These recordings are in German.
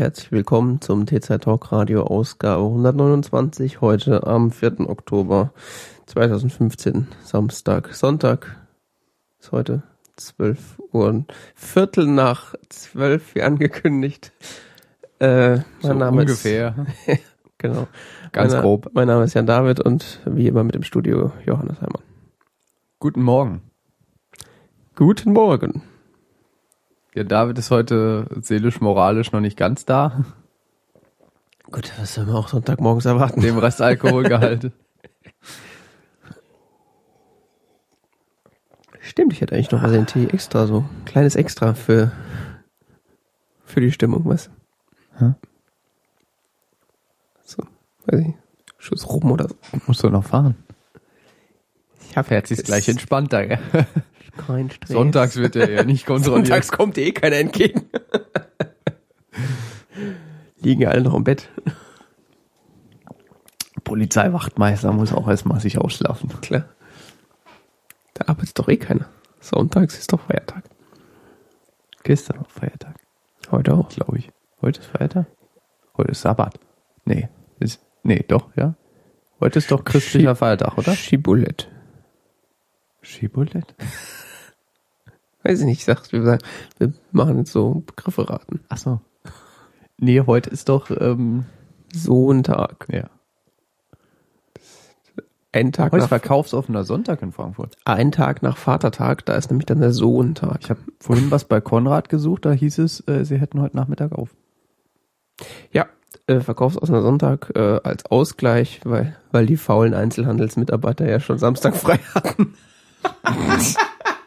Herzlich willkommen zum T2 Talk Radio Ausgabe 129, heute am 4. Oktober 2015, Samstag, Sonntag ist heute 12 Uhr, Viertel nach 12 wie angekündigt. Äh, mein so Name ungefähr. ist, genau. Ganz mein, grob. Mein Name ist Jan David und wie immer mit dem Studio Johannes Heimann. Guten Morgen. Guten Morgen. Ja, David ist heute seelisch, moralisch noch nicht ganz da. Gut, was soll man auch Sonntagmorgens erwarten? Dem Rest Alkoholgehalt. Stimmt, ich hätte eigentlich noch in den Tee extra, so ein kleines Extra für, für die Stimmung, was? Hä? So, weiß ich, Schuss rum oder so. Musst du noch fahren. Ich hab Fährt sich gleich entspannter, gell? Kein Stress. Sonntags wird er ja nicht kontrolliert. Sonntags kommt eh keiner entgegen. Liegen ja alle noch im Bett. Polizeiwachtmeister muss auch erstmal sich ausschlafen. Klar. Da arbeitet doch eh keiner. Sonntags ist doch Feiertag. Gestern noch Feiertag, Heute auch. glaube ich. Heute ist Feiertag? Heute ist Sabbat. Nee, ist, nee, doch, ja. Heute ist doch christlicher Schi- Feiertag, oder? Schibulett. Schibulett? Weiß ich nicht, ich sag's, wir, sagen, wir machen jetzt so Begriffe raten. Ach so. Nee, heute ist doch, ähm, Sonntag. ja. Ein Tag, Heute ist nach, verkaufsoffener Sonntag in Frankfurt. ein Tag nach Vatertag, da ist nämlich dann der Sohntag. Ich habe vorhin was bei Konrad gesucht, da hieß es, äh, sie hätten heute Nachmittag auf. Ja, äh, Verkaufsoffener Sonntag äh, als Ausgleich, weil, weil die faulen Einzelhandelsmitarbeiter ja schon Samstag frei hatten.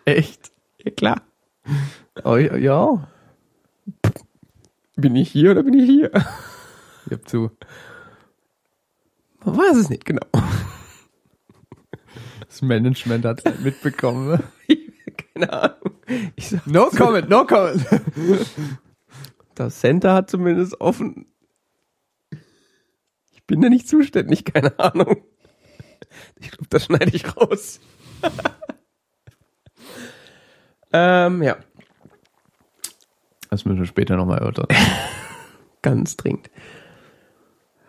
Echt? Ja, klar. Oh, ja. Bin ich hier oder bin ich hier? Ich hab zu. Man weiß es nicht, genau. Das Management hat halt mitbekommen. Ne? Keine Ahnung. No comment, no comment. das Center hat zumindest offen. Ich bin da nicht zuständig, keine Ahnung. Ich glaube, das schneide ich raus. Ähm, ja, Das müssen wir später nochmal erörtern. ganz dringend.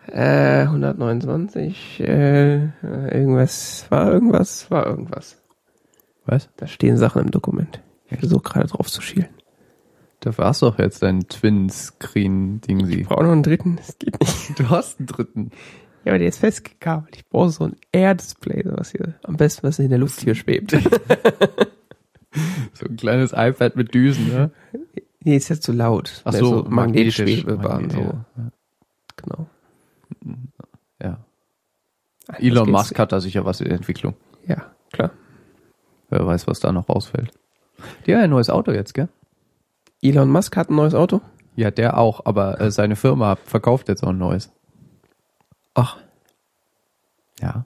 Äh, 129, äh, irgendwas, war irgendwas, war irgendwas. Was? Da stehen Sachen im Dokument. Ich versuche gerade drauf zu schielen. Da war's doch jetzt dein Twin-Screen-Ding Ich brauche noch einen dritten, das geht nicht. Du hast einen dritten. Ja, aber der ist festgekabelt. Ich brauche so ein Air-Display, was hier, am besten, was in der Luft hier schwebt. So ein kleines iPad mit Düsen, ne? nee, ist jetzt zu laut. Ach so, Magnetschwebebahn, so. Ja. Genau. ja. Das Elon Musk hat da sicher was in der Entwicklung. Ja, klar. Wer weiß, was da noch rausfällt. Der hat ein neues Auto jetzt, gell? Elon Musk hat ein neues Auto? Ja, der auch, aber äh, seine Firma verkauft jetzt auch ein neues. Ach, Ja.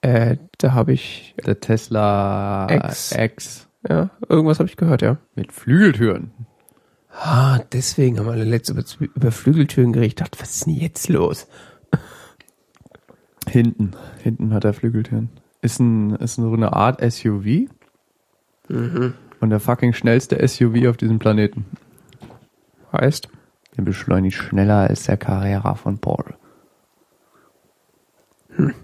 äh, da habe ich, Der Tesla X. X ja, irgendwas habe ich gehört, ja. mit Flügeltüren. Ah, deswegen haben alle letzte über, über Flügeltüren geredet. Ich dachte, was ist denn jetzt los? Hinten. Hinten hat er Flügeltüren. Ist ein, ist so eine Art SUV. Und der fucking schnellste SUV auf diesem Planeten. Heißt, Der beschleunigt schneller als der Carrera von Porsche.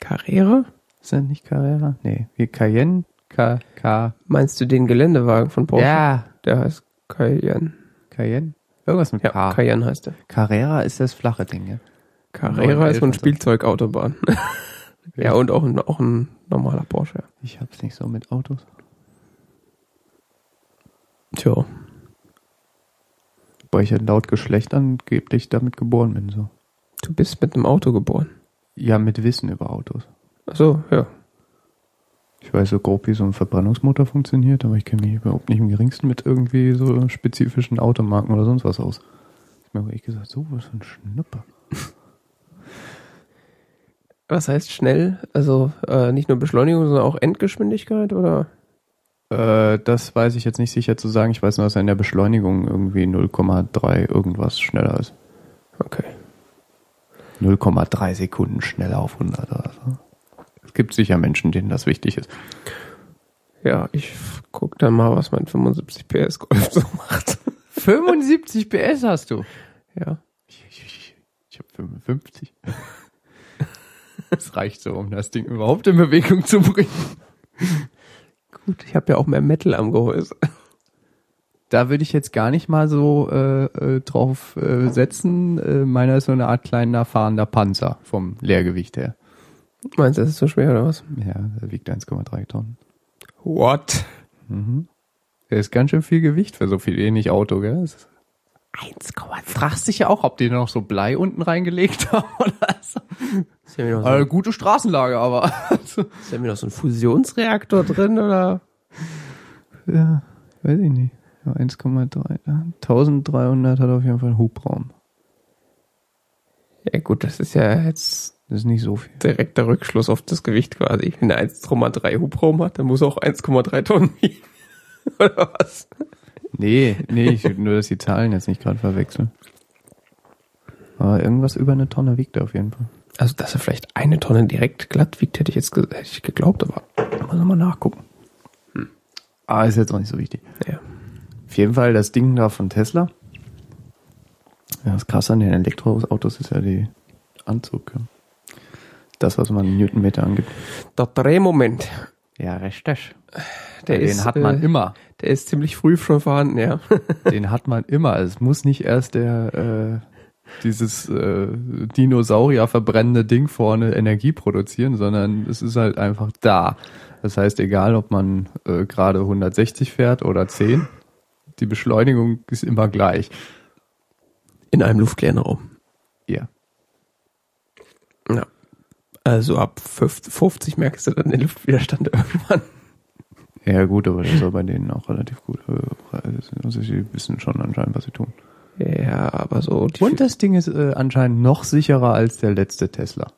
Carrera? Ist das nicht Carrera? Nee. Wie Cayenne? K, K. Meinst du den Geländewagen von Porsche? Ja. Der heißt Cayenne. Cayenne? Irgendwas mit Ja, K. Cayenne heißt der. Carrera ist das flache Ding, ja? Carrera ist so ein 911 Spielzeugautobahn. ja, und auch ein, auch ein normaler Porsche. Ich hab's nicht so mit Autos. Tja. Weil ich ja laut Geschlecht angeblich damit geboren bin, so. Du bist mit einem Auto geboren. Ja, mit Wissen über Autos. Ach so, ja. Ich weiß so grob, wie so ein Verbrennungsmotor funktioniert, aber ich kenne mich überhaupt nicht im geringsten mit irgendwie so spezifischen Automarken oder sonst was aus. Ich mir aber echt gesagt, so was für ein Schnupper. Was heißt schnell? Also äh, nicht nur Beschleunigung, sondern auch Endgeschwindigkeit oder? Äh, das weiß ich jetzt nicht sicher zu sagen. Ich weiß nur, dass er in der Beschleunigung irgendwie 0,3 irgendwas schneller ist. Okay. 0,3 Sekunden schneller auf 100 oder so. Es gibt sicher Menschen, denen das wichtig ist. Ja, ich guck dann mal, was mein 75 PS Golf so macht. 75 PS hast du. Ja. Ich, ich, ich habe 55. Das reicht so, um das Ding überhaupt in Bewegung zu bringen. Gut, ich habe ja auch mehr Metal am Gehäuse. Da würde ich jetzt gar nicht mal so äh, äh, drauf äh, setzen. Äh, meiner ist so eine Art kleiner fahrender Panzer vom Leergewicht her. Meinst du, das ist so schwer oder was? Ja, der wiegt 1,3 Tonnen. What? Mhm. Der ist ganz schön viel Gewicht für so viel ähnlich Auto, gell? Das ist 1,3. fragst dich ja auch, ob die noch so Blei unten reingelegt haben oder so. Ist ja so, Also gute Straßenlage, aber. ist ja wieder noch so ein Fusionsreaktor drin oder? ja, weiß ich nicht. Ja, 1,3. ja, 1300 hat auf jeden Fall einen Hubraum. Ja gut, das ist ja jetzt Das ist nicht so viel. direkter Rückschluss auf das Gewicht quasi. Wenn er 1,3 Hubraum hat, dann muss er auch 1,3 Tonnen wiegen. oder was? Nee, nee, ich will nur, dass die Zahlen jetzt nicht gerade verwechseln. Aber irgendwas über eine Tonne wiegt er auf jeden Fall. Also, dass er vielleicht eine Tonne direkt glatt wiegt, hätte ich jetzt hätte ich geglaubt, aber muss mal nachgucken. Ah, ist jetzt auch nicht so wichtig. Ja. Auf jeden Fall das Ding da von Tesla. Ja, das krasse an den Elektroautos ist ja die Anzug. Ja. Das, was man Newtonmeter angibt. Der Drehmoment, Ja, richtig. der Den ist, hat man äh, immer. der ist ziemlich früh schon vorhanden, ja. Den hat man immer. Es muss nicht erst der äh, dieses äh, Dinosaurier verbrennende Ding vorne Energie produzieren, sondern es ist halt einfach da. Das heißt, egal ob man äh, gerade 160 fährt oder 10, die Beschleunigung ist immer gleich. In einem luftleeren Raum. Ja. Also ab 50, 50 merkst du dann den Luftwiderstand irgendwann. Ja gut, aber das war bei denen auch relativ gut. Äh, Also sie wissen schon anscheinend, was sie tun. Ja, aber so die Und das Ding ist äh, anscheinend noch sicherer als der letzte Tesla.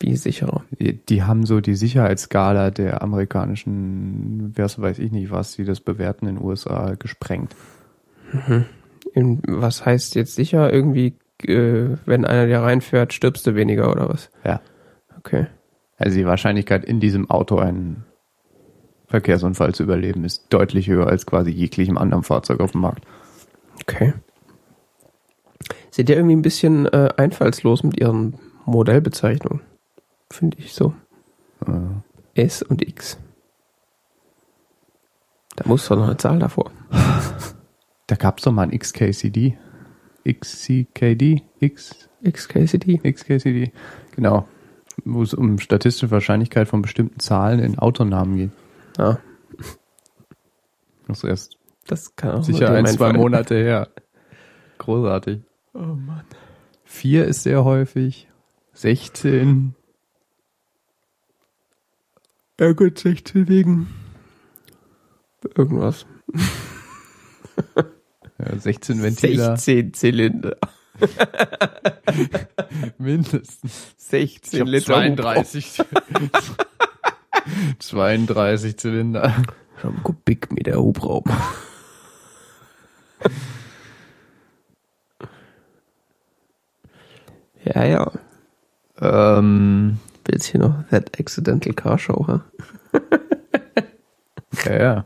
wie sicherer. Die, die haben so die Sicherheitsskala der amerikanischen, was weiß ich nicht was, die das bewerten in den USA gesprengt. In, was heißt jetzt sicher? Irgendwie, äh, wenn einer dir reinfährt, stirbst du weniger oder was? Ja. Okay. Also die Wahrscheinlichkeit in diesem Auto einen Verkehrsunfall zu überleben ist deutlich höher als quasi jeglichem anderen Fahrzeug auf dem Markt. Okay. Sind ja irgendwie ein bisschen äh, einfallslos mit ihren Modellbezeichnungen. Finde ich so. Äh, S und X. Da muss doch noch eine Zahl davor. da gab es doch mal ein XKCD. XCKD? X, XKCD. XKCD. Genau. Wo es um statistische Wahrscheinlichkeit von bestimmten Zahlen in Autonamen geht. Ja, Das ist erst das kann auch sicher ein, zwei. Monate her. Großartig. Oh Mann. Vier ist sehr häufig. 16. Ja gut, 16 wegen irgendwas. Ja, 16 Ventiler. 16 Zylinder. Mindestens. 16 Liter. 32. 32 Zylinder. Schon Kubikmeter Hubraum. ja, ja. Ähm, Willst hier noch That Accidental Car Show, ha? ja, ja.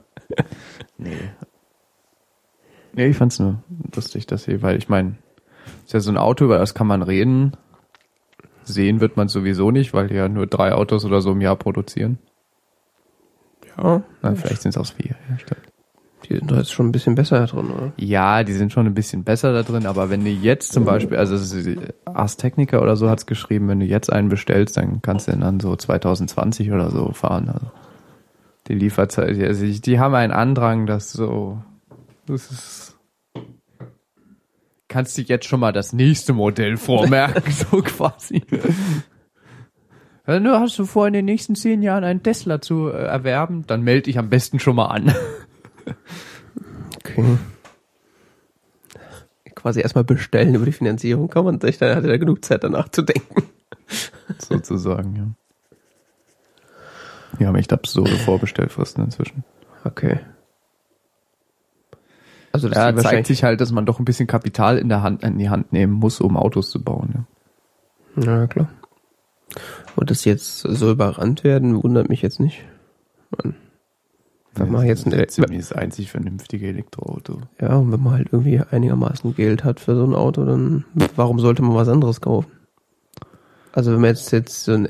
Nee. Nee, ich fand's nur lustig, dass sie, weil ich meine, ist ja so ein Auto, über das kann man reden. Sehen wird man sowieso nicht, weil die ja nur drei Autos oder so im Jahr produzieren. Ja. Na, vielleicht sind es auch vier. Ja, stimmt. Die sind doch jetzt schon ein bisschen besser drin, oder? Ja, die sind schon ein bisschen besser da drin, aber wenn du jetzt zum Beispiel, also Ars Technica oder so hat's geschrieben, wenn du jetzt einen bestellst, dann kannst du den dann so 2020 oder so fahren. Also die Lieferzeit, also die, haben einen Andrang, das so, das ist, kannst du jetzt schon mal das nächste Modell vormerken, so quasi. Wenn du hast du vor, in den nächsten zehn Jahren einen Tesla zu äh, erwerben, dann melde dich am besten schon mal an. Okay. Quasi erstmal bestellen über die Finanzierung kann man sich, dann hat er genug Zeit danach zu denken. sozusagen, ja. Wir haben echt absurde Vorbestellfristen inzwischen. Okay. Also das Ja, ist zeigt wahrscheinlich. sich halt, dass man doch ein bisschen Kapital in der Hand, in die Hand nehmen muss, um Autos zu bauen. Ja. Ja, klar. Und dass sie jetzt so überrannt werden, wundert mich jetzt nicht. Man, Wenn man jetzt ein, das ist ziemlich das einzig vernünftige Elektroauto. ja, und wenn man halt irgendwie einigermaßen Geld hat für so ein Auto, dann warum sollte man was anderes kaufen? Also wenn man jetzt jetzt so ein,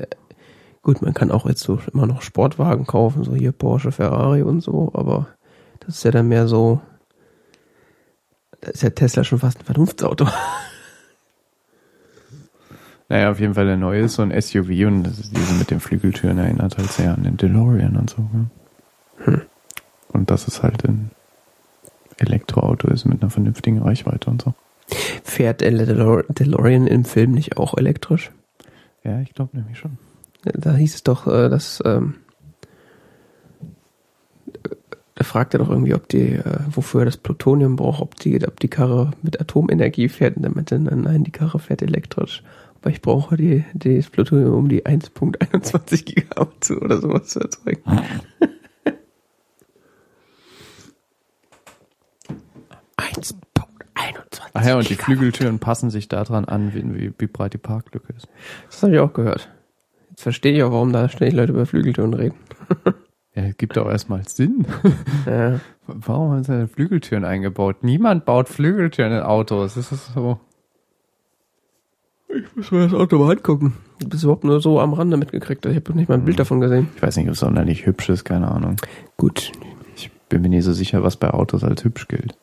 gut, man kann auch jetzt so immer noch Sportwagen kaufen, so hier Porsche, Ferrari und so, aber das ist ja dann mehr so, da ist ja Tesla schon fast ein Vernunftsauto. Naja, auf jeden Fall der neue ist so ein SUV und das ist diese mit den Flügeltüren erinnert halt sehr an den DeLorean und so. Ja. Und das ist halt ein Elektroauto ist mit einer vernünftigen Reichweite und so. Fährt der DeLore- DeLorean im Film nicht auch elektrisch? Ja, ich glaube nämlich schon. Da hieß es doch, äh, dass ähm, da fragt er doch irgendwie, ob die, äh, wofür er das Plutonium braucht, ob die, ob die Karre mit Atomenergie fährt. Und dann, nein, die Karre fährt elektrisch. Aber ich brauche die, die das Plutonium, um die 1.21 Gigawatt zu oder sowas zu erzeugen. Ach ja, und die Flügeltüren passen sich daran an, wie, wie, wie breit die Parklücke ist. Das habe ich auch gehört. Jetzt verstehe ich auch, warum da ständig Leute über Flügeltüren reden. Ja, gibt doch erstmal Sinn. Ja. Warum haben sie denn Flügeltüren eingebaut? Niemand baut Flügeltüren in Autos. Das ist so. Ich muss mir das Auto mal angucken. Du bist überhaupt nur so am Rande mitgekriegt. Ich habe nicht mal ein Bild davon gesehen. Ich weiß nicht, ob es sonderlich hübsch ist, keine Ahnung. Gut, Ich bin mir nicht so sicher, was bei Autos als hübsch gilt.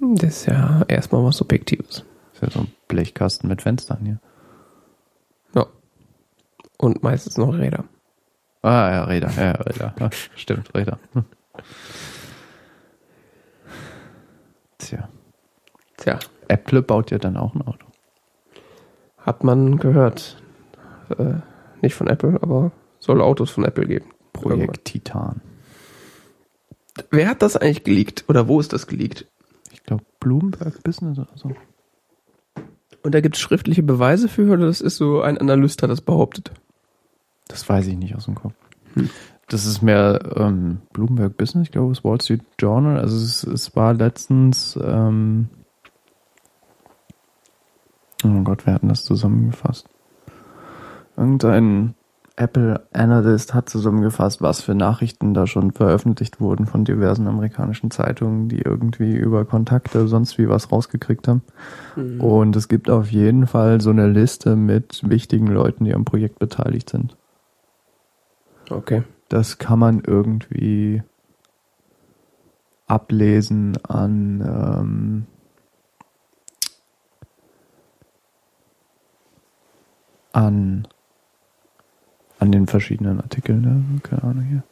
das ist ja erstmal was Subjektives. Das ist ja so ein Blechkasten mit Fenstern hier. Ja. Und meistens noch Räder. Ah, ja, Räder, ja, Räder. Ja, stimmt, Räder. Tja. Tja, Apple baut ja dann auch ein Auto. hat man gehört. Äh, nicht von Apple, aber soll Autos von Apple geben. Irgendwann. Projekt Titan. Wer hat das eigentlich geleakt? Oder wo ist das geleakt? Ich glaube, Bloomberg Business oder so. Und da gibt es schriftliche Beweise für, oder das ist so ein Analyst hat das behauptet? Das weiß ich nicht aus dem Kopf. Das ist mehr ähm, Bloomberg Business, ich glaube, es ist Wall Street Journal. Also es, es war letztens, ähm, oh Gott, wer hat denn das zusammengefasst? Irgendein Apple Analyst hat zusammengefasst, was für Nachrichten da schon veröffentlicht wurden von diversen amerikanischen Zeitungen, die irgendwie über Kontakte sonst wie was rausgekriegt haben. Und es gibt auf jeden Fall so eine Liste mit wichtigen Leuten, die am Projekt beteiligt sind. Okay. Das kann man irgendwie ablesen an ähm, an an den verschiedenen Artikeln, ne? keine Ahnung hier.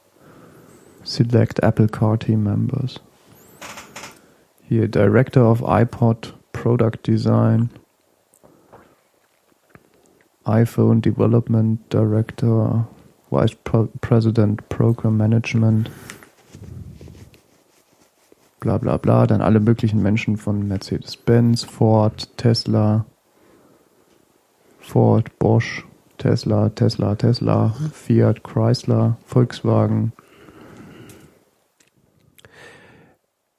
Select Apple Car Team Members. Hier Director of iPod Product Design. iPhone Development Director, Vice Pro President Program Management. Bla bla bla. Dann alle möglichen Menschen von Mercedes-Benz, Ford, Tesla, Ford, Bosch, Tesla, Tesla, Tesla, Fiat, Chrysler, Volkswagen.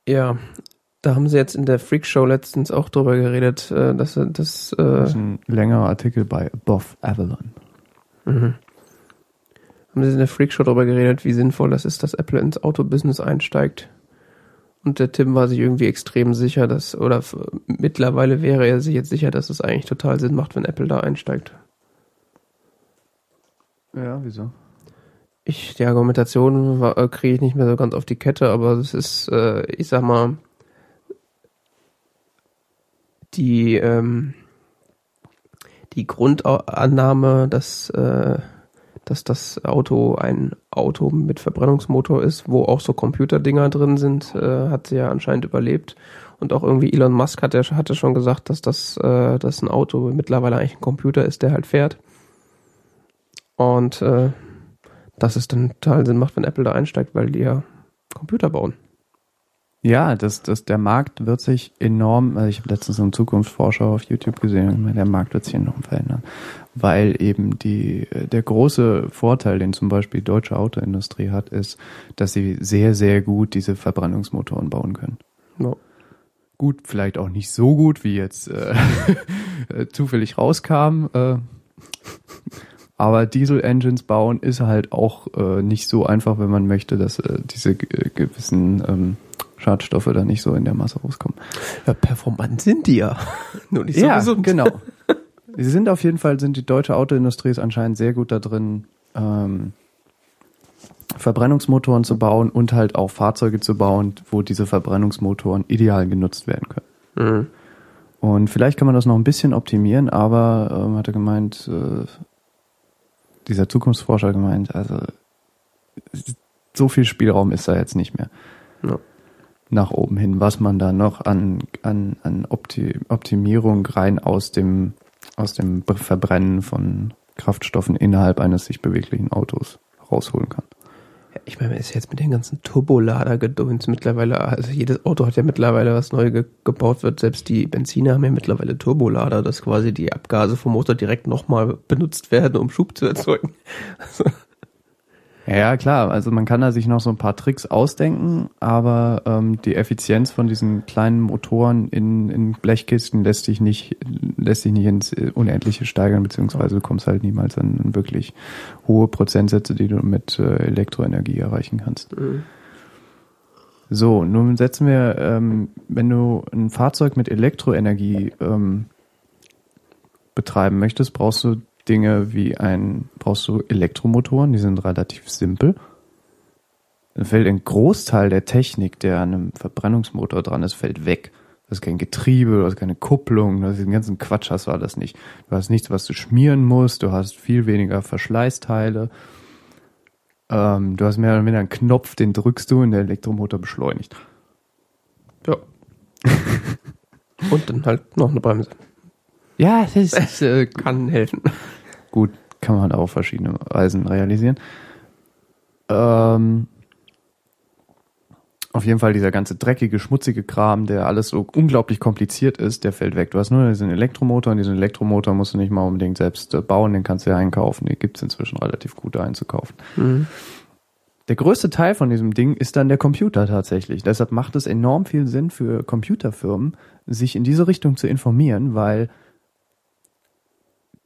Ja, da haben sie jetzt in der Freak Show letztens auch drüber geredet, äh, dass das, Das äh, ist ein längerer Artikel bei Above Avalon. mhm. Haben sie in der Freak Show drüber geredet, wie sinnvoll das ist, dass Apple ins Autobusiness einsteigt. Und der Tim war sich irgendwie extrem sicher, dass, oder mittlerweile wäre er sich jetzt sicher, dass es eigentlich total Sinn macht, wenn Apple da einsteigt. Ja, wieso? Ich, die Argumentation äh, kriege ich nicht mehr so ganz auf die Kette, aber es ist, äh, ich sag mal, die, ähm, die Grundannahme, dass, äh, dass das Auto ein Auto mit Verbrennungsmotor ist, wo auch so Computerdinger drin sind, äh, hat sie ja anscheinend überlebt. Und auch irgendwie Elon Musk hat ja, hatte schon gesagt, dass das, äh, dass ein Auto mittlerweile eigentlich ein Computer ist, der halt fährt. Und äh, dass es dann total Sinn macht, wenn Apple da einsteigt, weil die ja Computer bauen. Ja, das, das, der Markt wird sich enorm, also ich habe letztens einen Zukunftsforscher auf YouTube gesehen, der Markt wird sich enorm verändern, weil eben die, der große Vorteil, den zum Beispiel die deutsche Autoindustrie hat, ist, dass sie sehr, sehr gut diese Verbrennungsmotoren bauen können. Ja. Gut, vielleicht auch nicht so gut, wie jetzt äh, äh, zufällig rauskam. Äh, Aber Diesel-Engines bauen ist halt auch äh, nicht so einfach, wenn man möchte, dass äh, diese äh, gewissen ähm, Schadstoffe da nicht so in der Masse rauskommen. Ja, performant sind die ja. Nur nicht so ja, gesund. genau. Sie sind auf jeden Fall, sind die deutsche Autoindustrie ist anscheinend sehr gut da drin, ähm, Verbrennungsmotoren zu bauen und halt auch Fahrzeuge zu bauen, wo diese Verbrennungsmotoren ideal genutzt werden können. Mhm. Und vielleicht kann man das noch ein bisschen optimieren, aber ähm, hat er gemeint, äh, dieser Zukunftsforscher gemeint, also so viel Spielraum ist da jetzt nicht mehr. Ja. Nach oben hin, was man da noch an, an, an Opti Optimierung rein aus dem, aus dem Verbrennen von Kraftstoffen innerhalb eines sich beweglichen Autos rausholen kann. Ja, ich meine, man ist jetzt mit den ganzen Turbolader-Gedöns mittlerweile, also jedes Auto hat ja mittlerweile was neu ge gebaut wird, selbst die Benziner haben ja mittlerweile Turbolader, dass quasi die Abgase vom Motor direkt nochmal benutzt werden, um Schub zu erzeugen. Also, ja, klar. Also man kann da sich noch so ein paar Tricks ausdenken, aber ähm, die Effizienz von diesen kleinen Motoren in, in Blechkisten lässt sich nicht lässt sich nicht ins Unendliche steigern, beziehungsweise du kommst halt niemals an wirklich hohe Prozentsätze, die du mit äh, Elektroenergie erreichen kannst. Mhm. So, nun setzen wir, ähm, wenn du ein Fahrzeug mit Elektroenergie ähm, betreiben möchtest, brauchst du Dinge wie ein, brauchst du Elektromotoren, die sind relativ simpel. Dann fällt ein Großteil der Technik, der an einem Verbrennungsmotor dran ist, fällt weg. Du hast kein Getriebe, du hast keine Kupplung, du hast den ganzen Quatsch hast du alles nicht. Du hast nichts, was du schmieren musst, du hast viel weniger Verschleißteile. Ähm, du hast mehr oder weniger einen Knopf, den drückst du und der Elektromotor beschleunigt. Ja. und dann halt noch eine Bremse. Ja, das äh, kann helfen. Gut, kann man auf verschiedene Weisen realisieren. Ähm, auf jeden Fall dieser ganze dreckige, schmutzige Kram, der alles so unglaublich kompliziert ist, der fällt weg. Du hast nur diesen Elektromotor und diesen Elektromotor musst du nicht mal unbedingt selbst äh, bauen, den kannst du ja einkaufen. Den gibt's inzwischen relativ gut einzukaufen. Mhm. Der größte Teil von diesem Ding ist dann der Computer tatsächlich. Deshalb macht es enorm viel Sinn für Computerfirmen, sich in diese Richtung zu informieren, weil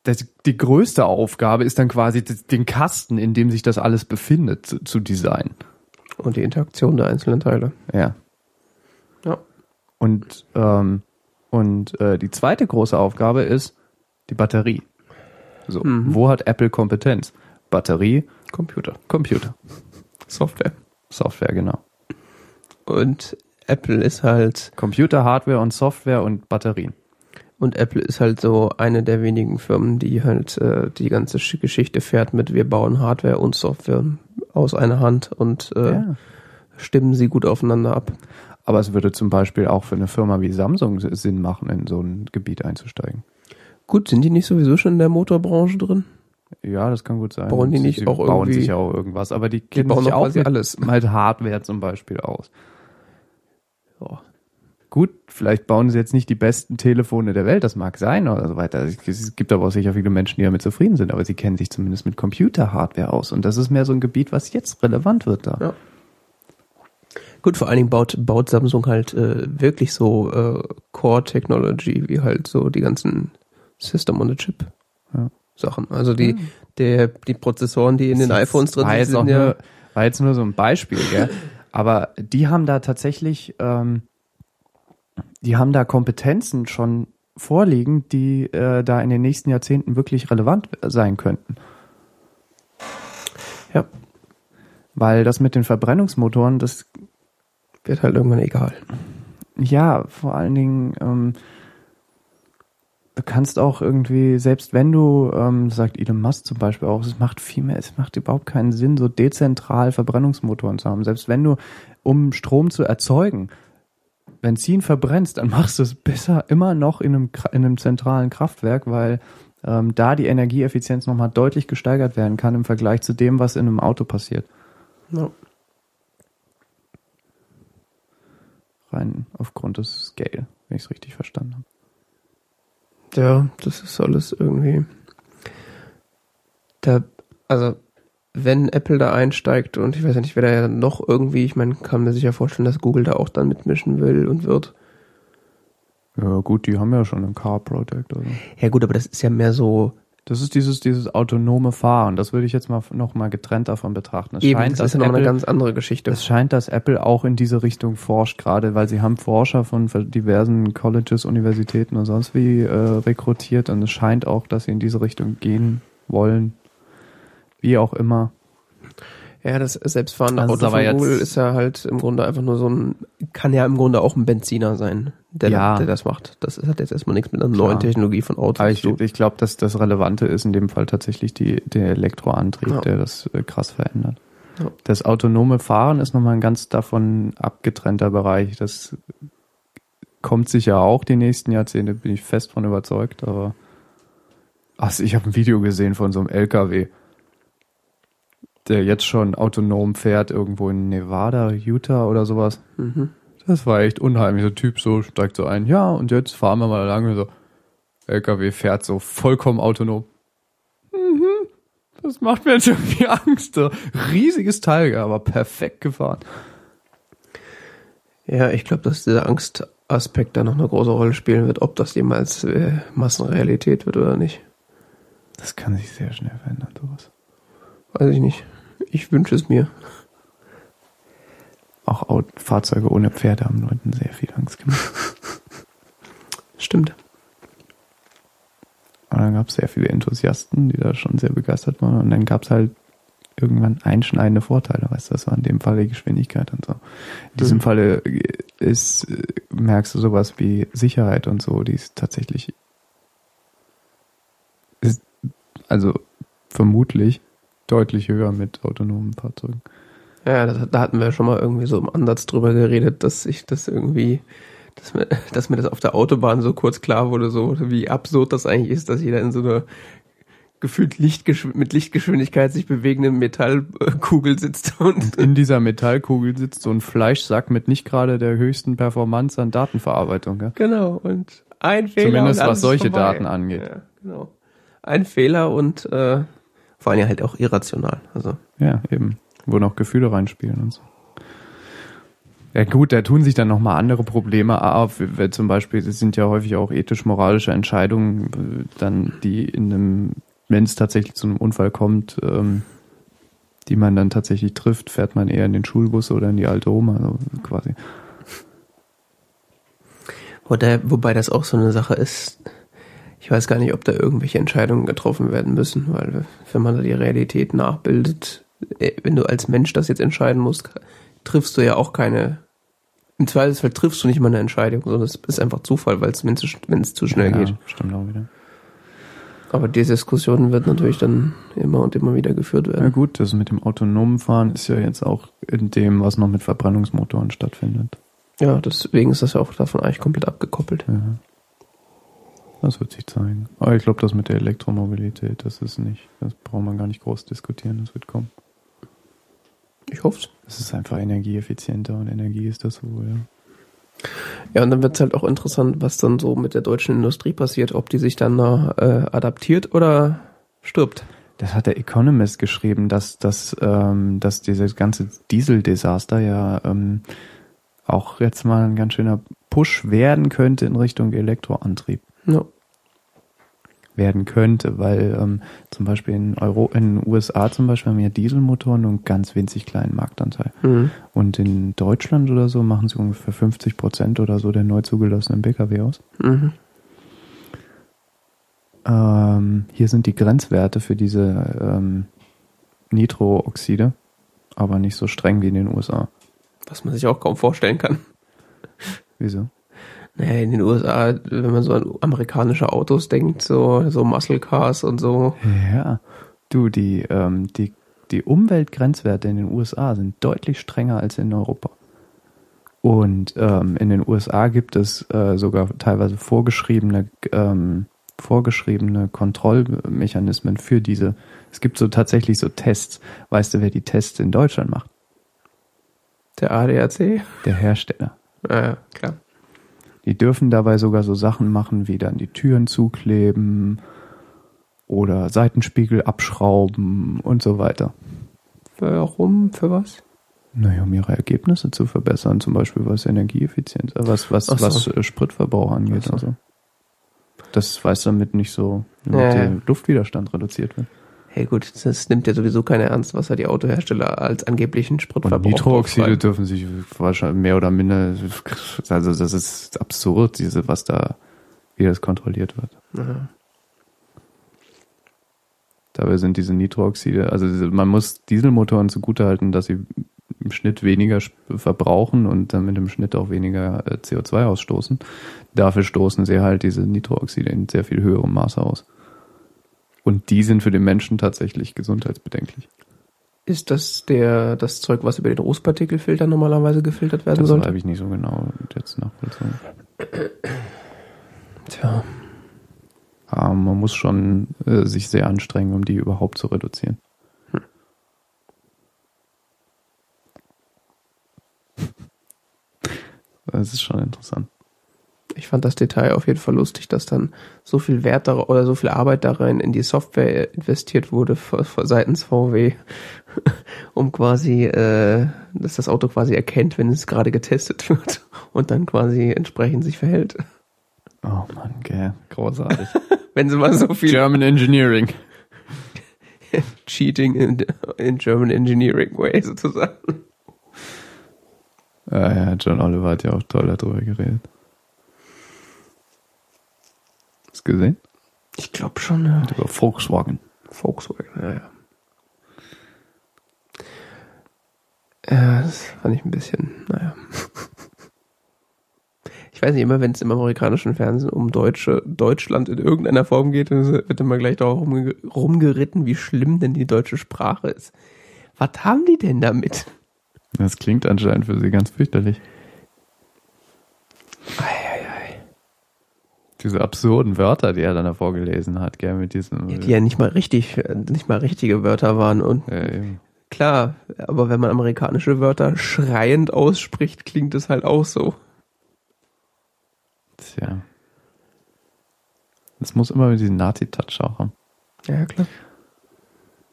das, die größte Aufgabe ist dann quasi den Kasten, in dem sich das alles befindet, zu, zu designen. Und die Interaktion der einzelnen Teile. Ja. Ja. Und, ähm, und äh, die zweite große Aufgabe ist die Batterie. So, mhm. wo hat Apple Kompetenz? Batterie, Computer. Computer. Software. Software, genau. Und Apple ist halt Computer, Hardware und Software und Batterien. Und Apple ist halt so eine der wenigen Firmen, die halt äh, die ganze Geschichte fährt mit wir bauen Hardware und Software aus einer Hand und äh, ja. stimmen sie gut aufeinander ab. Aber es würde zum Beispiel auch für eine Firma wie Samsung Sinn machen, in so ein Gebiet einzusteigen. Gut, sind die nicht sowieso schon in der Motorbranche drin? Ja, das kann gut sein. Bauen die nicht sie auch bauen irgendwie? sich auch irgendwas, aber die, die bauen sich auch alles. Halt Hardware zum Beispiel aus. Ja. Gut, vielleicht bauen sie jetzt nicht die besten Telefone der Welt, das mag sein oder so weiter. Es gibt aber auch sicher viele Menschen, die damit zufrieden sind, aber sie kennen sich zumindest mit Computer-Hardware aus. Und das ist mehr so ein Gebiet, was jetzt relevant wird da. Ja. Gut, vor allen Dingen baut, baut Samsung halt äh, wirklich so äh, Core Technology, wie halt so die ganzen System on a Chip ja. Sachen. Also die, ja. der, die Prozessoren, die in den iPhones drin sind, sind ja. Nur, war jetzt nur so ein Beispiel, gell? Aber die haben da tatsächlich ähm, die haben da Kompetenzen schon vorliegen, die äh, da in den nächsten Jahrzehnten wirklich relevant sein könnten. Ja. Weil das mit den Verbrennungsmotoren, das wird halt irgendwann egal. Ja, vor allen Dingen, ähm, du kannst auch irgendwie, selbst wenn du, ähm, sagt Elon Musk zum Beispiel auch, es macht viel mehr, es macht überhaupt keinen Sinn, so dezentral Verbrennungsmotoren zu haben. Selbst wenn du, um Strom zu erzeugen, Benzin verbrennst, dann machst du es besser immer noch in einem, in einem zentralen Kraftwerk, weil ähm, da die Energieeffizienz nochmal deutlich gesteigert werden kann im Vergleich zu dem, was in einem Auto passiert. Ja. Rein aufgrund des Scale, wenn ich es richtig verstanden habe. Ja, das ist alles irgendwie. Da, also wenn Apple da einsteigt und ich weiß ja nicht, wer da ja noch irgendwie, ich meine, kann mir sicher vorstellen, dass Google da auch dann mitmischen will und wird. Ja, gut, die haben ja schon ein Car Project, oder? Ja, gut, aber das ist ja mehr so Das ist dieses, dieses autonome Fahren. Das würde ich jetzt mal noch mal getrennt davon betrachten. Es Eben, scheint, das dass ist ja nochmal eine Apple, ganz andere Geschichte. es scheint, dass Apple auch in diese Richtung forscht, gerade weil sie haben Forscher von diversen Colleges, Universitäten und sonst wie äh, rekrutiert und es scheint auch, dass sie in diese Richtung gehen wollen. Wie auch immer. Ja, das selbstfahrende Also, Auto aber von Google ist ja halt im Grunde einfach nur so ein, kann ja im Grunde auch ein Benziner sein, der, Ja. der das macht. Das hat jetzt erstmal nichts mit einer Klar. neuen Technologie von Autos Aber ich, zu tun. ich glaube, dass das Relevante ist in dem Fall tatsächlich die, der Elektroantrieb, Ja. der das äh, krass verändert. Ja. Das autonome Fahren ist nochmal ein ganz davon abgetrennter Bereich. Das kommt sicher auch die nächsten Jahrzehnte, bin ich fest von überzeugt, aber also ich habe ein Video gesehen von so einem LKW, der jetzt schon autonom fährt irgendwo in Nevada, Utah oder sowas. Mhm. Das war echt unheimlich. Der Typ so steigt so ein, ja, und jetzt fahren wir mal lang. Und so, LKW fährt so vollkommen autonom. Mhm. Das macht mir jetzt irgendwie Angst. So, riesiges Teil, aber perfekt gefahren. Ja, ich glaube, dass dieser Angstaspekt da noch eine große Rolle spielen wird, ob das jemals äh, Massenrealität wird oder nicht. Das kann sich sehr schnell verändern, sowas. Weiß ich nicht. Ich wünsche es mir. Auch Fahrzeuge ohne Pferde haben Leuten sehr viel Angst gemacht. Stimmt. Und dann gab es sehr viele Enthusiasten, die da schon sehr begeistert waren. Und dann gab es halt irgendwann einschneidende Vorteile. Weißt du, das war in dem Fall die Geschwindigkeit und so. In diesem Mhm. Falle ist, äh, merkst du sowas wie Sicherheit und so, die ist tatsächlich, ist also vermutlich deutlich höher mit autonomen Fahrzeugen. Ja, das, da hatten wir schon mal irgendwie so im Ansatz drüber geredet, dass ich das irgendwie, dass mir, dass mir das auf der Autobahn so kurz klar wurde, so wie absurd das eigentlich ist, dass jeder in so einer gefühlt Lichtgeschw mit Lichtgeschwindigkeit sich bewegenden Metallkugel sitzt und In dieser Metallkugel sitzt so ein Fleischsack mit nicht gerade der höchsten Performance an Datenverarbeitung. Gell? genau und ein Fehler Zumindest was solche vorbei. Daten angeht. Ja, genau. Ein Fehler und äh, vor allem halt auch irrational. Also Ja, eben. Wo noch Gefühle reinspielen und so. Ja gut, da tun sich dann nochmal andere Probleme auf, zum Beispiel, es sind ja häufig auch ethisch-moralische Entscheidungen, dann die in einem, wenn es tatsächlich zu einem Unfall kommt, ähm, die man dann tatsächlich trifft, fährt man eher in den Schulbus oder in die alte Oma, also quasi. Oder, wobei das auch so eine Sache ist, ich weiß gar nicht, ob da irgendwelche Entscheidungen getroffen werden müssen, weil wenn man da die Realität nachbildet, äh, wenn du als Mensch das jetzt entscheiden musst, triffst du ja auch keine, im Zweifelsfall triffst du nicht mal eine Entscheidung, sondern es ist einfach Zufall, weil es, wenn es zu, schnell ja, geht. Stimmt auch wieder. Aber die Diskussion wird natürlich dann immer und immer wieder geführt Na werden. gut, das mit dem autonomen Fahren ist ja jetzt auch in dem, was noch mit Verbrennungsmotoren stattfindet. Ja, deswegen ist das ja auch davon eigentlich komplett abgekoppelt. Ja. Das wird sich zeigen. Aber ich glaube, das mit der Elektromobilität, das ist nicht, das braucht man gar nicht groß diskutieren, das wird kommen. Ich hoffe Es ist einfach energieeffizienter und Energie ist das wohl, ja. Ja, und dann wird es halt auch interessant, was dann so mit der deutschen Industrie passiert, ob die sich dann da, äh, adaptiert oder stirbt. Das hat der Economist geschrieben, dass, dass, ähm, dass dieses ganze Dieseldesaster ja ähm, auch jetzt mal ein ganz schöner Push werden könnte in Richtung Elektroantrieb. Ja. werden könnte, weil ähm, zum Beispiel in Euro, in den USA zum Beispiel haben ja Dieselmotoren nur einen ganz winzig kleinen Marktanteil. Mhm. Und in Deutschland oder so machen sie ungefähr 50 Prozent oder so der neu zugelassenen Pkw aus. Mhm. Ähm, hier sind die Grenzwerte für diese ähm, Nitrooxide, aber nicht so streng wie in den USA. Was man sich auch kaum vorstellen kann. Wieso? Naja, in den USA, wenn man so an amerikanische Autos denkt, so, so Muscle Cars und so. Ja, du, die, ähm, die, die Umweltgrenzwerte in den USA sind deutlich strenger als in Europa. Und ähm, in den USA gibt es äh, sogar teilweise vorgeschriebene, ähm, vorgeschriebene Kontrollmechanismen für diese. Es gibt so tatsächlich so Tests. Weißt du, wer die Tests in Deutschland macht? Der ADAC? Der Hersteller. Ja, ja, klar. Die dürfen dabei sogar so Sachen machen, wie dann die Türen zukleben oder Seitenspiegel abschrauben und so weiter. Warum? Für was? Naja, um ihre Ergebnisse zu verbessern, zum Beispiel was Energieeffizienz, äh, was, was, so. was äh, Spritverbrauch angeht. So. Also. Das weiß damit nicht so, damit Ja, ja. der Luftwiderstand reduziert wird. Hey gut, das nimmt ja sowieso keiner ernst, was ja die Autohersteller als angeblichen Und Spritverbrauch Nitrooxide draufschreiben. dürfen sich wahrscheinlich mehr oder minder, also das ist absurd, diese, was da, wie das kontrolliert wird. Aha. Dabei sind diese Nitrooxide, also man muss Dieselmotoren zugutehalten, dass sie im Schnitt weniger verbrauchen und damit im Schnitt auch weniger äh, CO2 ausstoßen. Dafür stoßen sie halt diese Nitrooxide in sehr viel höherem Maße aus. Und die sind für den Menschen tatsächlich gesundheitsbedenklich. Ist das der das Zeug, was über den Rußpartikelfilter normalerweise gefiltert werden Das sollte? habe ich nicht so genau jetzt nachvollzogen. Tja, Aber man muss schon äh, sich sehr anstrengen, um die überhaupt zu reduzieren. Das ist schon interessant. Ich fand das Detail auf jeden Fall lustig, dass dann so viel Wert dar oder so viel Arbeit darin in die Software investiert wurde v- v- seitens VW, um quasi, äh, dass das Auto quasi erkennt, wenn es gerade getestet wird und dann quasi entsprechend sich verhält. Oh Mann, gell. Großartig. Wenn sie mal so viel German Engineering. Cheating in, in German Engineering Way sozusagen. Ja, ja, John Oliver hat ja auch toll darüber geredet. Hast du gesehen? Ich glaube schon, ja. Über Volkswagen. Volkswagen, ja, ja. Ja, das fand ich ein bisschen, naja. Ich weiß nicht, immer wenn es im amerikanischen Fernsehen um Deutsche, Deutschland in irgendeiner Form geht, dann wird immer gleich darauf rumge rumgeritten, wie schlimm denn die deutsche Sprache ist. Was haben die denn damit? Das klingt anscheinend für sie ganz fürchterlich. Diese absurden Wörter, die er dann davor gelesen hat, gell, mit diesem. Die ja nicht mal richtig, nicht mal richtige Wörter waren und eben. klar, aber wenn man amerikanische Wörter schreiend ausspricht, klingt es halt auch so. Tja. Das muss immer mit diesem Nazi-Touch auch haben. Ja, klar.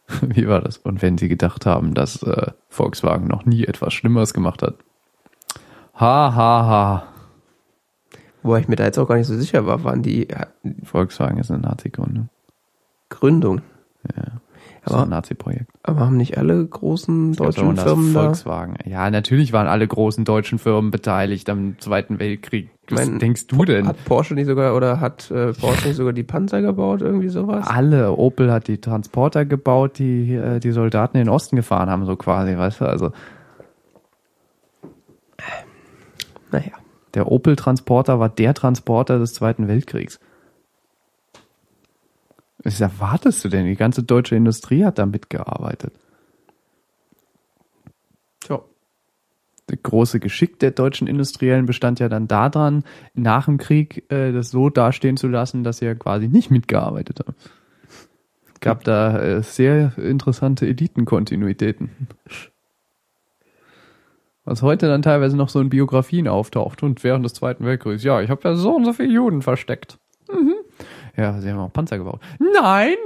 Wie war das? Und wenn sie gedacht haben, dass äh, Volkswagen noch nie etwas Schlimmeres gemacht hat. Ha, ha, ha. Wobei ich mir da jetzt auch gar nicht so sicher war, waren die äh, Volkswagen ist eine Nazi-Gründung. Gründung. Ja. Das ist Aber- ein Nazi-Projekt. Aber haben nicht alle großen deutschen Firmen da? Volkswagen. Ja, natürlich waren alle großen deutschen Firmen beteiligt am Zweiten Weltkrieg. Was Mein- denkst du denn? Hat Porsche nicht sogar oder hat äh, Porsche nicht sogar die Panzer gebaut, irgendwie sowas? alle. Opel hat die Transporter gebaut, die äh, die Soldaten in den Osten gefahren haben, so quasi, weißt du? Also Naja. Der Opel-Transporter war der Transporter des Zweiten Weltkriegs. Was erwartest du denn? Die ganze deutsche Industrie hat da mitgearbeitet. Tja. Das große Geschick der deutschen Industriellen bestand ja dann daran, nach dem Krieg äh, das so dastehen zu lassen, dass sie ja quasi nicht mitgearbeitet haben. Gab da äh, sehr interessante Elitenkontinuitäten. Was heute dann teilweise noch so in Biografien auftaucht und während des Zweiten Weltkriegs. Ja, ich habe da so und so viele Juden versteckt. Mhm. Ja, sie haben auch Panzer gebaut. Nein!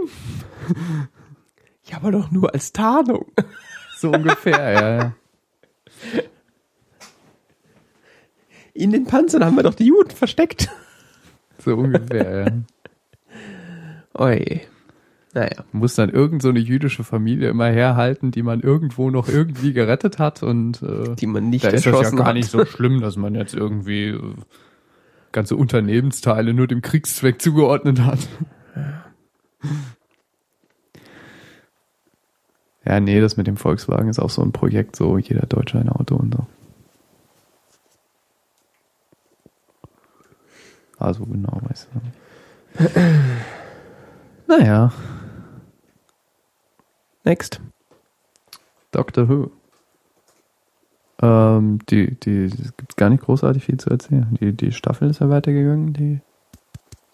Ja, aber doch nur als Tarnung. So ungefähr, ja, ja. In den Panzern haben wir doch die Juden versteckt. So ungefähr, ja. Oi. Naja. muss dann irgend so eine jüdische Familie immer herhalten, die man irgendwo noch irgendwie gerettet hat und äh, Die man nicht da ist das ja gar hat. nicht so schlimm, dass man jetzt irgendwie äh, ganze Unternehmensteile nur dem Kriegszweck zugeordnet hat. Ja, nee, das mit dem Volkswagen ist auch so ein Projekt, so jeder Deutsche ein Auto und so. Also genau, weiß ich nicht. Naja, Next. Doctor Who. Ähm, die, die, es gibt gar nicht großartig viel zu erzählen. Die, die Staffel ist ja weitergegangen, die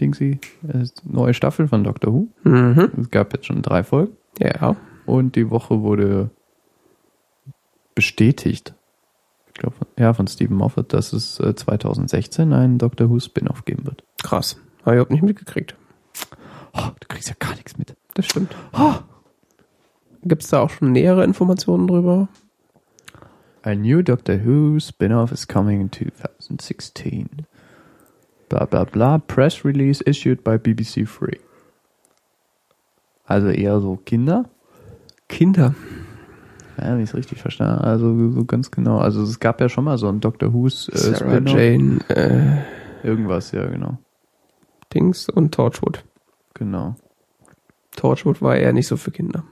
Dingsy, äh, neue Staffel von Doctor Who. Mhm. Es gab jetzt schon drei Folgen Ja. und die Woche wurde bestätigt. Ich glaube, ja, von Stephen Moffat, dass es äh, 2016 einen Doctor Who Spin-off geben wird. Krass. Habe ich überhaupt nicht mitgekriegt. Oh, du kriegst ja gar nichts mit. Das stimmt. Gibt es da auch schon nähere Informationen drüber? A new Doctor Who Spin-off is coming in 2016. Bla bla bla. Press release issued by BBC Free. Also eher so Kinder. Kinder. Ja, wenn ich es richtig verstanden habe. Also so ganz genau. Also es gab ja schon mal so ein Doctor Who's äh, Sarah Spin-off. Jane äh, Irgendwas, ja, genau. Dings und Torchwood. Genau. Torchwood war eher nicht so für Kinder.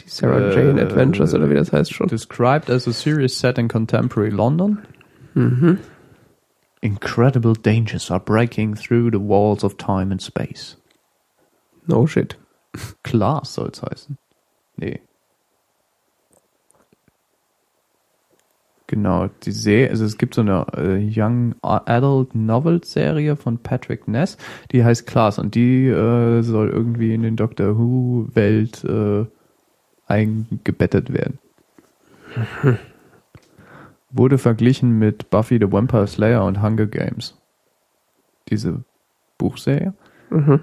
Die Sarah Äh, Jane Adventures oder wie das heißt schon. Described as a series set in contemporary London. Mhm. Incredible dangers are breaking through the walls of time and space. No shit. Class soll's heißen. Nee. Genau, die Serie, also es gibt so eine äh, Young Adult Novel Serie von Patrick Ness, die heißt Class und die äh, soll irgendwie in den Doctor Who Welt äh, eingebettet werden. Wurde verglichen mit Buffy the Vampire Slayer und Hunger Games. Diese Buchserie. Mhm.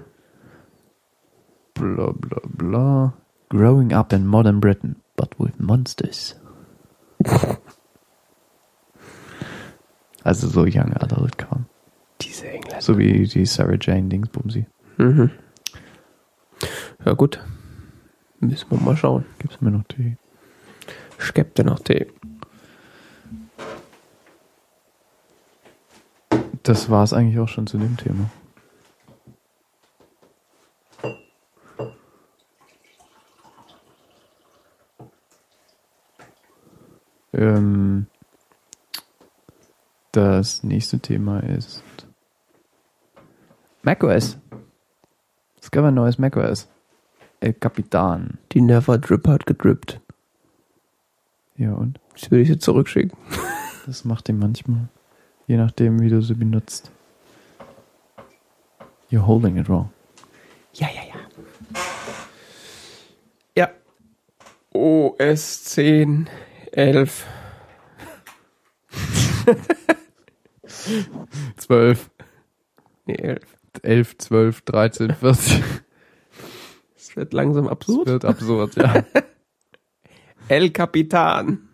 Bla bla bla. Growing up in modern Britain, but with monsters. Also so Young Adult kam. Diese Engländer. So wie die Sarah Jane Dingsbumsi. Mhm. Ja gut. Müssen wir mal schauen. Gibt's mir noch die? Ich geb dir noch Tee. Das war's eigentlich auch schon zu dem Thema. Ähm, das nächste Thema ist macOS. Es gab ein neues macOS. El Capitan. Die Never Drip hat gedrippt. Ja, und? Das würde ich jetzt zurückschicken. Das macht ihn manchmal. Je nachdem, wie du sie benutzt. You're holding it wrong. Ja, ja, ja. Ja. OS 10, 11. 12, Nee, 11. 11, 12, 13, 14. Es wird langsam absurd. wird absurd, ja. El Capitan.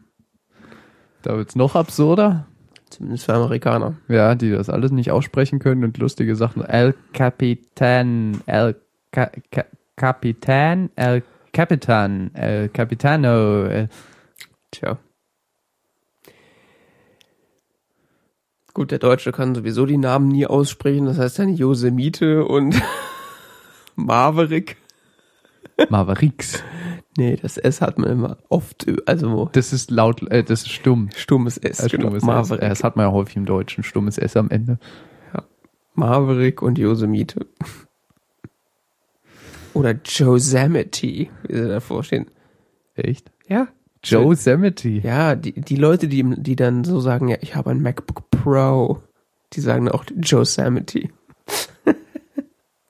Da wird's noch absurder. Zumindest für Amerikaner. Ja, die das alles nicht aussprechen können und lustige Sachen. El Capitan, El Ca Ca Capitan, El Capitan, El Capitano. El Tja. Gut, der Deutsche kann sowieso die Namen nie aussprechen. Das heißt dann Yosemite und Maverick. Mavericks. Nee, das S hat man immer oft, also Das ist laut, äh, das ist stumm. stummes S. Äh, genau. stummes S. Maverick. Äh, Das hat man ja häufig im Deutschen. Stummes S am Ende. Maverick und Yosemite. Oder Yosemite, wie sie davor stehen. Echt? Ja. Yosemite. Ja, die, die Leute, die, die dann so sagen, ja, ich habe ein MacBook Pro, die sagen auch Yosemite.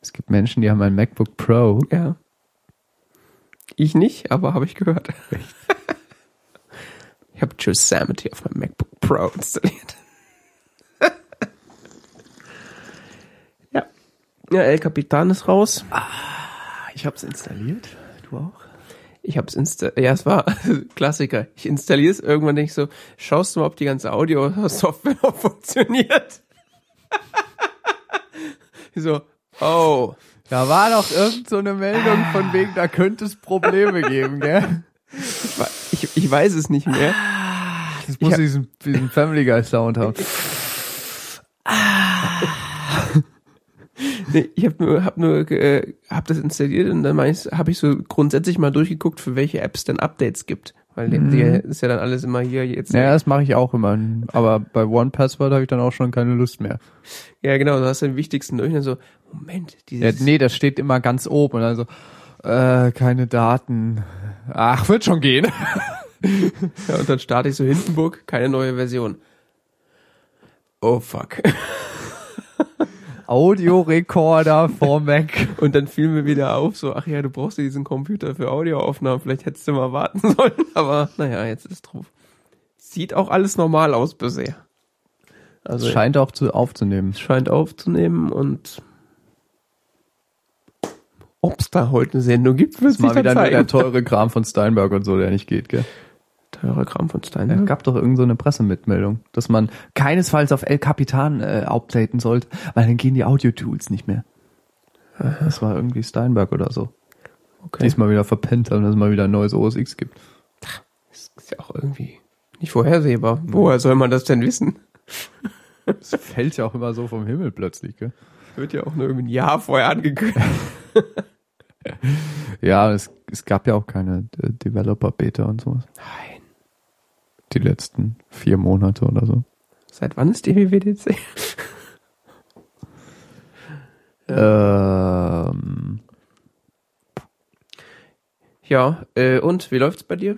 Es gibt Menschen, die haben ein MacBook Pro. Ja. Ich nicht, aber habe ich gehört. ich habe Yosemite auf meinem MacBook Pro installiert. ja. Ja, El Capitan ist raus. Ich habe es installiert. Du auch? Ich habe es installiert. Ja, es war Klassiker. Ich installiere es irgendwann denke ich so, schaust du mal, ob die ganze Audio-Software noch funktioniert. so, oh. Da war doch irgend so eine Meldung von wegen, da könnte es Probleme geben, gell? Ich, ich weiß es nicht mehr. Das muss hab- diesen, diesen Family Guy Sound haben. Nee, ich habe nur, hab nur, äh, hab das installiert und dann habe ich so grundsätzlich mal durchgeguckt, für welche Apps denn Updates gibt. Weil die, die ist ja dann alles immer hier jetzt. Naja, das mache ich auch immer. Aber bei One Password habe ich dann auch schon keine Lust mehr. Ja, genau, du hast den wichtigsten durch und dann so, Moment, Ja, dieses, nee, das steht immer ganz oben und dann so, äh, keine Daten. Ach, wird schon gehen. ja, und dann starte ich so Hindenburg, keine neue Version. Oh fuck. Audiorekorder vor Mac. Und dann fiel mir wieder auf, so, ach ja, du brauchst ja diesen Computer für Audioaufnahmen, vielleicht hättest du mal warten sollen, aber naja, jetzt ist drauf. Sieht auch alles normal aus bisher. Also Es scheint auch zu, aufzunehmen. es scheint aufzunehmen und ob es da heute eine Sendung gibt, wird mal sich dann wieder nur der zeigen. teure Kram von Steinberg und so, der nicht geht, gell? Teurer Kram von Es Steinberg. gab doch irgend so eine Pressemitmeldung, dass man keinesfalls auf El Capitan äh, updaten sollte, weil dann gehen die Audio-Tools nicht mehr. Das war irgendwie Steinberg oder so. Okay. Diesmal wieder verpennt haben, dass es mal wieder ein neues OS X gibt. Das ist ja auch irgendwie nicht vorhersehbar. Woher soll man das denn wissen? Das fällt ja auch immer so vom Himmel plötzlich, gell? Wird ja auch nur irgendwie ein Jahr vorher angekündigt. Ja, es, es gab ja auch keine äh, Developer-Beta und sowas. Nein. Die letzten vier Monate oder so. Seit wann ist die WWDC? Ähm, Ja, äh, und wie läuft's bei dir?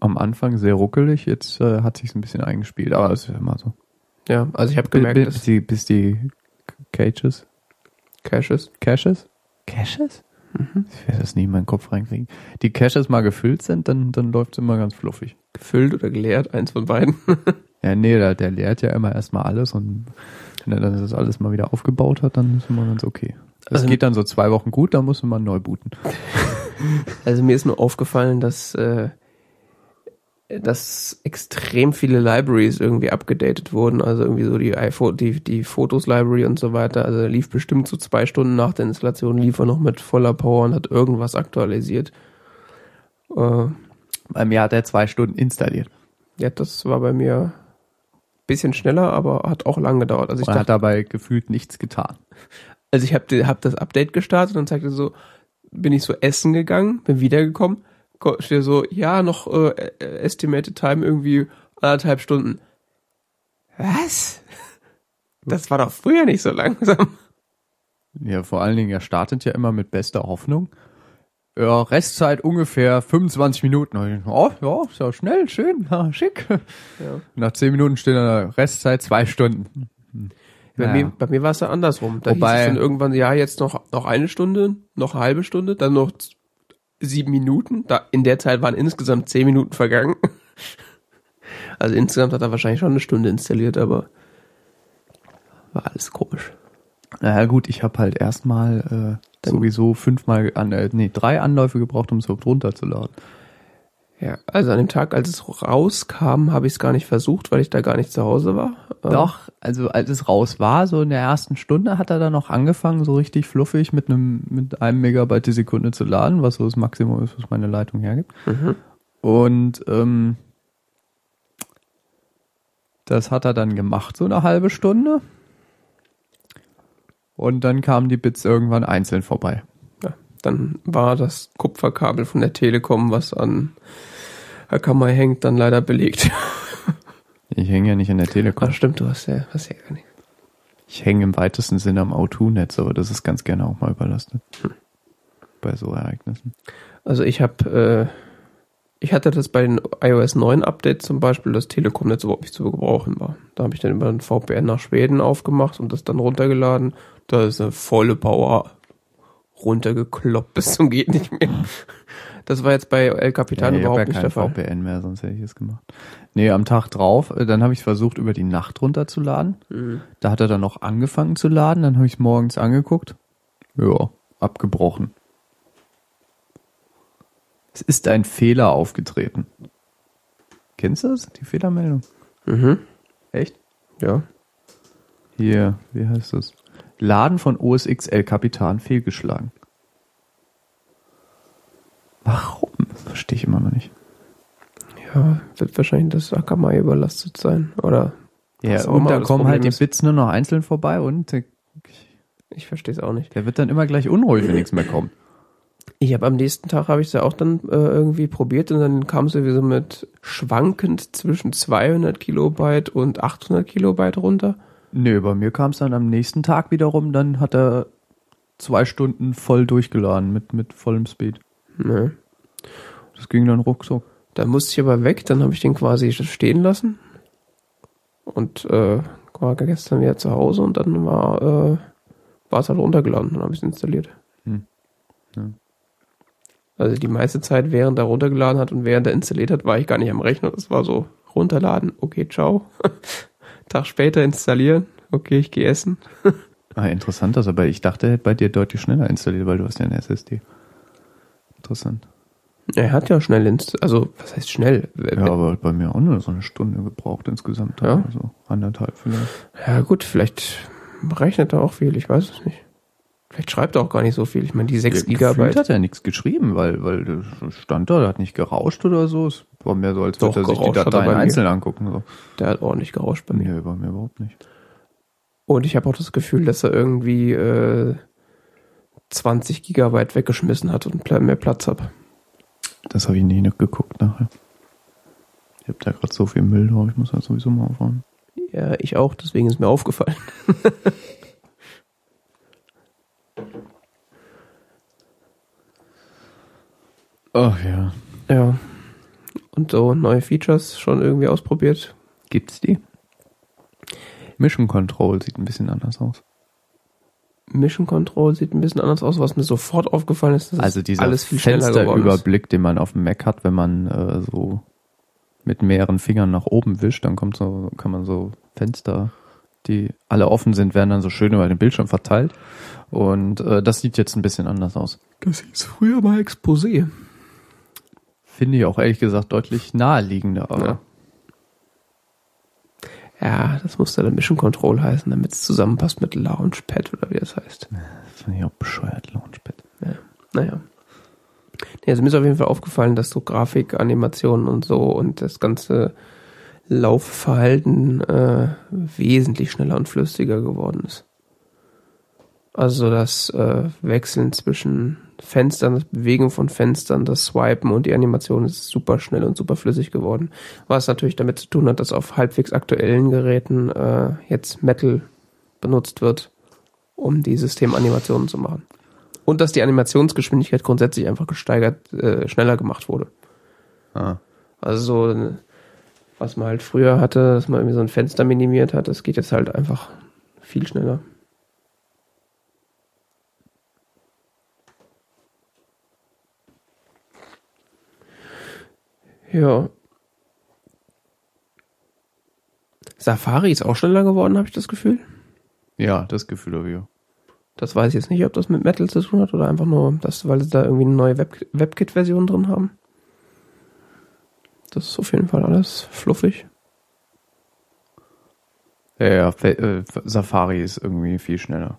am Anfang sehr ruckelig, jetzt äh, hat sich ein bisschen eingespielt, aber das ist ja immer so. Ja, also ich habe gemerkt, bi- dass bis die, bis die Cages, Caches. Caches? Caches? Ich werde das nie in meinen Kopf reinkriegen. Die Caches mal gefüllt sind, dann, dann läuft es immer ganz fluffig. gefüllt oder geleert, eins von beiden. Ja, nee, der, der leert ja immer erstmal alles und wenn er dann das alles mal wieder aufgebaut hat, dann ist immer ganz okay. Es Also- geht dann so zwei Wochen gut, dann muss man neu booten. Also mir ist nur aufgefallen, dass, äh, dass extrem viele Libraries irgendwie abgedatet wurden. Also irgendwie so die iPhone, die, die Fotos-Library und so weiter. Also lief bestimmt so zwei Stunden nach der Installation, lief er noch mit voller Power und hat irgendwas aktualisiert. Äh, Bei mir hat er zwei Stunden installiert. ja, das war bei mir bisschen schneller, aber hat auch lang gedauert. Also ich dachte, hat dabei gefühlt nichts getan. Also ich habe hab das Update gestartet und zeigte so, bin ich so essen gegangen, bin wiedergekommen, ko- steht so, ja, noch äh, äh, estimated time irgendwie anderthalb Stunden. Was? Das war doch früher nicht so langsam. Ja, vor allen Dingen, er startet ja immer mit bester Hoffnung. Ja, Restzeit ungefähr 25 Minuten. Oh, ja, ist ja schnell, schön, ja, schick. Ja. Nach 10 Minuten steht da Restzeit zwei Stunden. Bei, Ja. mir, bei mir war es ja andersrum. Da Wobei- hieß es dann irgendwann, ja, jetzt noch, noch eine Stunde, noch eine halbe Stunde, dann noch sieben Minuten. Da, in der Zeit waren insgesamt zehn Minuten vergangen. Also insgesamt hat er wahrscheinlich schon eine Stunde installiert, aber war alles komisch. Na gut, ich habe halt erstmal äh, sowieso fünfmal, an, äh, nee, drei Anläufe gebraucht, um es überhaupt runterzuladen. Ja, also an dem Tag, als es rauskam, habe ich es gar nicht versucht, weil ich da gar nicht zu Hause war. Äh, Doch, also als es raus war, so in der ersten Stunde hat er dann noch angefangen, so richtig fluffig mit einem mit einem Megabyte die Sekunde zu laden, was so das Maximum ist, was meine Leitung hergibt. Mhm. Und ähm, das hat er dann gemacht, so eine halbe Stunde. Und dann kamen die Bits irgendwann einzeln vorbei. Dann war das Kupferkabel von der Telekom, was an Herr Kammer hängt, dann leider belegt. Ich hänge ja nicht in der Telekom. Ach stimmt, du hast ja, hast ja gar nicht. Ich hänge im weitesten Sinne am O2-Netz, aber das ist ganz gerne auch mal überlastet. Bei so Ereignissen. Also ich habe, äh, ich hatte das bei den iOS 9 Updates zum Beispiel, das Telekom-Netz überhaupt nicht zu gebrauchen war. Da habe ich dann über ein VPN nach Schweden aufgemacht und das dann runtergeladen. Da ist eine volle Power runtergekloppt bis zum geht nicht mehr. Das war jetzt bei El Capitan ich hab überhaupt ja nicht kein der Fall. VPN mehr, sonst hätte ich es gemacht. Nee, am Tag drauf, äh, dann habe ich versucht, über die Nacht runterzuladen. Mhm. Da hat er dann noch angefangen zu laden, dann habe ich morgens angeguckt. Ja, abgebrochen. Es ist ein Fehler aufgetreten. Kennst du das? Die Fehlermeldung? Mhm. Echt? Ja. Hier, wie heißt das? Laden von OS X El Capitan fehlgeschlagen. Warum? Das verstehe ich immer noch nicht. Ja, wird wahrscheinlich das Akamai überlastet sein. Oder Ja, und da kommen halt die ist. Bits nur noch einzeln vorbei und der, ich verstehe es auch nicht. der wird dann immer gleich unruhig, wenn nichts mehr kommt. Ich habe am nächsten Tag habe ich es ja auch dann äh, irgendwie probiert und dann kam es sowieso mit schwankend zwischen 200 Kilobyte und 800 Kilobyte runter. Nö, bei mir kam es dann am nächsten Tag wiederum, dann hat er zwei Stunden voll durchgeladen mit, mit vollem Speed. Nö. Das ging dann ruckzuck. Dann musste ich aber weg, dann habe ich den quasi stehen lassen und äh, war gestern wieder zu Hause und dann war äh, war es halt runtergeladen, dann habe ich es installiert. Hm. Ja. Also die meiste Zeit, während er runtergeladen hat und während er installiert hat, war ich gar nicht am Rechner. Das war so runterladen, okay, ciao. Tag später installieren, okay, ich gehe essen. Ah, interessant das, aber ich dachte, er hätte bei dir deutlich schneller installiert, weil du hast ja eine SSD. Interessant. Er hat ja schnell ins, also was heißt schnell? Ja, aber hat bei mir auch nur so eine Stunde gebraucht insgesamt. Ja. Also anderthalb vielleicht. Ja gut, vielleicht rechnet er auch viel, ich weiß es nicht. Vielleicht schreibt er auch gar nicht so viel. Ich meine, die 6 Gefühlt Gigabyte. hat er nichts geschrieben, weil, weil das stand da, der hat nicht gerauscht oder so. Es war mehr so, als würde er sich die Dateien einzeln angucken. So. Der hat ordentlich gerauscht bei mir. Nee, bei mir überhaupt nicht. Und ich habe auch das Gefühl, dass er irgendwie äh, 20 Gigabyte weggeschmissen hat und mehr Platz hat. Das habe ich nie noch geguckt nachher. Ich habe da gerade so viel Müll drauf, ich muss halt sowieso mal aufräumen. Ja, ich auch, deswegen ist mir aufgefallen. Ach ja. Ja. Und so neue Features schon irgendwie ausprobiert. Gibt's die? Mission Control sieht ein bisschen anders aus. Mission Control sieht ein bisschen anders aus, was mir sofort aufgefallen ist, dass Also es dieser alles viel schneller geworden ist. Fensterüberblick, den man auf dem Mac hat, wenn man äh, so mit mehreren Fingern nach oben wischt, dann kommt so, kann man so Fenster, die alle offen sind, werden dann so schön über den Bildschirm verteilt. Und äh, das sieht jetzt ein bisschen anders aus. Das hieß früher mal Exposé. Finde ich auch ehrlich gesagt deutlich naheliegender. Aber Ja. Ja, das muss dann Mission Control heißen, damit es zusammenpasst mit Launchpad oder wie das heißt. das finde ich auch bescheuert, Launchpad. Naja. Nee, also mir ist auf jeden Fall aufgefallen, dass so Grafik, Animationen und so und das ganze Laufverhalten äh, wesentlich schneller und flüssiger geworden ist. Also das äh, Wechseln zwischen Fenstern, das Bewegen von Fenstern, das Swipen und die Animation ist super schnell und super flüssig geworden. Was natürlich damit zu tun hat, dass auf halbwegs aktuellen Geräten äh, jetzt Metal benutzt wird, um die Systemanimationen zu machen. Und dass die Animationsgeschwindigkeit grundsätzlich einfach gesteigert, äh, schneller gemacht wurde. Ah. Also so, was man halt früher hatte, dass man irgendwie so ein Fenster minimiert hat, das geht jetzt halt einfach viel schneller. Ja. Safari ist auch schneller geworden, habe ich das Gefühl. Ja, das Gefühl habe ich auch. Das weiß ich jetzt nicht, ob das mit Metal zu tun hat oder einfach nur, das, weil sie da irgendwie eine neue Web WebKit-Version drin haben. Das ist auf jeden Fall alles fluffig. Ja, ja, äh, Safari ist irgendwie viel schneller.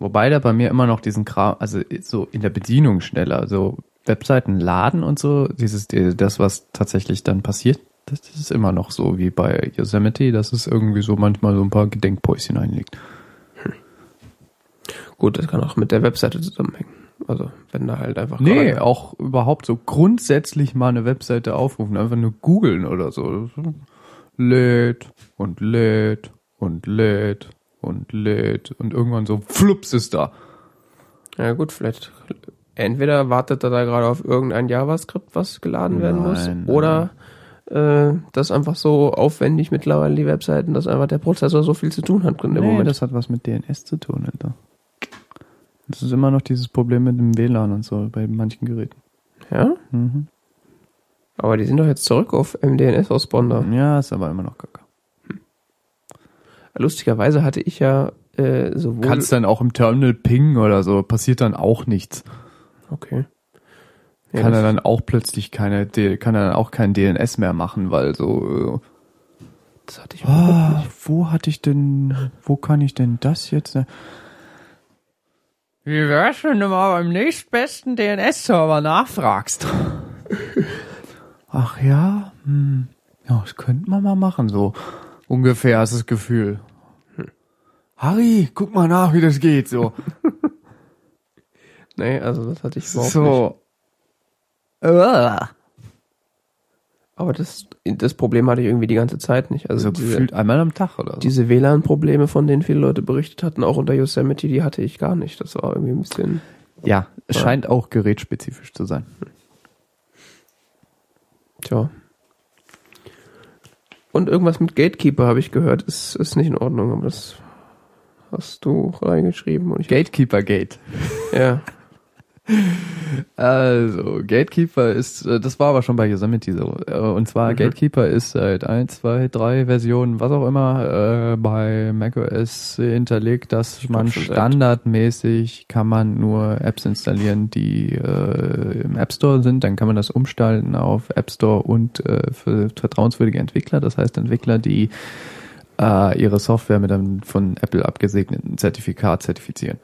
Wobei der bei mir immer noch diesen Kram, also so in der Bedienung schneller, so Webseiten laden und so, dieses, das, was tatsächlich dann passiert, das ist immer noch so wie bei Yosemite, dass es irgendwie so manchmal so ein paar Gedenkpäuschen einlegt. Gut, das kann auch mit der Webseite zusammenhängen. Also, wenn da halt einfach. Nee, auch überhaupt so grundsätzlich mal eine Webseite aufrufen, einfach nur googeln oder so. Lädt und lädt und lädt und lädt und irgendwann so flups ist da. Ja, gut, vielleicht. Entweder wartet er da gerade auf irgendein JavaScript, was geladen werden muss, Nein, oder äh, das ist einfach so aufwendig mittlerweile die Webseiten, dass einfach der Prozessor so viel zu tun hat in dem Nee, Moment. das hat was mit DNS zu tun, Alter. Das ist immer noch dieses Problem mit dem WLAN und so bei manchen Geräten. ja? Mhm. Aber die sind doch jetzt zurück auf MDNS-Ausponder. Ja, ist aber immer noch kacke. Lustigerweise hatte ich ja äh, sowohl. Kannst dann auch im Terminal pingen oder so, passiert dann auch nichts. Okay. Ja, kann er dann auch plötzlich keine, kann er dann auch kein DNS mehr machen, weil so, Das hatte ich äh, ah, wo hatte ich denn, wo kann ich denn das jetzt? äh? Wie wär's, wenn du mal beim nächstbesten DNS-Server nachfragst? Ach ja, hm. ja, das könnte man mal machen, so ungefähr ist das Gefühl. Harry, guck mal nach, wie das geht, so. Nee, also das hatte ich überhaupt nicht. so. Aber das, das Problem hatte ich irgendwie die ganze Zeit nicht. Also So diese, gefühlt einmal am Tag oder so. diese WLAN-Probleme, von denen viele Leute berichtet hatten, auch unter Yosemite, die hatte ich gar nicht. Das war irgendwie ein bisschen. Ja, es Ja. scheint auch gerätspezifisch zu sein. Tja. Und irgendwas mit Gatekeeper habe ich gehört, ist, ist nicht in Ordnung, aber das hast du reingeschrieben und ich Gatekeeper Gate. ja. Also, Gatekeeper ist, äh, das war aber schon bei Yosemite so. Äh, Und zwar, Mhm. Gatekeeper ist seit ein, zwei, drei Versionen, was auch immer, äh, bei macOS hinterlegt, dass man standardmäßig kann man nur Apps installieren, die äh, im App Store sind. Dann kann man das umstalten auf App Store und äh, für vertrauenswürdige Entwickler. Das heißt Entwickler, die äh, ihre Software mit einem von Apple abgesegneten Zertifikat zertifizieren.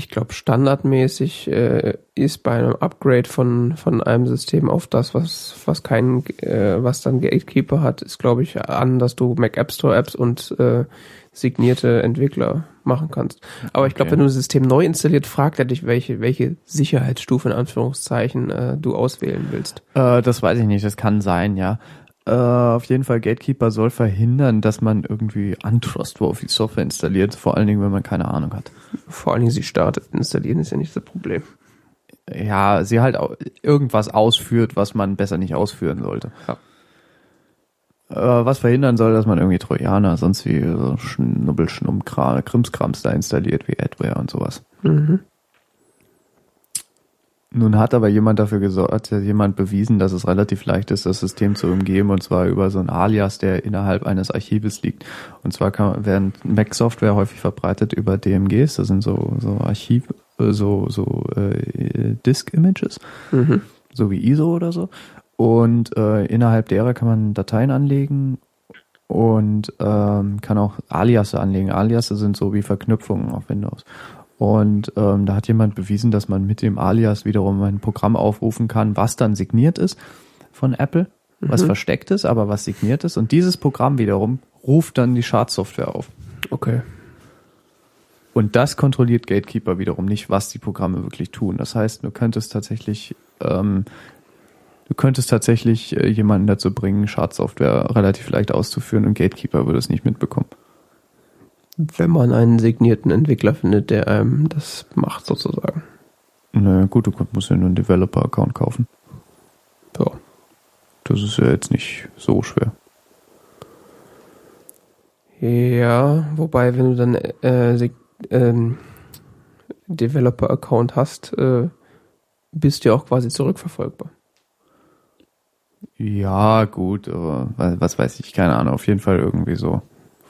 Ich glaube, standardmäßig äh, ist bei einem Upgrade von, von einem System auf das, was, was keinen, äh, was dann Gatekeeper hat, ist, glaube ich, an, dass du Mac App Store Apps und äh, signierte Entwickler machen kannst. Aber ich glaube, wenn du ein System neu installiert, fragt er dich, welche, welche Sicherheitsstufe in Anführungszeichen äh, du auswählen willst. Äh, das weiß ich nicht, das kann sein, ja. Äh, auf jeden Fall, Gatekeeper soll verhindern, dass man irgendwie untrustworthy Software installiert, vor allen Dingen, wenn man keine Ahnung hat. Vor allen Dingen sie startet. Installieren ist ja nicht das Problem. Ja, sie halt irgendwas ausführt, was man besser nicht ausführen sollte. Ja. Äh, was verhindern soll, dass man irgendwie Trojaner, sonst wie so Schnubbelschnummkram, Krimskrams da installiert, wie Adware und sowas. Mhm. Nun hat aber jemand dafür gesorgt, hat jemand bewiesen, dass es relativ leicht ist, das System zu umgehen, und zwar über so ein Alias, der innerhalb eines Archives liegt. Und zwar kann, werden Mac-Software häufig verbreitet über DMGs, das sind so, so Archiv, äh, so, so äh, Disk-Images, Mhm. so wie ISO oder so. Und äh, innerhalb derer kann man Dateien anlegen und ähm, kann auch Aliasse anlegen. Aliasse sind so wie Verknüpfungen auf Windows. Und ähm, da hat jemand bewiesen, dass man mit dem Alias wiederum ein Programm aufrufen kann, was dann signiert ist von Apple, was Mhm. versteckt ist, aber was signiert ist. Und dieses Programm wiederum ruft dann die Schadsoftware auf. Okay. Und das kontrolliert Gatekeeper wiederum nicht, was die Programme wirklich tun. Das heißt, du könntest tatsächlich, ähm, du könntest tatsächlich äh, jemanden dazu bringen, Schadsoftware relativ leicht auszuführen und Gatekeeper würde es nicht mitbekommen. Wenn man einen signierten Entwickler findet, der einem das macht, sozusagen. Na gut, du musst ja nur einen Developer-Account kaufen. Ja. Das ist ja jetzt nicht so schwer. Ja, wobei, wenn du dann äh, ähm, Developer-Account hast, äh, bist du ja auch quasi zurückverfolgbar. Ja, gut, aber wa- was weiß ich, keine Ahnung. Auf jeden Fall irgendwie so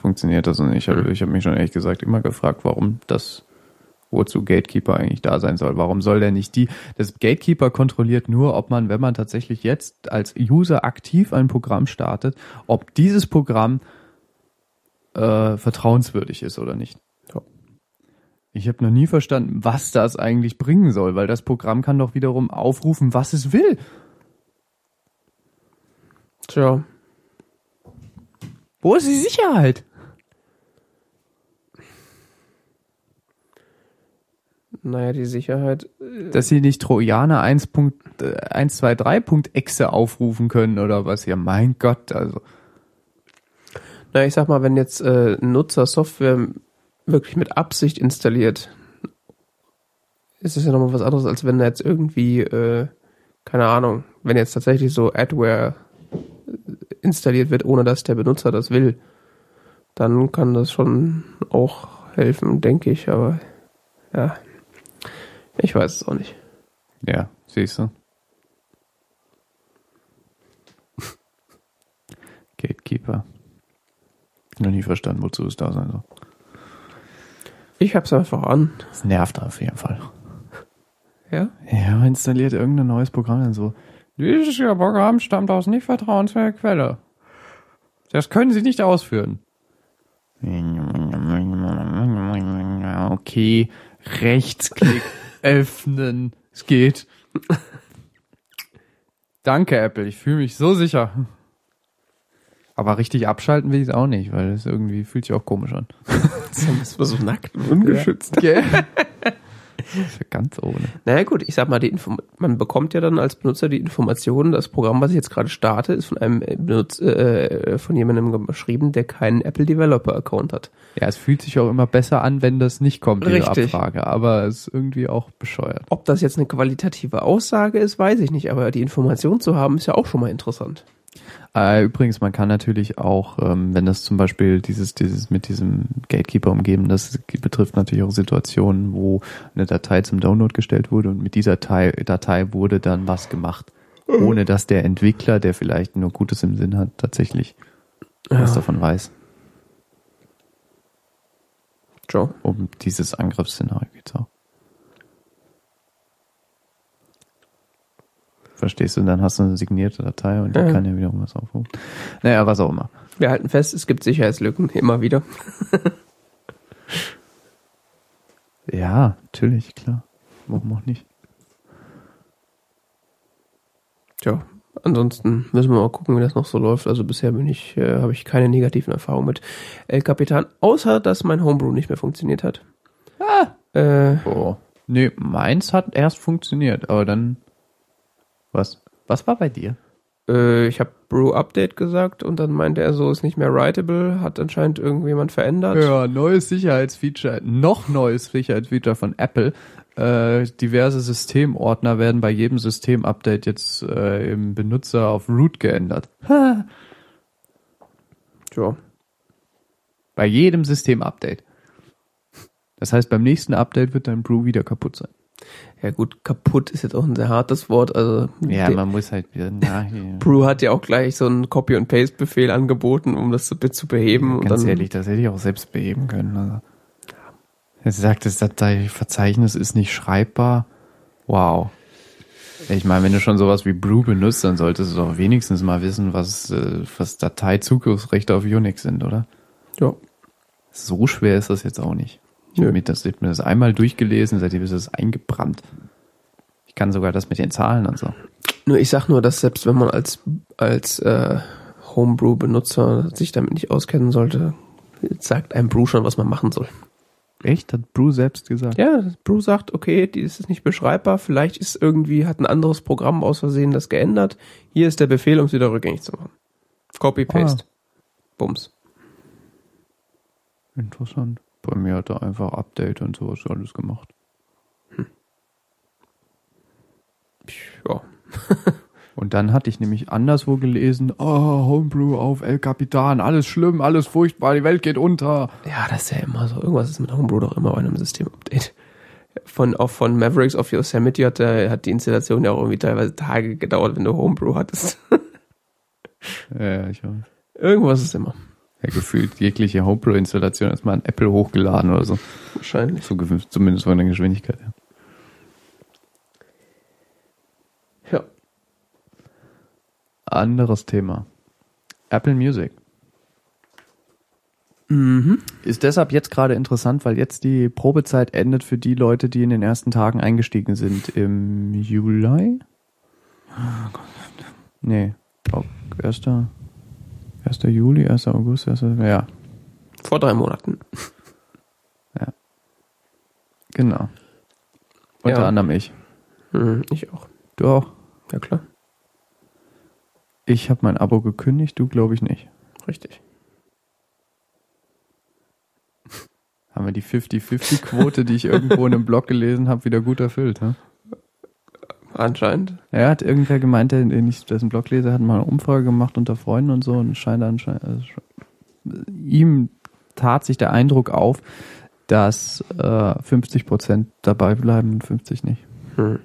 funktioniert das. Und ich habe ich hab mich schon ehrlich gesagt immer gefragt, warum das, wozu Gatekeeper eigentlich da sein soll. Warum soll der nicht die, das Gatekeeper kontrolliert nur, ob man, wenn man tatsächlich jetzt als User aktiv ein Programm startet, ob dieses Programm äh, vertrauenswürdig ist oder nicht. Ich habe noch nie verstanden, was das eigentlich bringen soll, weil das Programm kann doch wiederum aufrufen, was es will. Tja, Wo ist die Sicherheit? Naja, die Sicherheit. äh, Dass sie nicht Trojaner 1.123.exe aufrufen können oder was? Ja, mein Gott, also. Na, ich sag mal, wenn jetzt äh, ein Nutzer Software wirklich mit Absicht installiert, ist es ja nochmal was anderes, als wenn er jetzt irgendwie, äh, keine Ahnung, wenn jetzt tatsächlich so Adware installiert wird, ohne dass der Benutzer das will, dann kann das schon auch helfen, denke ich, aber ja, ich weiß es auch nicht. Ja, siehst du. Gatekeeper. Noch nie verstanden, wozu es da sein soll. Ich hab's einfach an. Das nervt auf jeden Fall. Ja? Ja, man installiert irgendein neues Programm dann so. Dieses Programm stammt aus nicht vertrauenswürdiger Quelle. Das können Sie nicht ausführen. Okay, Rechtsklick öffnen. Es geht. Danke, Apple. Ich fühle mich so sicher. Aber richtig abschalten will ich es auch nicht, weil es irgendwie fühlt sich auch komisch an. Das war so nackt und ungeschützt. Ist ja ganz ohne. Naja gut, ich sag mal, man bekommt ja dann als Benutzer die Information, das Programm, was ich jetzt gerade starte, ist von einem äh, Benutz äh, von jemandem geschrieben, der keinen Apple Developer Account hat. Ja, es fühlt sich auch immer besser an, wenn das nicht kommt, diese Richtig. Abfrage. Aber es ist irgendwie auch bescheuert. Ob das jetzt eine qualitative Aussage ist, weiß ich nicht, aber die Information zu haben, ist ja auch schon mal interessant. Äh, übrigens, man kann natürlich auch, ähm, wenn das zum Beispiel dieses, dieses mit diesem Gatekeeper umgeben, das betrifft natürlich auch Situationen, wo eine Datei zum Download gestellt wurde und mit dieser Datei, Datei wurde dann was gemacht, ohne dass der Entwickler, der vielleicht nur Gutes im Sinn hat, tatsächlich was davon weiß. Joe. Um dieses Angriffsszenario geht's auch. Verstehst du? Und dann hast du eine signierte Datei und die Ja. kann ja wiederum was aufrufen. Naja, was auch immer. Wir halten fest, es gibt Sicherheitslücken, immer wieder. Ja, natürlich, klar. Warum auch nicht? Tja, ansonsten müssen wir mal gucken, wie das noch so läuft. Also bisher bin ich, äh, habe ich keine negativen Erfahrungen mit El Capitan, außer dass mein Homebrew nicht mehr funktioniert hat. Ah. Äh, Oh. Nee, meins hat erst funktioniert, aber dann. Was? Was war bei dir? äh, ich habe Brew Update gesagt und dann meinte er so, ist nicht mehr writable, hat anscheinend irgendjemand verändert. Ja, neues Sicherheitsfeature, noch neues Sicherheitsfeature von Apple. Äh, diverse Systemordner werden bei jedem Systemupdate jetzt äh, im Benutzer auf Root geändert. Tja, Bei jedem Systemupdate. Das heißt, beim nächsten Update wird dein Brew wieder kaputt sein. Ja gut, kaputt ist jetzt auch ein sehr hartes Wort. Also Ja, man muss halt wieder nachher. Brew hat ja auch gleich so einen Copy-and-Paste-Befehl angeboten, um das zu, zu beheben. und Ganz ehrlich, das hätte ich auch selbst beheben können. Also. Er sagt, das Dateiverzeichnis ist nicht schreibbar. Wow. Ich meine, wenn du schon sowas wie Brew benutzt, dann solltest du doch wenigstens mal wissen, was, äh, was Dateizugriffsrechte auf Unix sind, oder? Ja. So schwer ist das jetzt auch nicht. Ich Nö. habe mir das, ich hab mir das einmal durchgelesen, seitdem ist es eingebrannt. Ich kann sogar das mit den Zahlen und so. Nur ich sag nur, dass selbst wenn man als, als äh, Homebrew-Benutzer sich damit nicht auskennen sollte, sagt einem Brew schon, was man machen soll. Echt? Hat Brew selbst gesagt? Ja, Brew sagt, okay, die ist nicht beschreibbar, vielleicht ist irgendwie, hat ein anderes Programm aus Versehen das geändert. Hier ist der Befehl, um es wieder rückgängig zu machen. Copy-Paste. Bums. Interessant. Bei mir hat er einfach Update und sowas alles gemacht. Ja. Und dann hatte ich nämlich anderswo gelesen, oh, Homebrew auf El Capitan, alles schlimm, alles furchtbar, die Welt geht unter. Ja, das ist ja immer so. Irgendwas ist mit Homebrew doch immer bei einem System-Update. Von, auch von Mavericks of Yosemite hat, der, hat die Installation ja auch irgendwie teilweise Tage gedauert, wenn du Homebrew hattest. Ja, ja, ich weiß. Irgendwas ist immer. Ja, gefühlt jegliche Homebrew-Installation ist mal an Apple hochgeladen oder so. Wahrscheinlich. zumindest von der Geschwindigkeit her. Ja. Anderes Thema. Apple Music. Mhm. Ist deshalb jetzt gerade interessant, weil jetzt die Probezeit endet für die Leute, die in den ersten Tagen eingestiegen sind im Juli? Nee, oh, 1. 1. Juli, 1. August, 1. Ja, Vor drei Monaten. genau. Unter Ja. anderem ich. Mhm, ich auch. Du auch? Ja, klar. Ich habe mein Abo gekündigt, du glaube ich nicht. Richtig. Haben wir die 50-50-Quote, die ich irgendwo in einem Blog gelesen habe, wieder gut erfüllt, ne? Anscheinend. Er hat irgendwer gemeint, der, den ich dessen Blog lese, hat mal eine Umfrage gemacht unter Freunden und so und scheint anscheinend, also ihm tat sich der Eindruck auf, dass äh, 50 Prozent dabei bleiben und 50 nicht. Hm.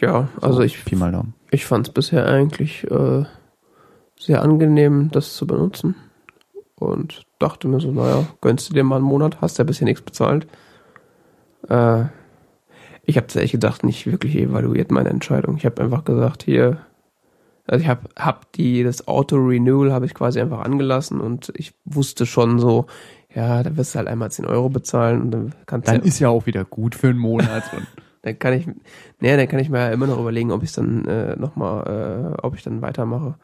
Ja, also So, ich, ich fand es bisher eigentlich äh, sehr angenehm, das zu benutzen. Und dachte mir so, naja, gönnst du dir mal einen Monat, hast ja bisher nichts bezahlt. Äh, ich habe ehrlich gedacht nicht wirklich evaluiert meine Entscheidung. Ich habe einfach gesagt, hier, also ich habe hab die das Auto Renewal habe ich quasi einfach angelassen und ich wusste schon so, ja, da wirst du halt einmal 10 Euro bezahlen und dann kannst du Dann ja, ist ja auch wieder gut für einen Monat. Und dann kann ich, nee, dann kann ich mir ja immer noch überlegen, ob ich dann äh, nochmal, äh, ob ich dann weitermache.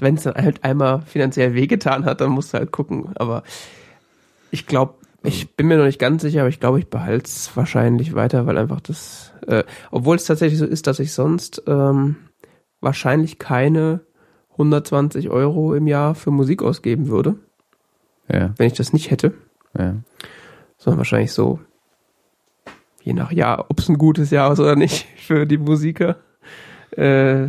Wenn es dann halt einmal finanziell wehgetan hat, dann musst du halt gucken. Aber ich glaube, ich bin mir noch nicht ganz sicher, aber ich glaube, ich behalte es wahrscheinlich weiter, weil einfach das, äh, obwohl es tatsächlich so ist, dass ich sonst ähm, wahrscheinlich keine 120 Euro im Jahr für Musik ausgeben würde, ja, wenn ich das nicht hätte, ja. sondern wahrscheinlich so, je nach Jahr, ob es ein gutes Jahr ist oder nicht für die Musiker. äh,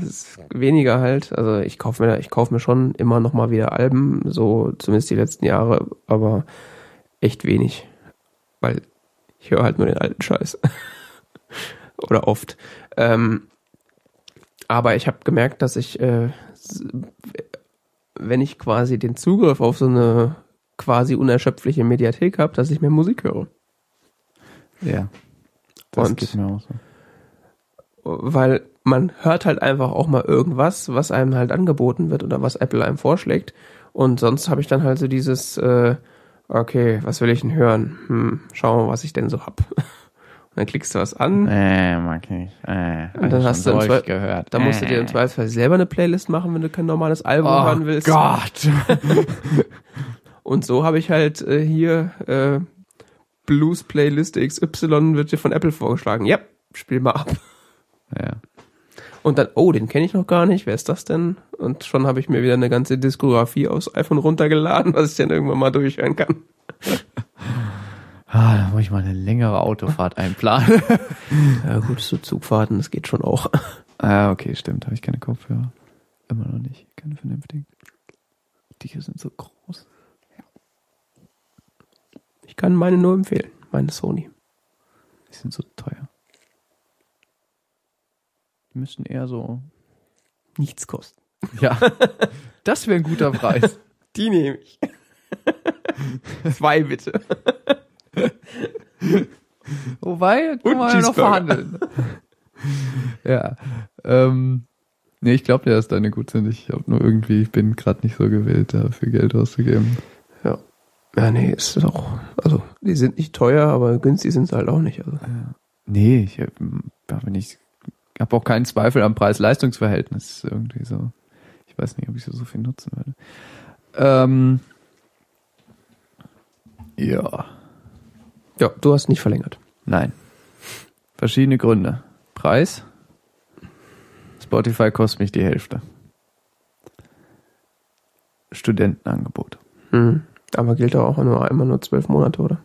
weniger halt. Also ich kaufe mir, ich kaufe mir schon immer noch mal wieder Alben, so zumindest die letzten Jahre, aber echt wenig, weil ich höre halt nur den alten Scheiß oder oft. Ähm, aber ich habe gemerkt, dass ich, äh, wenn ich quasi den Zugriff auf so eine quasi unerschöpfliche Mediathek habe, dass ich mehr Musik höre. Ja. Das Und- geht mir auch so. weil man hört halt einfach auch mal irgendwas, was einem halt angeboten wird oder was Apple einem vorschlägt. Und sonst habe ich dann halt so dieses, äh, okay, was will ich denn hören? Hm, schauen wir mal, was ich denn so hab. Und dann klickst du was an, Äh, mag ich nicht. Äh, Und dann hast du im Zwe- gehört. da musst du dir im Zweifelsfall selber eine Playlist machen, wenn du kein normales Album Oh hören willst. Gott. Und so habe ich halt äh, hier äh, Blues Playlist XY wird dir von Apple vorgeschlagen. Ja, spiel mal ab. ja. Und dann, oh, den kenne ich noch gar nicht, wer ist das denn? Und schon habe ich mir wieder eine ganze Diskografie aus iPhone runtergeladen, was ich dann irgendwann mal durchhören kann. Ah, da muss ich mal eine längere Autofahrt einplanen. Ja gut, so Zugfahrten, das geht schon auch. ah, okay, stimmt. Habe ich keine Kopfhörer. Immer noch nicht. Keine vernünftigen. Die hier sind so groß. Ich kann meine nur empfehlen, meine Sony. Die sind so teuer. Die müssten eher so. Nichts kosten. Ja. Das wäre ein guter Preis. Die nehme ich. Zwei bitte. Wobei, kann Und man ja noch verhandeln. ja. Ähm, nee, ich glaube ja, dass deine gut sind. Ich hab nur irgendwie, ich bin gerade nicht so gewillt, dafür Geld auszugeben. Ja. Ja, nee, ist auch, also, die sind nicht teuer, aber günstig sind sie halt auch nicht. Also. Nee, ich hab, aber nicht, habe auch keinen Zweifel am Preis-Leistungs-Verhältnis irgendwie so. Ich weiß nicht, ob ich so, so viel nutzen würde. Ähm, ja, Ja, du hast nicht verlängert. nein. Verschiedene Gründe. Preis. Spotify kostet mich die Hälfte. Studentenangebot. Mhm. Aber gilt auch nur einmal nur zwölf Monate, oder?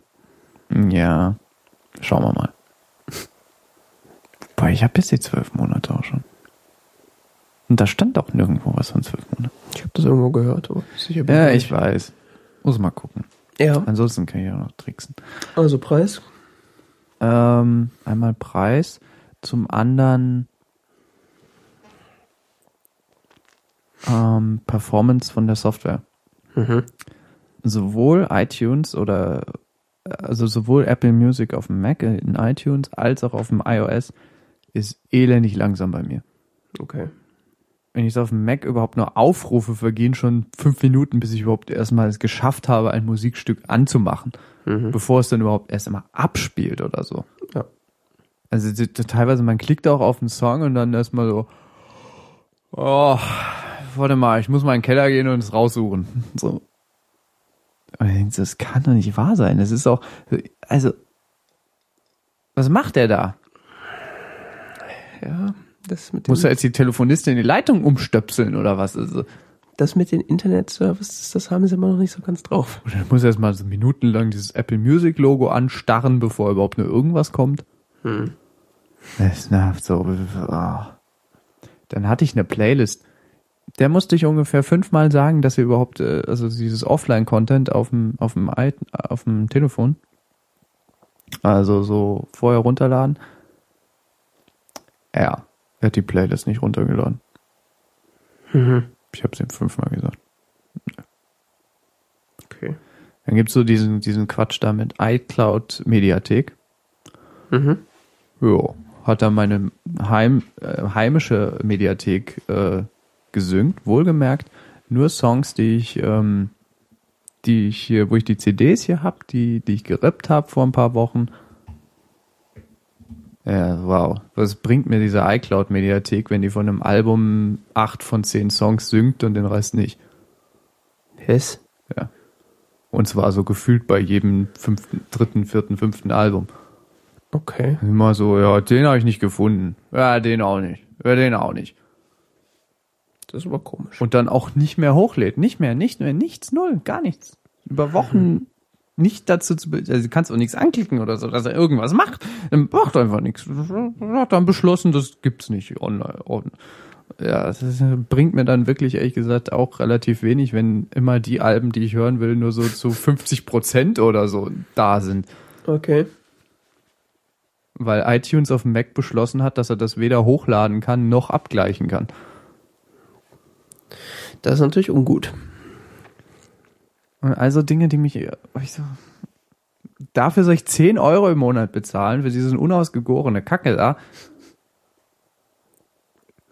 Ja, schauen wir mal. Wobei, ich habe jetzt die zwölf Monate auch schon. Und da stand auch nirgendwo was von zwölf Monaten. Ich habe das irgendwo gehört, aber sicher bin Ja, ich weiß. Muss mal gucken. Ja, Ansonsten kann ich auch noch tricksen. also Preis. Ähm, einmal Preis, zum anderen ähm, Performance von der Software. Mhm. Sowohl iTunes oder also sowohl Apple Music auf dem Mac in iTunes als auch auf dem iOS ist elendig langsam bei mir. Okay. Wenn ich es auf dem Mac überhaupt nur aufrufe, vergehen schon fünf Minuten, bis ich überhaupt erstmal es geschafft habe, ein Musikstück anzumachen, Mhm. bevor es dann überhaupt erst einmal abspielt oder so. Ja. Also die- die- teilweise, man klickt auch auf den Song und dann erstmal so, oh, warte mal, ich muss mal in den Keller gehen und es raussuchen. So. Und denke, das kann doch nicht wahr sein. Das ist auch, also, was macht der da? Ja, das mit, den, Muss er jetzt die Telefonistin die Leitung umstöpseln oder was? Also, das mit den Internet-Services, das haben sie immer noch nicht so ganz drauf. oder muss er erstmal so minutenlang dieses Apple Music Logo anstarren, bevor überhaupt nur irgendwas kommt? Hm. Das nervt so. Ah. Dann hatte ich eine Playlist. Der musste ich ungefähr fünfmal sagen, dass wir überhaupt, äh, also dieses Offline-Content auf dem, auf dem, auf dem Telefon, also so vorher runterladen. Ja, er hat die Playlist nicht runtergeladen. Mhm. Ich habe es ihm fünfmal gesagt. Okay. Dann gibt's so diesen, diesen Quatsch da mit iCloud Mediathek. Mhm. Ja, hat er meine heim, äh, heimische Mediathek äh, gesynkt, wohlgemerkt. Nur Songs, die ich, ähm, die ich hier, wo ich die CDs hier hab, die, die ich gerippt habe vor ein paar Wochen. Ja, wow. Was bringt mir diese iCloud-Mediathek, wenn die von einem Album acht von zehn Songs synkt und den Rest nicht? Hess. Ja. Und zwar so gefühlt bei jedem fünften, dritten, vierten, fünften Album. Okay. Immer so, ja, den habe ich nicht gefunden. Ja, den auch nicht. Ja, den auch nicht. Das ist aber komisch. Und dann auch nicht mehr hochlädt. Nicht mehr, nicht mehr, nichts, null, gar nichts. Über Wochen nicht dazu zu, also du kannst auch nichts anklicken oder so, dass er irgendwas macht. Dann macht einfach nichts. Hat dann beschlossen, das gibt's nicht online. Ja, das bringt mir dann wirklich ehrlich gesagt auch relativ wenig, wenn immer die Alben, die ich hören will, nur so zu 50 Prozent oder so da sind. Okay. Weil iTunes auf dem Mac beschlossen hat, dass er das weder hochladen kann noch abgleichen kann. Das ist natürlich ungut. Also Dinge, die mich, ich so, dafür soll ich 10 Euro im Monat bezahlen für diesen unausgegorene Kacke da.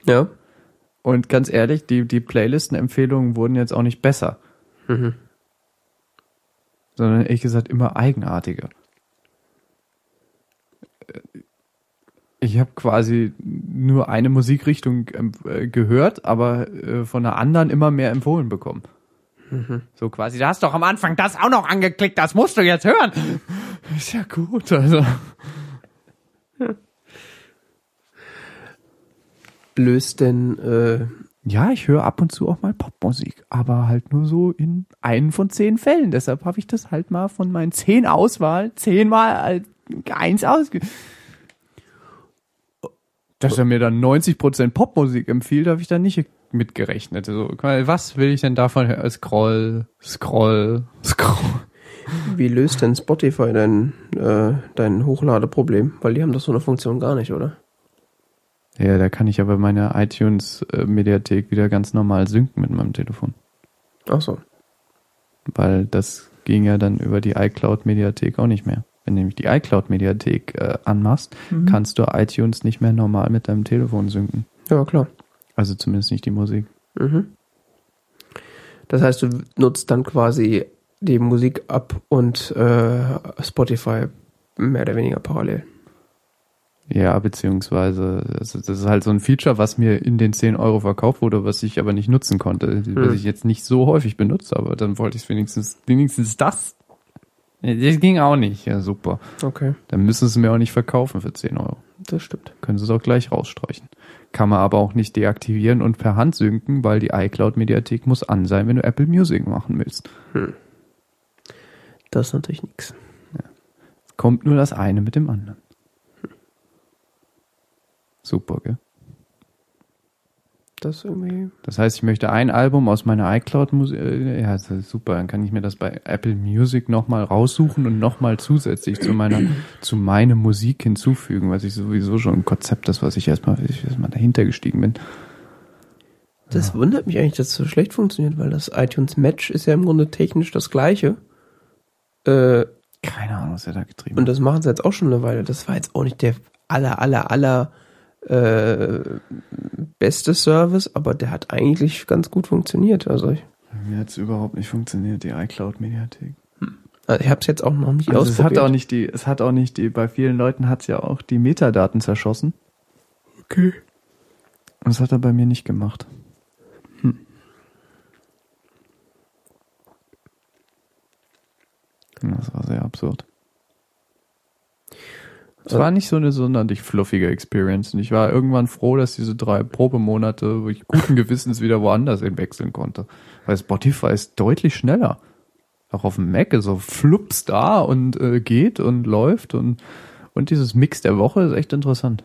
Ja. Und ganz ehrlich, die, die Playlisten-Empfehlungen wurden jetzt auch nicht besser. Mhm. Sondern ehrlich gesagt immer eigenartiger. Ich habe quasi nur eine Musikrichtung äh, gehört, aber äh, von einer anderen immer mehr empfohlen bekommen. Mhm. So quasi, du hast doch am Anfang das auch noch angeklickt, das musst du jetzt hören. Ist ja gut, also. Löst denn, äh, Ja, ich höre ab und zu auch mal Popmusik, aber halt nur so in einen von zehn Fällen. Deshalb habe ich das halt mal von meinen zehn Auswahl zehnmal als eins ausge... Dass er mir dann 90% Popmusik empfiehlt, habe ich dann nicht mitgerechnet. Also, was will ich denn davon hören? Scroll, scroll, scroll. wie löst denn Spotify dein, äh, dein Hochladeproblem? Weil die haben das so eine Funktion gar nicht, oder? Ja, da kann ich aber meine iTunes-Mediathek wieder ganz normal synken mit meinem Telefon. Ach so. Weil das ging ja dann über die iCloud-Mediathek auch nicht mehr. Wenn du nämlich die iCloud-Mediathek äh, anmachst, Mhm. kannst du iTunes nicht mehr normal mit deinem Telefon synken. Ja, klar. Also zumindest nicht die Musik. Mhm. Das heißt, du nutzt dann quasi die Musik ab und äh, Spotify mehr oder weniger parallel. Ja, beziehungsweise das ist, das ist halt so ein Feature, was mir in den 10 Euro verkauft wurde, was ich aber nicht nutzen konnte, was Hm. ich jetzt nicht so häufig benutze, aber dann wollte ich wenigstens, wenigstens das. Das ging auch nicht. Ja, super. Okay, Dann müssen sie mir auch nicht verkaufen für 10 Euro. Das stimmt. Können sie es auch gleich rausstreichen. Kann man aber auch nicht deaktivieren und per Hand synken, weil die iCloud-Mediathek muss an sein, wenn du Apple Music machen willst. Das ist natürlich nix. Kommt nur das eine mit dem anderen. Super, gell? Das irgendwie. Das heißt, ich möchte ein Album aus meiner iCloud-Musik, äh, ja, das ist super, dann kann ich mir das bei Apple Music nochmal raussuchen und nochmal zusätzlich zu meiner, zu meiner Musik hinzufügen, was ich sowieso schon ein Konzept ist, was ich erstmal, ich erstmal dahinter gestiegen bin. Das wundert mich eigentlich, dass es so schlecht funktioniert, weil das iTunes Match ist ja im Grunde technisch das gleiche. Äh, Keine Ahnung, was er da getrieben und hat. das machen sie jetzt auch schon eine Weile. Das war jetzt auch nicht der aller, aller, aller äh, beste Service, aber der hat eigentlich ganz gut funktioniert. Also ich, Mir hat es überhaupt nicht funktioniert, die iCloud-Mediathek. also ich habe es jetzt auch noch nicht Also es ausprobiert. hat auch nicht die, es hat auch nicht die, bei vielen Leuten hat es ja auch die Metadaten zerschossen. okay. Und das hat er bei mir nicht gemacht. Hm. Das war sehr absurd. Es war nicht so eine sonderlich fluffige Experience. Und ich war irgendwann froh, dass diese drei Probemonate, wo ich guten Gewissens wieder woanders hinwechseln konnte. Weil Spotify ist deutlich schneller. Auch auf dem Mac ist so flups da und äh, geht und läuft und, und dieses Mix der Woche ist echt interessant.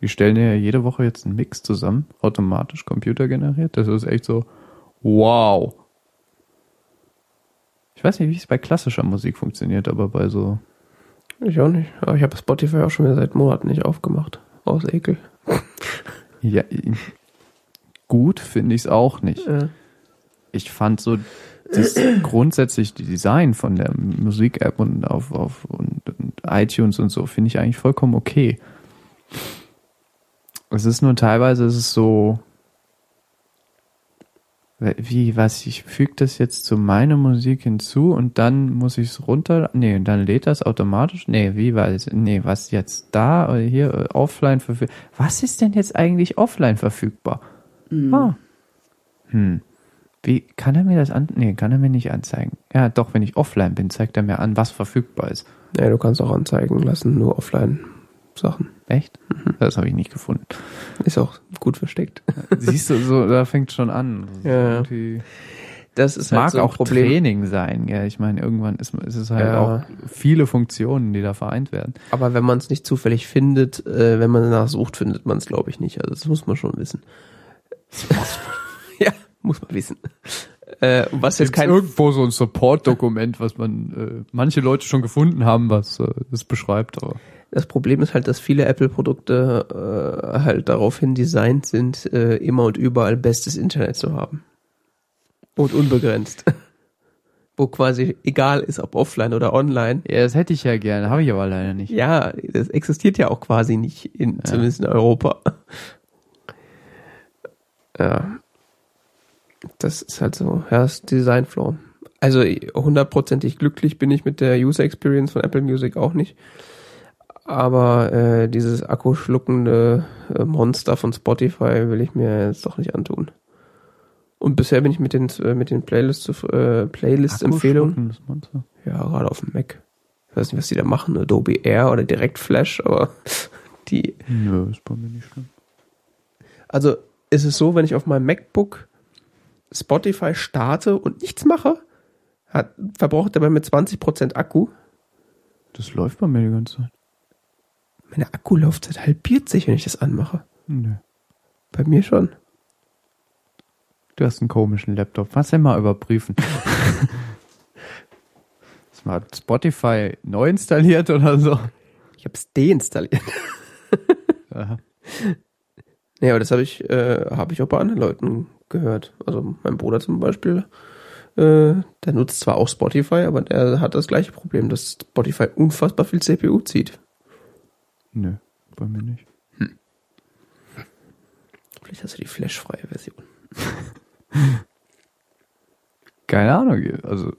Die stellen ja jede Woche jetzt einen Mix zusammen, automatisch computergeneriert. Das ist echt so, wow. Ich weiß nicht, wie es bei klassischer Musik funktioniert, aber bei so, Ich auch nicht. Aber ich habe Spotify auch schon wieder seit Monaten nicht aufgemacht. Aus Ekel. ja, gut finde ich es auch nicht. Äh, Ich fand so das grundsätzlich die Design von der Musik-App und auf, auf und, und iTunes und so finde ich eigentlich vollkommen okay. Es ist nur teilweise ist es so wie was ich füge das jetzt zu meiner Musik hinzu und dann muss ich es runter nee dann lädt das automatisch? Nee wie war es nee was jetzt da oder hier äh, offline verfügbar was ist denn jetzt eigentlich offline verfügbar? Ah. hm. Wie kann er mir das an nee kann er mir nicht anzeigen. Ja doch wenn ich offline bin zeigt er mir an was verfügbar ist. Ja, du kannst auch anzeigen lassen, nur offline Sachen. echt? Das habe ich nicht gefunden Ist auch gut versteckt. siehst du so da fängt schon an Ja, Das ist Es mag halt so auch Problem. Training sein, gell? Ich meine, irgendwann ist, ist es halt Ja. auch viele Funktionen, die da vereint werden. Aber wenn man es nicht zufällig findet, äh, wenn man danach sucht, findet man es, glaube ich, nicht. Also das muss man schon wissen. ja, muss man wissen. Äh, was jetzt kein irgendwo so ein Support-Dokument, was man äh, manche Leute schon gefunden haben, was äh, das beschreibt, aber Das Problem ist halt, dass viele Apple-Produkte äh, halt daraufhin designt sind, äh, immer und überall bestes Internet zu haben. Und unbegrenzt. Wo quasi egal ist, ob offline oder online. ja, das hätte ich ja gerne, habe ich aber leider nicht. Ja, das existiert ja auch quasi nicht, in, zumindest in Europa. Ja. Das ist halt so, ja, das ist Design-Flaw. Also hundertprozentig glücklich bin ich mit der User Experience von Apple Music auch nicht. Aber äh, dieses akkuschluckende äh, Monster von Spotify will ich mir jetzt doch nicht antun. Und bisher bin ich mit den äh, mit den Playlists äh, Playlist-Empfehlungen Akkuschluckendes Monster. ja, gerade auf dem Mac. Ich weiß nicht, was die da machen, Adobe Air oder direkt Flash, aber die, Nö, ist bei mir nicht schlimm. also ist es so, wenn ich auf meinem MacBook Spotify starte und nichts mache, hat, verbraucht dabei mit 20% Akku. Das läuft bei mir die ganze Zeit. Meine Akkulaufzeit halbiert sich, wenn ich das anmache. Nö. Bei mir schon. Du hast einen komischen Laptop. Was denn mal überprüfen? Du mal Spotify neu installiert oder so? Ich habe es deinstalliert. Aha. Nee, aber das habe ich, äh, habe ich auch bei anderen Leuten gehört. Also mein Bruder zum Beispiel, äh, der nutzt zwar auch Spotify, aber der hat das gleiche Problem, dass Spotify unfassbar viel CPU zieht. Nö, bei mir nicht. Vielleicht hast du die flashfreie Version. Keine Ahnung. Also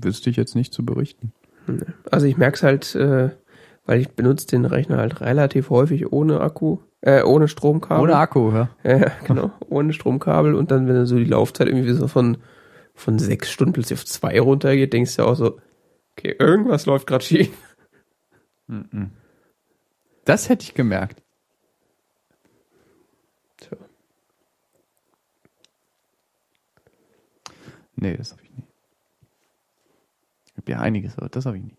wüsste ich jetzt nicht zu berichten. Also ich merke es halt, äh, weil ich benutze den Rechner halt relativ häufig ohne Akku, äh, ohne Stromkabel. Ohne Akku, ja. Ja, genau, ohne Stromkabel und dann, wenn dann so die Laufzeit irgendwie so von, von sechs Stunden plötzlich auf zwei runtergeht, denkst du auch so, okay, irgendwas läuft gerade schief. Das hätte ich gemerkt. Tja. Nee, das habe ich nie. Ich habe ja einiges, aber das habe ich nie.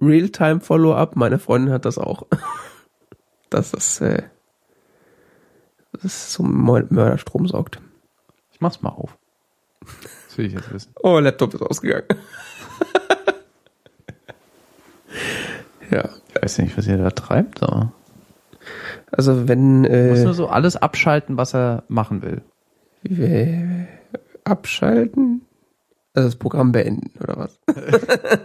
Realtime Follow-up, meine Freundin hat das auch. Dass das, äh, das zum Mör- Mörderstrom sorgt. Ich mach's mal auf. Das will ich jetzt wissen. Oh, Laptop ist ausgegangen. ja. Ich weiß nicht, was ihr da treibt, aber. Also wenn muss äh, nur so alles abschalten, was er machen will. wir abschalten, also das Programm beenden oder was?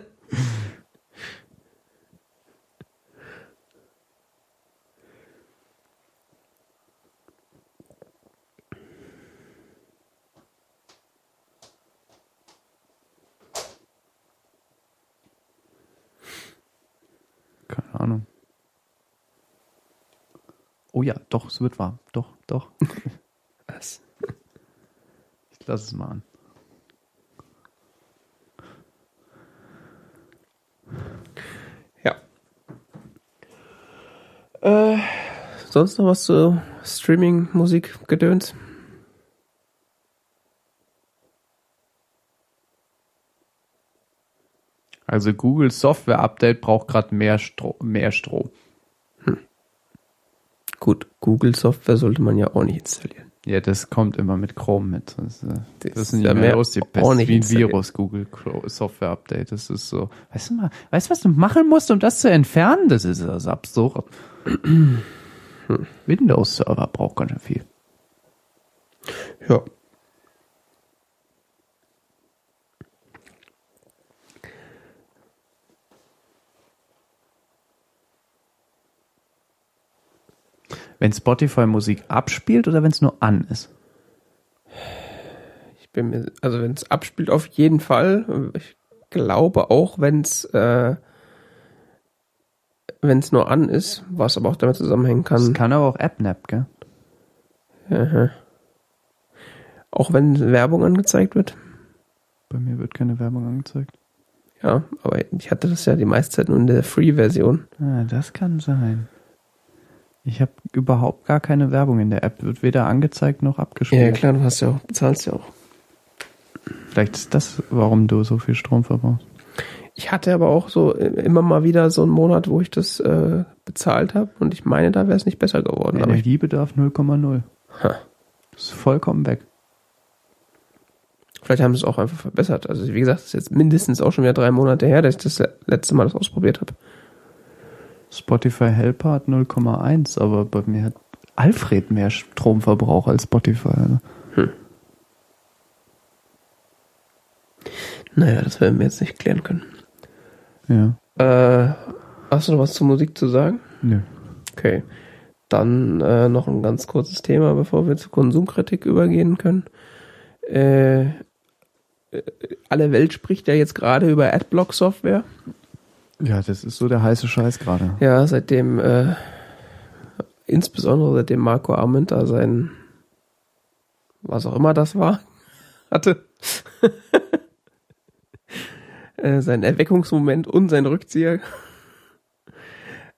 Oh ja, doch, es wird warm. Doch, doch. Was? Ich lasse es mal an. Ja. Äh, sonst noch was zu Streaming, Musik, Gedöns? Also Google Software Update braucht gerade mehr, Stro mehr Strom. Gut, Google Software sollte man ja auch nicht installieren. Ja, das kommt immer mit Chrome mit. Das, äh, Das das ist nicht ja mehr los, die Pest. Wie ein. Virus, Google Software Update. Das ist so. Weißt du mal, weißt du, was du machen musst, um das zu entfernen? Das ist das absurd. Windows Server braucht ganz schön viel. Ja. Wenn Spotify Musik abspielt oder wenn es nur an ist? Ich bin mir, also wenn es abspielt, auf jeden Fall. Ich glaube auch, wenn es äh, wenn es nur an ist, was aber auch damit zusammenhängen Das kann. kann aber auch AppNap, gell? Aha. Auch wenn Werbung angezeigt wird. Bei mir wird keine Werbung angezeigt. Ja, aber ich hatte das ja die meiste Zeit nur in der Free-Version. Ah, das kann sein. Ich habe überhaupt gar keine Werbung in der App. Wird weder angezeigt noch abgespielt. Ja, klar, du hast ja auch, bezahlst ja auch. Vielleicht ist das, warum du so viel Strom verbrauchst. Ich hatte aber auch so äh, immer mal wieder so einen Monat, wo ich das äh, bezahlt habe und ich meine, da wäre es nicht besser geworden. Energiebedarf 0,0. Ha. Das ist vollkommen weg. vielleicht haben sie es auch einfach verbessert. Also wie gesagt, es ist jetzt mindestens auch schon wieder drei Monate her, dass ich das letzte Mal das ausprobiert habe. Spotify Helper hat 0,1, aber bei mir hat Alfred mehr Stromverbrauch als Spotify. Also. Naja, das werden wir jetzt nicht klären können. Ja. Äh, hast du noch was zur Musik zu sagen? Nö. Okay. Dann äh, noch ein ganz kurzes Thema, bevor wir zur Konsumkritik übergehen können. Äh, äh, alle Welt spricht ja jetzt gerade über Adblock-Software. Ja, das ist so der heiße Scheiß gerade. Ja, seitdem, äh, insbesondere seitdem Marco Armenta sein, was auch immer das war, hatte, äh, sein Erweckungsmoment und sein Rückzieher.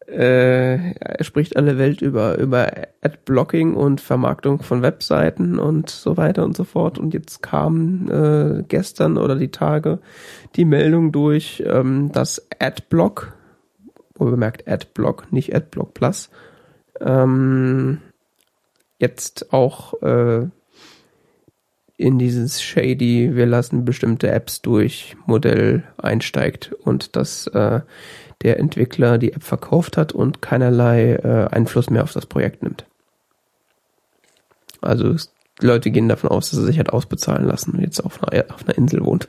Äh, er spricht alle Welt über, über Adblocking und Vermarktung von Webseiten und so weiter und so fort. Und jetzt kam äh, gestern oder die Tage die Meldung durch, ähm, dass Adblock, wohl bemerkt Adblock, nicht Adblock Plus, ähm, jetzt auch äh, in dieses shady, wir lassen bestimmte Apps durch Modell einsteigt und dass äh, der Entwickler die App verkauft hat und keinerlei äh, Einfluss mehr auf das Projekt nimmt. Also es, Leute gehen davon aus, dass er sich hat ausbezahlen lassen und jetzt auf einer, auf einer Insel wohnt.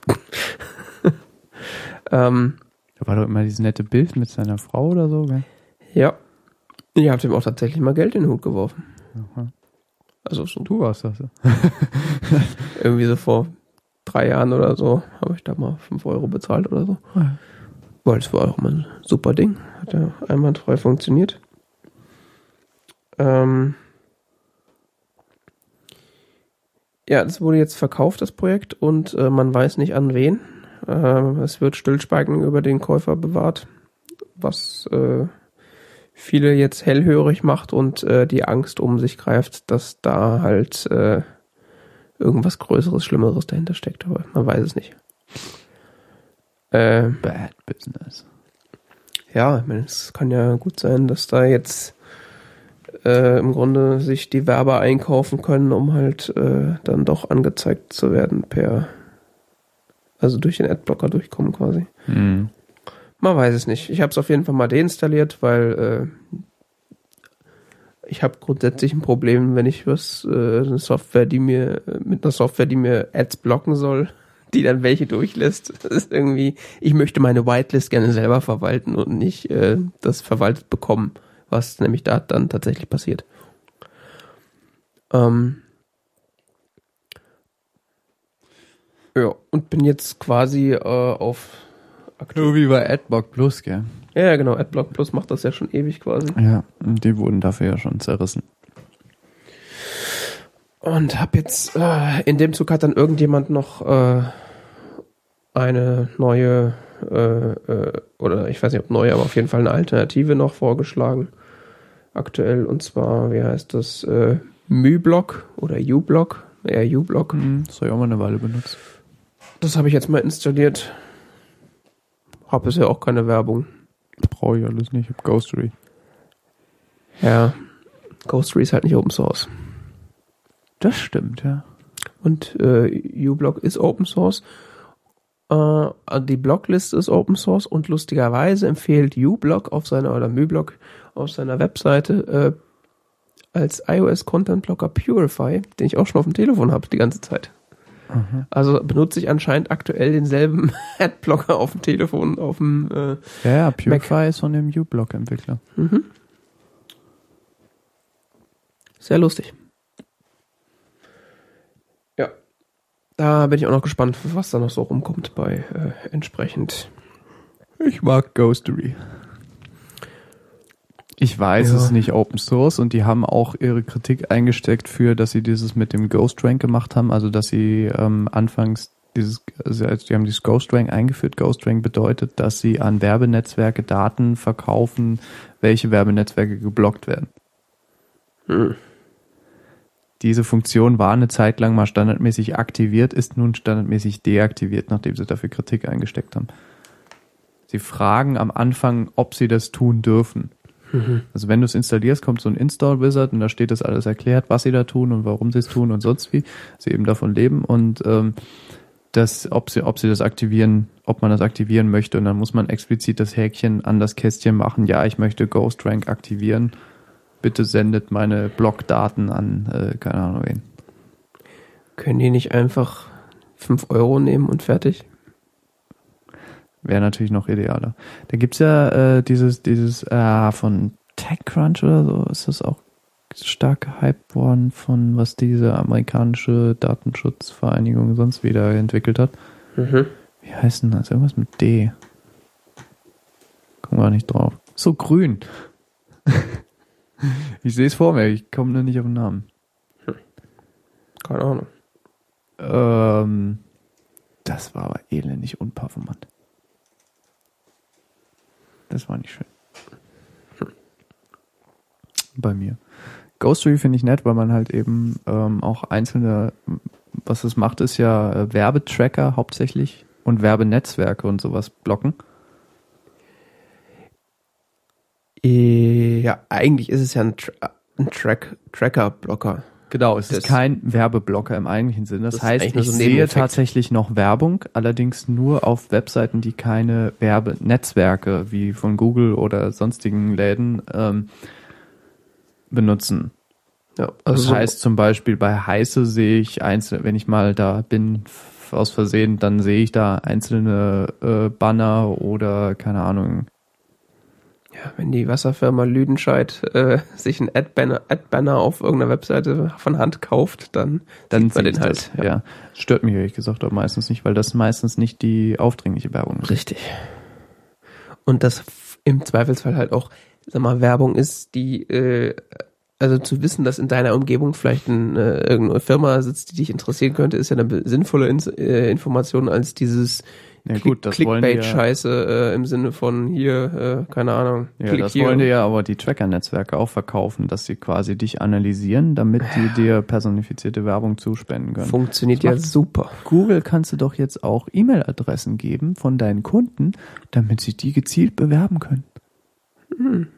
ähm, Da war doch immer dieses nette Bild mit seiner Frau oder so, gell? ja. Ich habe ihm auch tatsächlich mal Geld in den Hut geworfen. Aha. Also so Du warst das. irgendwie so vor drei Jahren oder so habe ich da mal fünf Euro bezahlt oder so. Ja. Weil es war auch mal ein super Ding. Hat ja einwandfrei funktioniert. Ähm ja, das wurde jetzt verkauft, das Projekt, und äh, man weiß nicht an wen. Äh, es wird Stillschweigen über den Käufer bewahrt, was äh, viele jetzt hellhörig macht und äh, die Angst um sich greift, dass da halt äh, irgendwas Größeres, Schlimmeres dahinter steckt, aber man weiß es nicht. Äh, Bad Business. ja, ich meine, es kann ja gut sein, dass da jetzt äh, im Grunde sich die Werber einkaufen können, um halt äh, dann doch angezeigt zu werden per, also durch den Adblocker durchkommen quasi. Hm. Man weiß es nicht. Ich habe es auf jeden Fall mal deinstalliert, weil äh, ich habe grundsätzlich ein Problem, wenn ich was äh, eine Software, die mir mit einer Software, die mir Ads blocken soll, die dann welche durchlässt. Das ist irgendwie, ich möchte meine Whitelist gerne selber verwalten und nicht äh, das verwaltet bekommen, was nämlich da dann tatsächlich passiert. Ähm, ja, und bin jetzt quasi äh, auf Nur wie bei Adblock Plus, gell? Ja, genau, Adblock Plus macht das ja schon ewig quasi. Ja, und die wurden dafür ja schon zerrissen. Und hab jetzt, äh, in dem Zug hat dann irgendjemand noch äh, eine neue, äh, äh, oder ich weiß nicht ob neue, aber auf jeden Fall eine Alternative noch vorgeschlagen. Aktuell, und zwar, wie heißt das, äh, MyBlock oder uBlock, eher uBlock. Hm, das habe ich auch mal eine Weile benutzt. Das habe ich jetzt mal installiert. Hab bisher auch keine Werbung. Brauche ich alles nicht. Ich habe Ghostery. Ja, Ghostery ist halt nicht Open Source. Das stimmt, ja. Und äh, uBlock ist Open Source. Äh, die Blockliste ist Open Source und lustigerweise empfiehlt uBlock auf seiner oder MyBlock auf seiner Webseite äh, als iOS Content Blocker Purify, den ich auch schon auf dem Telefon habe die ganze Zeit. Mhm. Also benutze ich anscheinend aktuell denselben Adblocker auf dem Telefon, auf dem äh, Ja, ja, Purify ist von dem uBlock-Entwickler. Mhm. Sehr lustig. Da bin ich auch noch gespannt, was da noch so rumkommt bei äh, entsprechend. Ich mag Ghostery. Ich weiß, Ja. es ist nicht Open Source und die haben auch ihre Kritik eingesteckt für, dass sie dieses mit dem Ghost Rank gemacht haben, also dass sie ähm, anfangs dieses, also die haben dieses Ghost Rank eingeführt. Ghost Rank bedeutet, dass sie an Werbenetzwerke Daten verkaufen, welche Werbenetzwerke geblockt werden. Hm. Diese Funktion war eine Zeit lang mal standardmäßig aktiviert, ist nun standardmäßig deaktiviert, nachdem sie dafür Kritik eingesteckt haben. Sie fragen am Anfang, ob sie das tun dürfen. Also wenn du es installierst, kommt so ein Install Wizard und da steht das alles erklärt, was sie da tun und warum sie es tun und sonst wie. Sie eben davon leben und ähm, das, ob sie, ob sie das aktivieren, ob man das aktivieren möchte und dann muss man explizit das Häkchen an das Kästchen machen. Ja, ich möchte Ghost Rank aktivieren. Bitte sendet meine Blockdaten an, äh, keine Ahnung wen. Können die nicht einfach 5 Euro nehmen und fertig? Wäre natürlich noch idealer. Da gibt's ja äh, dieses, dieses äh, von TechCrunch oder so, ist das auch stark gehypt worden von was diese amerikanische Datenschutzvereinigung sonst wieder entwickelt hat. Mhm. Wie heißt denn das? Irgendwas mit D. Komm gar nicht drauf. So grün. ich sehe es vor mir, ich komme nur nicht auf den Namen. Keine Ahnung. Ähm, das war aber elendig unperformant. Das war nicht schön. Bei mir. Ghostery finde ich nett, weil man halt eben ähm, auch einzelne, was es macht, ist ja äh, Werbetracker hauptsächlich und Werbenetzwerke und sowas blocken. Äh, Ja, eigentlich ist es ja ein, Tra ein Track Tracker-Blocker. Genau, es Das- ist kein Werbeblocker im eigentlichen Sinne. Das, Das heißt, ich so sehe tatsächlich noch Werbung, allerdings nur auf Webseiten, die keine Werbenetzwerke wie von Google oder sonstigen Läden ähm, benutzen. Ja, Das also so- heißt zum Beispiel bei Heiße sehe ich einzelne, wenn ich mal da bin aus Versehen, dann sehe ich da einzelne äh, Banner oder keine Ahnung. Ja, wenn die Wasserfirma Lüdenscheid äh, sich ein Ad-Banner Ad auf irgendeiner Webseite von Hand kauft, dann, Dann sieht man den halt. das. Ja. Stört mich ehrlich gesagt auch meistens nicht, weil das meistens nicht die aufdringliche Werbung ist. Richtig. Und das im Zweifelsfall halt auch, sag mal, Werbung ist, die, äh, also zu wissen, dass in deiner Umgebung vielleicht ein, äh, irgendeine Firma sitzt, die dich interessieren könnte, ist ja eine sinnvolle Ins äh, Information als dieses Ja, gut, das ja- Clickbait-Scheiße äh, im Sinne von hier, äh, keine Ahnung, Ja, klick das hier. wollen dir ja aber die Tracker-Netzwerke auch verkaufen, dass sie quasi dich analysieren, damit die dir personifizierte Werbung zuspenden können. Funktioniert Das ja super. Google kannst du doch jetzt auch E-Mail-Adressen geben von deinen Kunden, damit sie die gezielt bewerben können. Hm,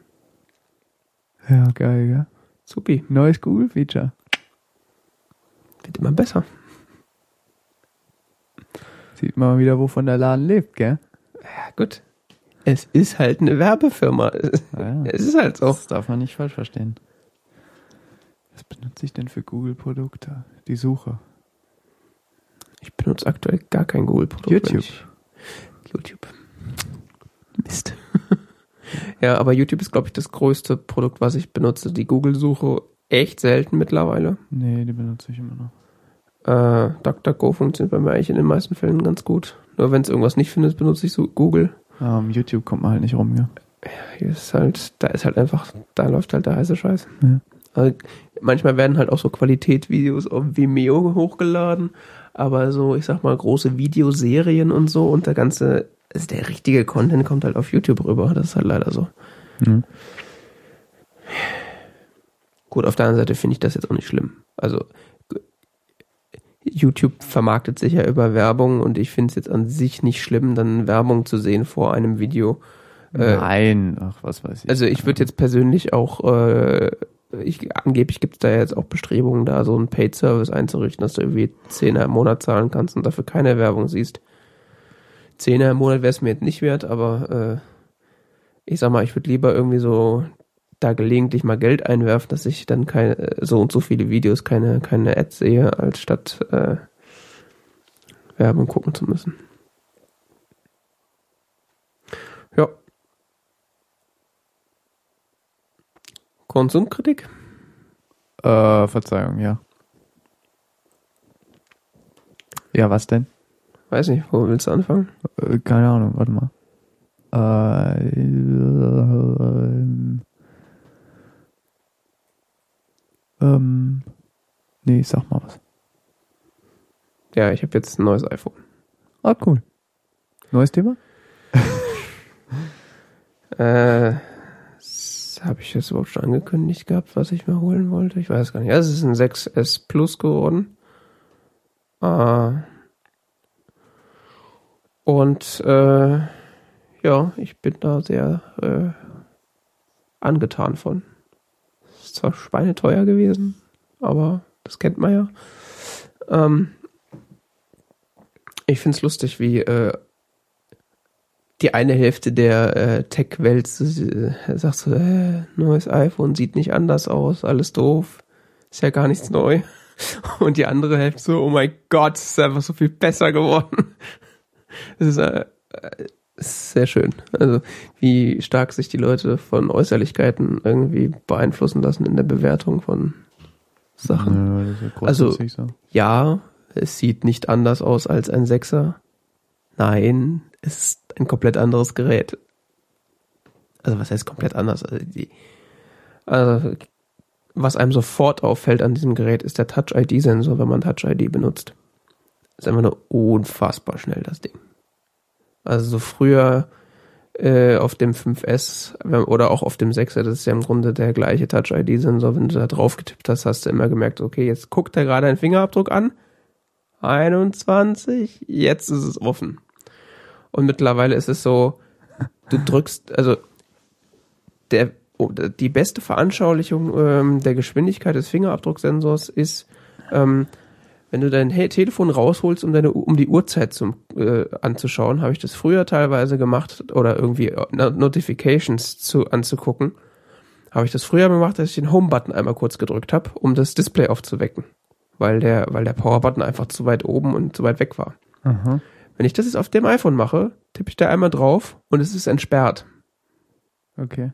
Ja, geil, ja. supi. Neues Google-Feature. Wird immer besser. Sieht man mal wieder, wovon der Laden lebt, gell? Ja, gut. Es ist halt eine Werbefirma. Ja, Es ist halt so. Das darf man nicht falsch verstehen. Was benutze ich denn für Google-Produkte? Die Suche. Ich benutze aktuell gar kein Google-Produkt. YouTube. YouTube. Mist. ja, aber YouTube ist, glaube ich, das größte Produkt, was ich benutze. Die Google-Suche echt selten mittlerweile. Nee, die benutze ich immer noch. Äh, DuckDuckGo funktioniert bei mir eigentlich in den meisten Fällen ganz gut. Nur wenn es irgendwas nicht findet, benutze ich so Google. Ähm, YouTube kommt man halt nicht rum, ja. Hier ist halt, da ist halt einfach, da läuft halt der heiße Scheiß. Ja. Also, manchmal werden halt auch so Qualitätsvideos auf Vimeo hochgeladen, aber so, ich sag mal, große Videoserien und so und der ganze, also der richtige Content kommt halt auf YouTube rüber. Das ist halt leider so. Mhm. Gut, auf der anderen Seite finde ich das jetzt auch nicht schlimm. Also YouTube vermarktet sich ja über Werbung und ich finde es jetzt an sich nicht schlimm, dann Werbung zu sehen vor einem Video. Äh, Nein, ach, was weiß ich. Also ich würde jetzt persönlich auch, äh, ich, angeblich gibt es da jetzt auch Bestrebungen, da so einen Paid-Service einzurichten, dass du irgendwie Zehner im Monat zahlen kannst und dafür keine Werbung siehst. Zehner im Monat wäre es mir jetzt nicht wert, aber äh, ich sag mal, ich würde lieber irgendwie so da gelegentlich mal Geld einwerfen, dass ich dann keine äh, so und so viele Videos, keine, keine Ads sehe, als statt äh, Werbung gucken zu müssen. Ja. Konsumkritik? Äh, Verzeihung, ja. Ja, was denn? Weiß nicht, wo willst du anfangen? Äh, keine Ahnung, warte mal. Äh, ähm, ähm, nee, sag mal was. Ja, ich habe jetzt ein neues iPhone. Ah, cool. Neues Thema? Äh, habe ich das überhaupt schon angekündigt gehabt, was ich mir holen wollte? Ich weiß gar nicht. Ja, es ist ein 6S Plus geworden. Äh, und äh, ja, ich bin da sehr äh, angetan von. Ist zwar schweineteuer gewesen, aber das kennt man ja. Ähm, ich find's lustig, wie äh, die eine Hälfte der äh, Tech-Welt äh, sagt so, äh, neues iPhone sieht nicht anders aus, alles doof, ist ja gar nichts neu. Und die andere Hälfte so, oh mein Gott, ist einfach so viel besser geworden. Das ist, äh, ist sehr schön. Also wie stark sich die Leute von Äußerlichkeiten irgendwie beeinflussen lassen in der Bewertung von Sachen. Ja, also so. ja, es sieht nicht anders aus als ein Sechser. Nein, es ist ein komplett anderes Gerät. Also was heißt komplett anders? Also, die, also was einem sofort auffällt an diesem Gerät ist der Touch-ID-Sensor, wenn man Touch-ID benutzt. Ist einfach nur unfassbar schnell, das Ding. Also so früher äh, auf dem 5S oder auch auf dem 6er, das ist ja im Grunde der gleiche Touch-ID-Sensor. Wenn du da drauf getippt hast, hast du immer gemerkt, okay, jetzt guckt er gerade einen Fingerabdruck an. 21, jetzt ist es offen. Und mittlerweile ist es so, du drückst, also der, oh, die beste Veranschaulichung ähm, der Geschwindigkeit des Fingerabdrucksensors ist, ähm, wenn du dein Telefon rausholst, um deine um die Uhrzeit zum äh, anzuschauen, habe ich das früher teilweise gemacht oder irgendwie äh, Notifications zu anzugucken. Habe ich das früher gemacht, dass ich den Home-Button einmal kurz gedrückt habe, um das Display aufzuwecken, weil der weil der Power-Button einfach zu weit oben und zu weit weg war. Aha. Wenn ich das jetzt auf dem iPhone mache, tippe ich da einmal drauf und es ist entsperrt. Okay.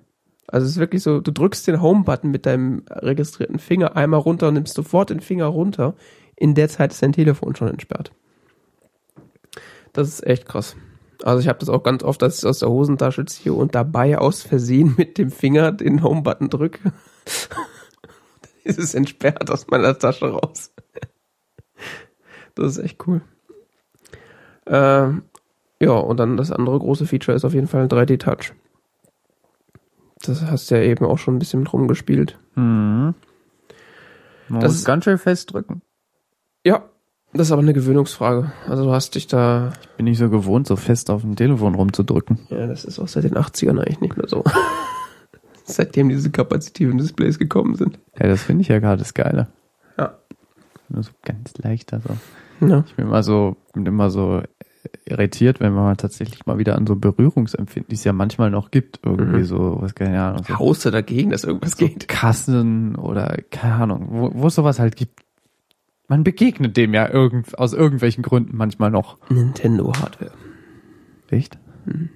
Also es ist wirklich so, du drückst den Home-Button mit deinem registrierten Finger einmal runter und nimmst sofort den Finger runter in der Zeit ist dein Telefon schon entsperrt. Das ist echt krass. Also ich habe das auch ganz oft, dass ich aus der Hosentasche ziehe und dabei aus Versehen mit dem Finger den Home-Button drücke. Dann ist es entsperrt aus meiner Tasche raus. Das ist echt cool. Ähm, ja, und dann das andere große Feature ist auf jeden Fall ein 3D-Touch. Das hast du ja eben auch schon ein bisschen mit rumgespielt. Mhm. Man das muss ganz schön festdrücken. Ja, das ist aber eine Gewöhnungsfrage. Also du hast dich da. Ich bin nicht so gewohnt, so fest auf dem Telefon rumzudrücken. Ja, das ist auch seit den 80ern eigentlich nicht mehr so. Seitdem diese kapazitiven Displays gekommen sind. Ja, das finde ich ja gerade das Geile. Ja. Nur so ganz leicht, also. Ja. Ich bin immer so, bin immer so irritiert, wenn man tatsächlich mal wieder an so Berührungsempfinden, die es ja manchmal noch gibt, irgendwie mhm. so, was keine Ahnung. So Haust du dagegen, dass irgendwas so geht? Kassen oder keine Ahnung, wo, wo es sowas halt gibt, man begegnet dem ja irgend, aus irgendwelchen Gründen manchmal noch. Nintendo Hardware. Echt? Hm.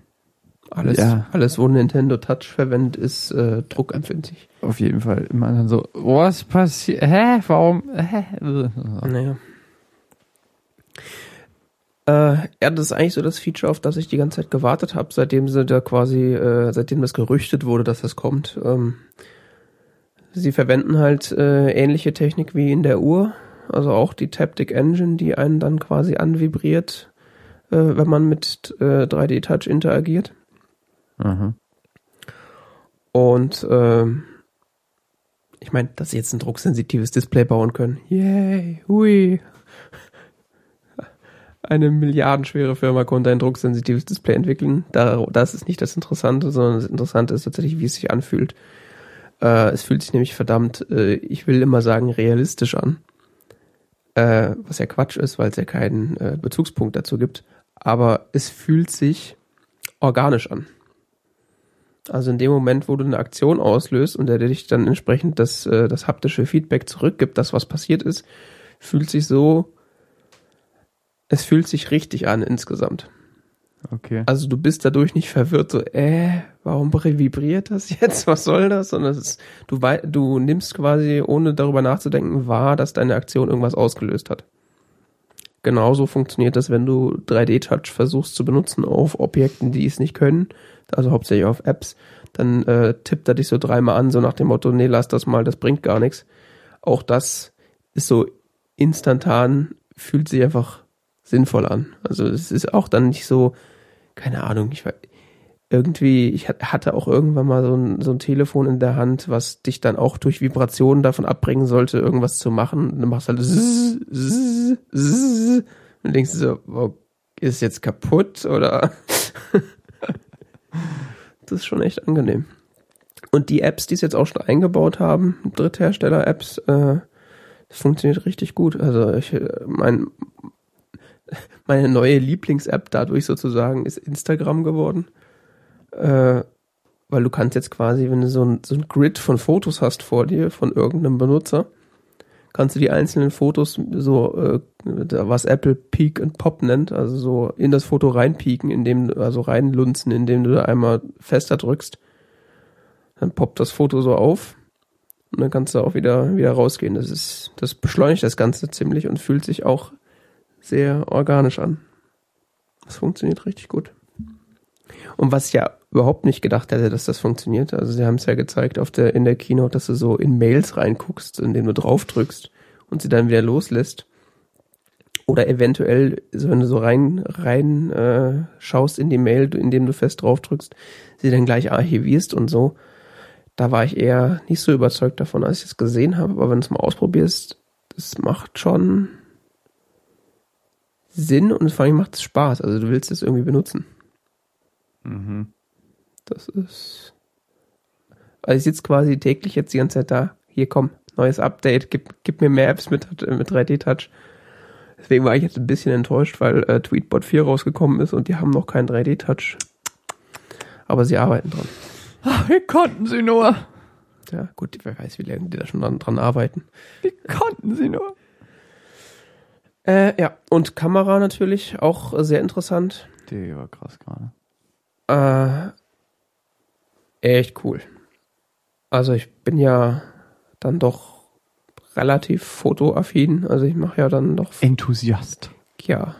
Alles, ja. alles, wo Nintendo Touch verwendet, ist äh, druckempfindlich. Auf jeden Fall. Immer dann so, was passiert? Hä? Warum? Hä? Naja. Äh, ja, das ist eigentlich so das Feature, auf das ich die ganze Zeit gewartet habe, seitdem sie da quasi, äh, seitdem das gerüchtet wurde, dass das kommt. Ähm, sie verwenden halt äh, ähnliche Technik wie in der Uhr, also auch die Taptic Engine, die einen dann quasi anvibriert, äh, wenn man mit äh, 3D Touch interagiert. Mhm. Und äh, ich meine, dass sie jetzt ein drucksensitives Display bauen können. Yay, hui. Eine milliardenschwere Firma konnte ein drucksensitives Display entwickeln. Da, das ist nicht das Interessante, sondern das Interessante ist tatsächlich, wie es sich anfühlt. Äh, es fühlt sich nämlich verdammt, äh, ich will immer sagen, realistisch an äh, was ja Quatsch ist, weil es ja keinen äh, Bezugspunkt dazu gibt. Aber es fühlt sich organisch an. Also in dem Moment, wo du eine Aktion auslöst und der dich dann entsprechend das, äh, das haptische Feedback zurückgibt, das was passiert ist, fühlt sich so, es fühlt sich richtig an insgesamt. Okay. Also du bist dadurch nicht verwirrt, so, äh, warum vibriert das jetzt? Was soll das? Sondern du, du nimmst quasi, ohne darüber nachzudenken, wahr, dass deine Aktion irgendwas ausgelöst hat. Genauso funktioniert das, wenn du 3D-Touch versuchst zu benutzen auf Objekten, die es nicht können, also hauptsächlich auf Apps, dann äh, tippt er dich so dreimal an, so nach dem Motto, nee, lass das mal, das bringt gar nichts. Auch das ist so instantan, fühlt sich einfach sinnvoll an. Also es ist auch dann nicht so, keine Ahnung, ich weiß, irgendwie, ich hatte auch irgendwann mal so ein, so ein Telefon in der Hand, was dich dann auch durch Vibrationen davon abbringen sollte, irgendwas zu machen. Und dann machst du halt zzz, zzz, zzz, und denkst so, oh, ist jetzt kaputt oder? das ist schon echt angenehm. Und die Apps, die es jetzt auch schon eingebaut haben, Dritthersteller-Apps, äh, das funktioniert richtig gut. Also ich, mein, meine neue Lieblings-App dadurch sozusagen ist Instagram geworden. Äh, weil du kannst jetzt quasi, wenn du so ein, so ein Grid von Fotos hast vor dir, von irgendeinem Benutzer, kannst du die einzelnen Fotos so, äh, was Apple Peak and Pop nennt, also so in das Foto reinpieken, indem also reinlunzen, indem du da einmal fester drückst. Dann poppt das Foto so auf und dann kannst du auch wieder, wieder rausgehen. Das ist, das beschleunigt das Ganze ziemlich und fühlt sich auch sehr organisch an. Das funktioniert richtig gut. Und was ich ja überhaupt nicht gedacht hätte, dass das funktioniert. Also sie haben es ja gezeigt auf der, in der Keynote, dass du so in Mails reinguckst, indem du drauf drückst und sie dann wieder loslässt. Oder eventuell, wenn du so rein, rein äh, schaust in die Mail, indem du fest drauf drückst, sie dann gleich archivierst und so. Da war ich eher nicht so überzeugt davon, als ich es gesehen habe. Aber wenn du es mal ausprobierst, das macht schon Sinn und vor allem macht es Spaß. Also du willst es irgendwie benutzen. Mhm. Das ist. Also ich sitze quasi täglich jetzt die ganze Zeit da. Hier komm, neues Update, gib, gib mir mehr Apps mit, mit 3D-Touch. Deswegen war ich jetzt ein bisschen enttäuscht, weil äh, Tweetbot 4 rausgekommen ist und die haben noch keinen 3D-Touch. Aber sie arbeiten dran. Ach, wie konnten sie nur? Ja, gut, wer weiß, wie lange die da schon dran, dran arbeiten. Wie konnten sie nur? Äh, ja, und Kamera natürlich auch sehr interessant. Die war krass gerade. Äh, echt cool. Also ich bin ja dann doch relativ fotoaffin. Also ich mache ja dann doch. Enthusiast. Ja.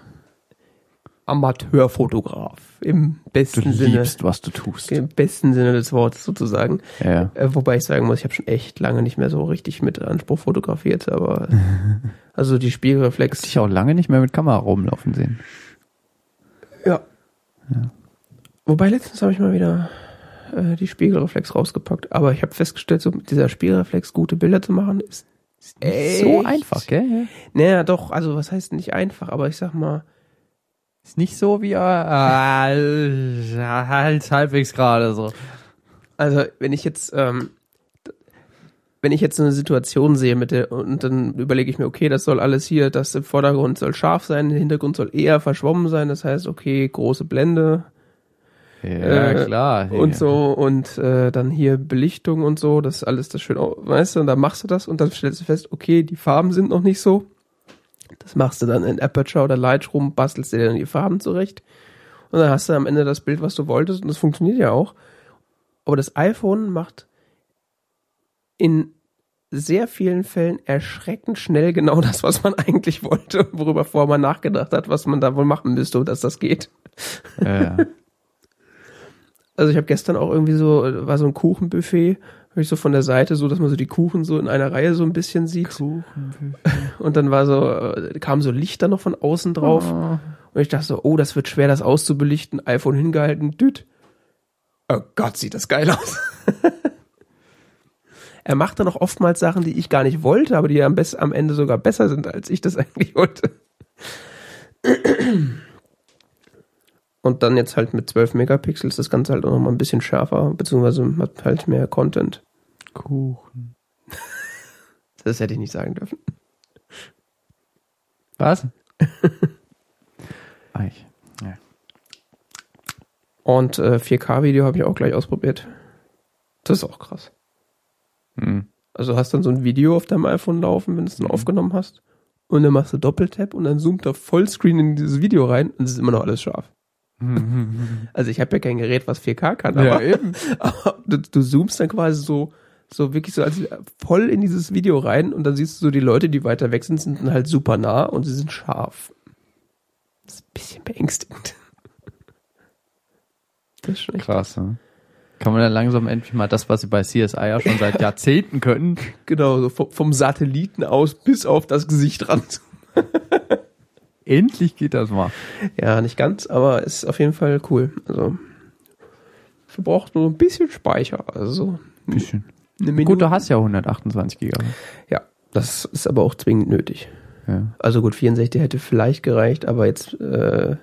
Amateurfotograf. Im besten du Sinne. liebst, was du tust. Im besten Sinne des Wortes sozusagen. Ja. Äh, wobei ich sagen muss, ich habe schon echt lange nicht mehr so richtig mit Anspruch fotografiert, aber also die Spiegelreflex. Dich auch lange nicht mehr mit Kamera rumlaufen sehen. Ja. Ja. Wobei letztens habe ich mal wieder äh, die Spiegelreflex rausgepackt. Aber ich habe festgestellt, so mit dieser Spiegelreflex gute Bilder zu machen, ist Nicht so einfach, gell? Naja, doch, also was heißt nicht einfach, aber ich sag mal, Ist nicht so wie äh, halt halbwegs gerade so. also wenn ich jetzt, ähm, wenn ich jetzt so eine Situation sehe mit der, und dann überlege ich mir, okay, das soll alles hier, das im Vordergrund soll scharf sein, der Hintergrund soll eher verschwommen sein, das heißt, okay, große Blende, Ja, Äh, klar. und so und äh, dann hier Belichtung und so, das ist alles das schön, au- weißt du, und dann machst du das und dann stellst du fest, okay, die Farben sind noch nicht so. Das machst du dann in Aperture oder Lightroom, bastelst dir dann die Farben zurecht und dann hast du am Ende das Bild, was du wolltest und das funktioniert ja auch. Aber das iPhone macht in sehr vielen Fällen erschreckend schnell genau das, was man eigentlich wollte, worüber vorher man nachgedacht hat, was man da wohl machen müsste, dass das geht. Ja. Also ich habe gestern auch irgendwie so, war so ein Kuchenbuffet, habe ich so von der Seite so, dass man so die Kuchen so in einer Reihe so ein bisschen sieht. Und dann war so, äh, kam so Lichter noch von außen drauf. Oh. Und ich dachte so, oh, das wird schwer, das auszubelichten. iPhone hingehalten, düt. Oh Gott, sieht das geil aus. er macht dann auch oftmals Sachen, die ich gar nicht wollte, aber die am, best, am Ende sogar besser sind, als ich das eigentlich wollte. Und dann jetzt halt mit 12 Megapixels das Ganze halt auch nochmal ein bisschen schärfer, beziehungsweise hat halt mehr Content. Kuchen. Das hätte ich nicht sagen dürfen. Was? Ah, ich. Ja. Und äh, 4K-Video habe ich auch gleich ausprobiert. Das ist auch krass. Hm. Also hast dann so ein Video auf deinem iPhone laufen, wenn du es dann Mhm. aufgenommen hast. Und dann machst du Doppeltap und dann zoomt er Vollscreen in dieses Video rein und es ist immer noch alles scharf. Also ich habe ja kein Gerät, was 4K kann, Ja, aber, eben. aber du, du zoomst dann quasi so, so wirklich so als voll in dieses Video rein und dann siehst du so die Leute, die weiter weg sind, sind dann halt super nah und sie sind scharf. Das ist ein bisschen beängstigend. Das ist schon Krass, ne? Kann man dann langsam endlich mal das, was sie bei CSI ja schon seit Jahrzehnten können, Genau, so vom, vom Satelliten aus bis auf das Gesicht ran. Endlich geht das mal. Ja, nicht ganz, aber ist auf jeden Fall cool. Also verbraucht nur ein bisschen Speicher. Also Bisschen. eine Minute. Gut, du hast ja 128 Gigabyte. Ja, das ist aber auch zwingend nötig. Ja. Also gut, 64 hätte vielleicht gereicht, aber jetzt äh,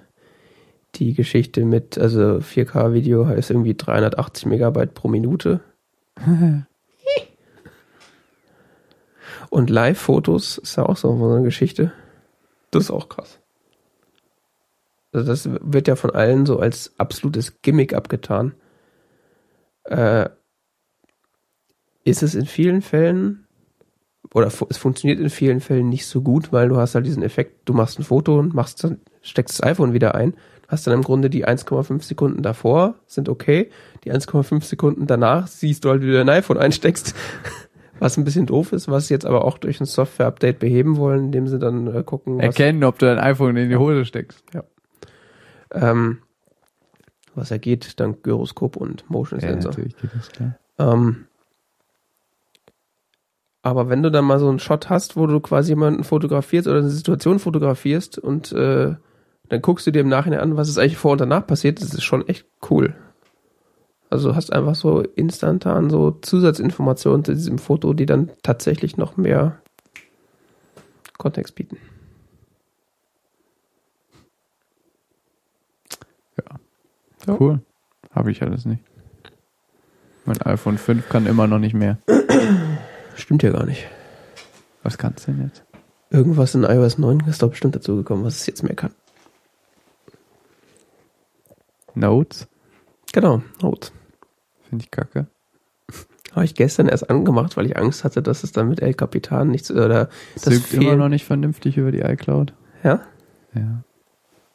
die Geschichte mit, also 4K-Video heißt irgendwie 380 Megabyte pro Minute. Und Live-Fotos ist ja auch so eine Geschichte. Das ist auch krass. Also das wird ja von allen so als absolutes Gimmick abgetan. Äh, ist es in vielen Fällen oder fu- es funktioniert in vielen Fällen nicht so gut, weil du hast halt diesen Effekt, du machst ein Foto und machst dann, steckst das iPhone wieder ein, hast dann im Grunde die 1,5 Sekunden davor, sind okay, die 1,5 Sekunden danach siehst du halt, wie du dein iPhone einsteckst, was ein bisschen doof ist, was sie jetzt aber auch durch ein Software-Update beheben wollen, indem sie dann äh, gucken, was, Erkennen, ob du dein iPhone in die Hose steckst. ähm, was er geht, dank Gyroskop und Motion Sensor. natürlich geht das klar. Ähm, aber wenn du dann mal so einen Shot hast, wo du quasi jemanden fotografierst oder eine Situation fotografierst und äh, dann guckst du dir im Nachhinein an, was ist eigentlich vor und danach passiert, das ist schon echt cool. Also du hast einfach so instantan so Zusatzinformationen zu diesem Foto, die dann tatsächlich noch mehr Kontext bieten. Ja. Cool. Habe ich alles nicht. Mein iPhone 5 kann immer noch nicht mehr. Stimmt ja gar nicht. Was kannst du denn jetzt? Irgendwas in iOS 9 ist doch bestimmt dazugekommen, was es jetzt mehr kann. Notes? Genau, Notes. Finde ich kacke. Habe ich gestern erst angemacht, weil ich Angst hatte, dass es dann mit El Capitan nichts oder das Synkt immer noch nicht vernünftig über die iCloud. Ja? Ja.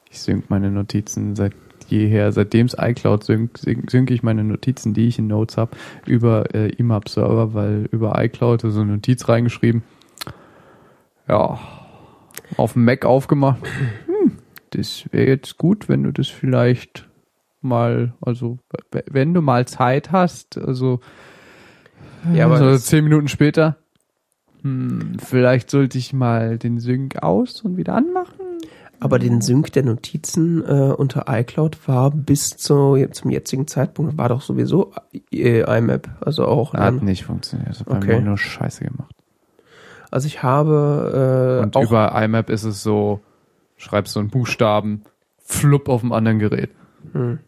Ich sync meine Notizen seit jeher. Seitdem es iCloud sync, sync, sync ich meine Notizen, die ich in Notes habe, über äh, IMAP-Server, weil über iCloud so eine Notiz reingeschrieben. Ja. Auf dem Mac aufgemacht. Hm, das wäre jetzt gut, wenn du das vielleicht mal, also wenn du mal Zeit hast, also Ja, aber so zehn Minuten später, hm, vielleicht sollte ich mal den Sync aus und wieder anmachen. Aber den Sync der Notizen äh, unter iCloud war bis zu, zum jetzigen Zeitpunkt war doch sowieso äh, IMAP, also auch. Hat Dann, nicht funktioniert. Das hat bei Okay. mir nur Scheiße gemacht. also ich habe äh, Und über IMAP ist es so, schreibst so einen Buchstaben, flupp auf dem anderen Gerät. Hm.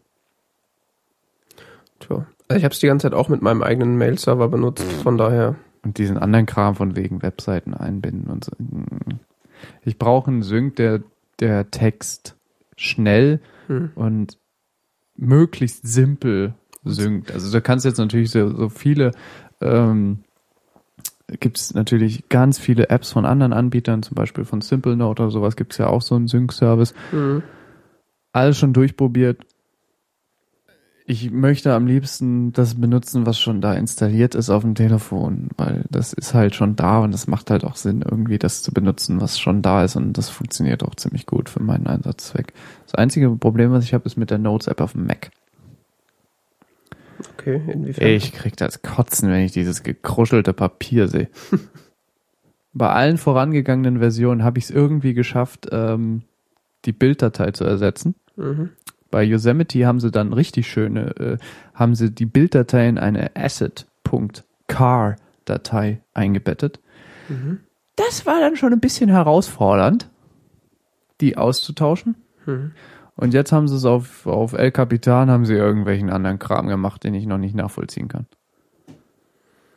Ich habe es die ganze Zeit auch mit meinem eigenen Mail-Server benutzt, von daher. Und diesen anderen Kram von wegen Webseiten einbinden und so. Ich brauche einen Sync, der, der Text schnell Hm. und möglichst simpel synkt. Also du kannst jetzt natürlich so, so viele, ähm, gibt es natürlich ganz viele Apps von anderen Anbietern, zum Beispiel von Simple Note oder sowas, gibt es ja auch so einen Sync-Service. Hm. Alles schon durchprobiert. Ich möchte am liebsten das benutzen, was schon da installiert ist auf dem Telefon, weil das ist halt schon da und es macht halt auch Sinn, irgendwie das zu benutzen, was schon da ist und das funktioniert auch ziemlich gut für meinen Einsatzzweck. Das einzige Problem, was ich habe, ist mit der Notes-App auf dem Mac. Okay, inwiefern? Ich krieg das Kotzen, wenn ich dieses gekruschelte Papier sehe. Bei allen vorangegangenen Versionen habe ich es irgendwie geschafft, ähm, die Bilddatei zu ersetzen. Mhm. Bei Yosemite haben sie dann richtig schöne, äh, haben sie die Bilddatei in eine Asset.car-Datei eingebettet. Mhm. Das war dann schon ein bisschen herausfordernd, die auszutauschen. Mhm. Und jetzt haben sie es auf, auf El Capitan, haben sie irgendwelchen anderen Kram gemacht, den ich noch nicht nachvollziehen kann.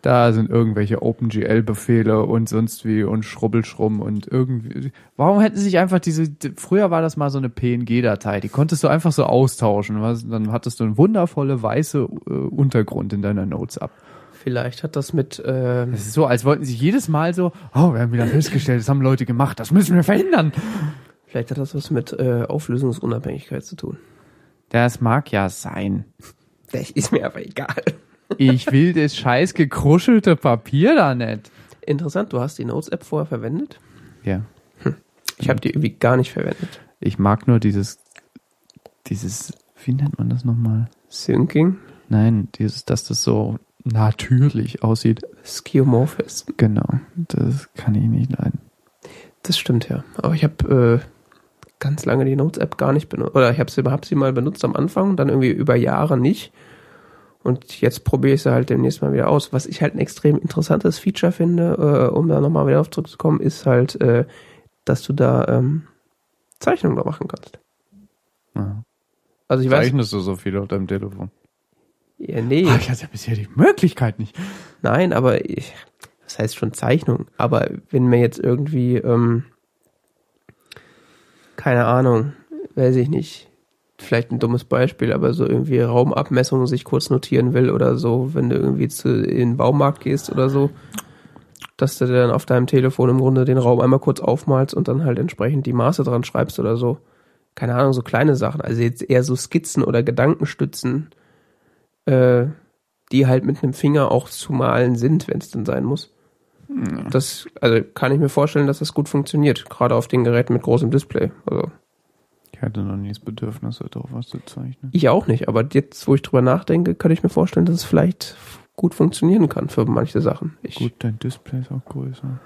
Da sind irgendwelche OpenGL-Befehle und sonst wie und Schrubbelschrumm und irgendwie. Warum hätten sie sich einfach diese, früher war das mal so eine PNG-Datei, die konntest du einfach so austauschen. Was, dann hattest du eine wundervolle weiße äh, Untergrund in deiner Notes ab. Vielleicht hat das mit, äh, Es ist so, als wollten sie jedes Mal so, oh, wir haben wieder festgestellt, das haben Leute gemacht, das müssen wir verhindern. vielleicht hat das was mit äh, Auflösungsunabhängigkeit zu tun. Das mag ja sein. Das ist mir aber egal. Ich will das scheiß gekruschelte Papier da nicht. Interessant, du hast die Notes-App vorher verwendet? Ja. Ich habe die irgendwie gar nicht verwendet. Ich mag nur dieses, dieses, wie nennt man das nochmal? Syncing, Nein, dieses, dass das so natürlich aussieht. Skeuomorphism. Genau. Das kann ich nicht leiden. Das stimmt ja. Aber ich habe äh, ganz lange die Notes-App gar nicht benutzt. Oder ich habe sie, hab sie mal benutzt am Anfang, dann irgendwie über Jahre nicht. Und jetzt probiere ich sie halt demnächst mal wieder aus. Was ich halt ein extrem interessantes Feature finde, äh, um da nochmal wieder auf zurückzukommen, ist halt, äh, dass du da ähm, Zeichnungen da machen kannst. Ja. Also ich weiß, Zeichnest du so viel auf deinem Telefon? ja, nee, Ah, ich hatte ja bisher die Möglichkeit nicht. nein, aber ich, das heißt schon Zeichnung. Aber wenn mir jetzt irgendwie, ähm, keine Ahnung, weiß ich nicht, vielleicht ein dummes Beispiel, aber so irgendwie Raumabmessungen sich kurz notieren will oder so, wenn du irgendwie zu, in den Baumarkt gehst oder so, dass du dann auf deinem Telefon im Grunde den Raum einmal kurz aufmalst und dann halt entsprechend die Maße dran schreibst oder so. Keine Ahnung, so kleine Sachen. Also jetzt eher so Skizzen oder Gedankenstützen, äh, die halt mit einem Finger auch zu malen sind, wenn es denn sein muss. Das, also kann ich mir vorstellen, dass das gut funktioniert, gerade auf den Geräten mit großem Display. Also Ich hatte noch nie das Bedürfnis, darauf was zu zeichnen. ich auch nicht, aber jetzt, wo ich drüber nachdenke, kann ich mir vorstellen, dass es vielleicht gut funktionieren kann für manche Sachen. Ich Gut, dein Display ist auch größer.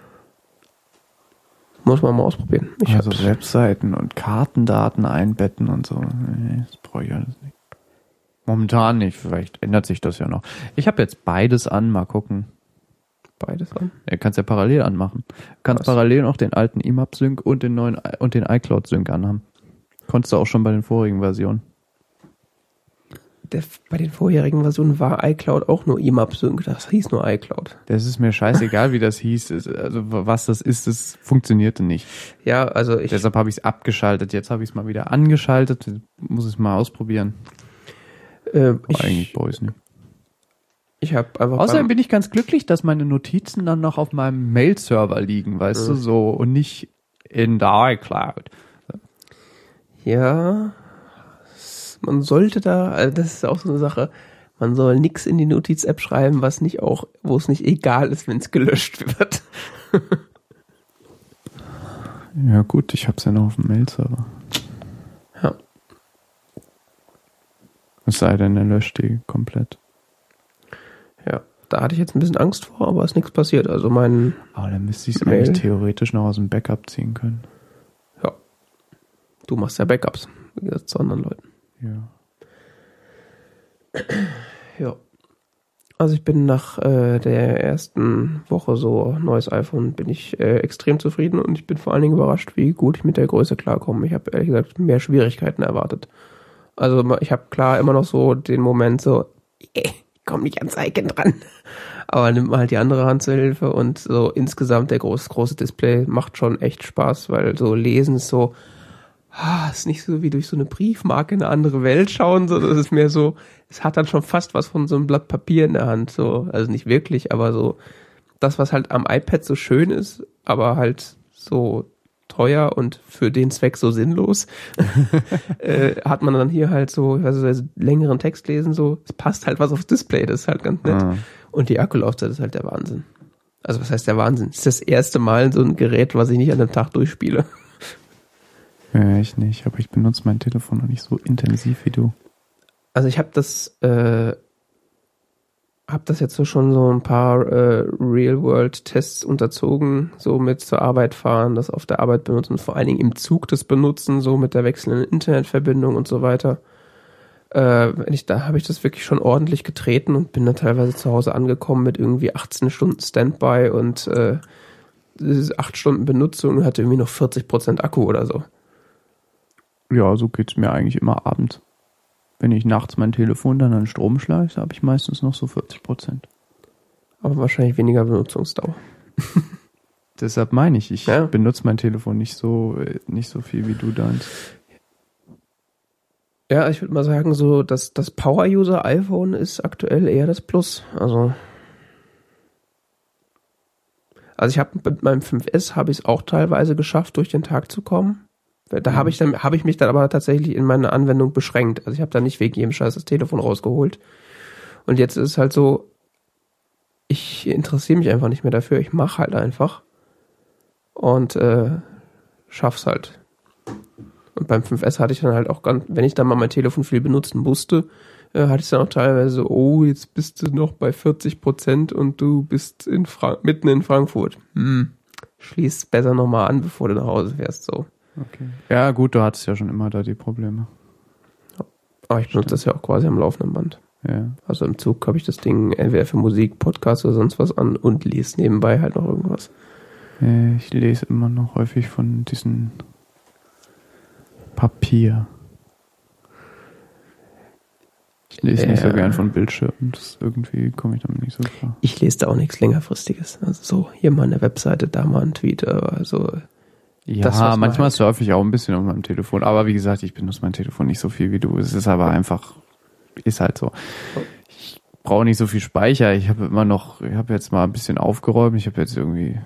muss mal mal ausprobieren. Ich also hab's- Webseiten und Kartendaten einbetten und so. Nee, das brauche ich alles nicht. Momentan nicht, vielleicht ändert sich das ja noch. Ich habe jetzt beides an, mal gucken. beides an. Er kannst ja parallel anmachen. Du kannst Was? parallel noch den alten IMAP-Sync und den neuen und den iCloud-Sync anhaben. Konntest du auch schon bei den vorigen Versionen. Der, bei den vorherigen Versionen war iCloud auch nur IMAP Sync, das hieß nur iCloud. Das ist mir scheißegal, wie das hieß. Also was das ist, das funktionierte nicht. Ja, also ich, Deshalb habe ich es abgeschaltet. Jetzt habe ich es mal wieder angeschaltet. Muss es mal ausprobieren. äh, ich, eigentlich brauche ich es nicht. ich habe einfach Außerdem bin ich ganz glücklich, dass meine Notizen dann noch auf meinem Mail-Server liegen, weißt du, Mhm. so und nicht in der iCloud. Ja, man sollte da, also das ist auch so eine Sache, man soll nix in die Notiz-App schreiben, was nicht auch, wo es nicht egal ist, wenn es gelöscht wird. Ja gut, ich habe es ja noch auf dem Mail-Server. Ja. Es sei denn, er löscht die komplett. Ja, da hatte ich jetzt ein bisschen Angst vor, aber ist nichts passiert. Also mein, Aber dann müsste ich es eigentlich theoretisch noch aus dem Backup ziehen können. Du machst ja Backups, wie gesagt, zu anderen Leuten. Ja. Ja. Also ich bin nach äh, der ersten Woche so neues iPhone bin ich äh, extrem zufrieden und ich bin vor allen Dingen überrascht, wie gut ich mit der Größe klarkomme. Ich habe ehrlich gesagt mehr Schwierigkeiten erwartet. Also ich habe klar immer noch so den Moment so, äh, ich komme nicht ans Icon dran. Aber nimmt man halt die andere Hand zur Hilfe und so insgesamt der große, große Display macht schon echt Spaß, weil so lesen ist so, ah, ist nicht so wie durch so eine Briefmarke in eine andere Welt schauen, so, das ist mehr so, es hat dann schon fast was von so einem Blatt Papier in der Hand, so, also nicht wirklich, aber so, das, was halt am iPad so schön ist, aber halt so teuer und für den Zweck so sinnlos, äh, hat man dann hier halt so, ich weiß nicht, längeren Text lesen, so, es passt halt was aufs Display, das ist halt ganz nett. Ah. Und die Akkulaufzeit ist halt der Wahnsinn. Also was heißt der Wahnsinn? Es ist das erste Mal so ein Gerät, was ich nicht an einem Tag durchspiele. Ja, ich nicht, aber ich benutze mein Telefon noch nicht so intensiv wie du. Also ich habe das, äh, habe das jetzt so schon so ein paar äh, Real-World-Tests unterzogen, so mit zur Arbeit fahren, das auf der Arbeit benutzen, vor allen Dingen im Zug das benutzen, so mit der wechselnden Internetverbindung und so weiter. Äh, wenn ich, da habe ich das wirklich schon ordentlich getreten und bin dann teilweise zu Hause angekommen mit irgendwie 18 Stunden Standby und äh, 8 Stunden Benutzung und hatte irgendwie noch 40% Akku oder so. Ja, so geht's mir eigentlich immer abends. Wenn ich nachts mein Telefon dann an Strom schleife, habe ich meistens noch so 40 Prozent. Aber wahrscheinlich weniger Benutzungsdauer. Deshalb meine ich, ich Ja. benutze mein Telefon nicht so, äh, nicht so viel wie du deins. Ja, ich würde mal sagen, so das, das Power-User-iPhone ist aktuell eher das Plus. Also, also ich habe mit meinem 5S habe ich es auch teilweise geschafft, durch den Tag zu kommen. Da habe ich dann habe ich mich dann aber tatsächlich in meiner Anwendung beschränkt. Also ich habe da nicht wegen jedem Scheiß das Telefon rausgeholt. Und jetzt ist es halt so, ich interessiere mich einfach nicht mehr dafür. Ich mache halt einfach und äh, schaff's halt. Und beim 5S hatte ich dann halt auch ganz, wenn ich dann mal mein Telefon viel benutzen musste, äh, hatte ich dann auch teilweise so, oh, jetzt bist du noch bei 40 Prozent und du bist in Frank mitten in Frankfurt. Hm. Schließ besser nochmal an, bevor du nach Hause fährst, so. Okay. Ja, gut, du hattest ja schon immer da die Probleme. Aber ich benutze das ja auch quasi am laufenden Band. Ja. Also im Zug habe ich das Ding entweder für Musik, Podcast oder sonst was an und lese nebenbei halt noch irgendwas. Ich lese immer noch häufig von diesen Papier. Ich lese nicht so Ja. gern von Bildschirmen. Das irgendwie komme ich damit nicht so klar. Ich lese da auch nichts längerfristiges. Also so, hier mal eine Webseite, da mal ein Tweet, also Ja, manchmal halt- surfe ich auch ein bisschen auf meinem Telefon. Aber wie gesagt, ich benutze mein Telefon nicht so viel wie du. Es ist aber einfach, ist halt so. Ich brauche nicht so viel Speicher. Ich habe immer noch, ich habe jetzt mal ein bisschen aufgeräumt. Ich habe jetzt irgendwie,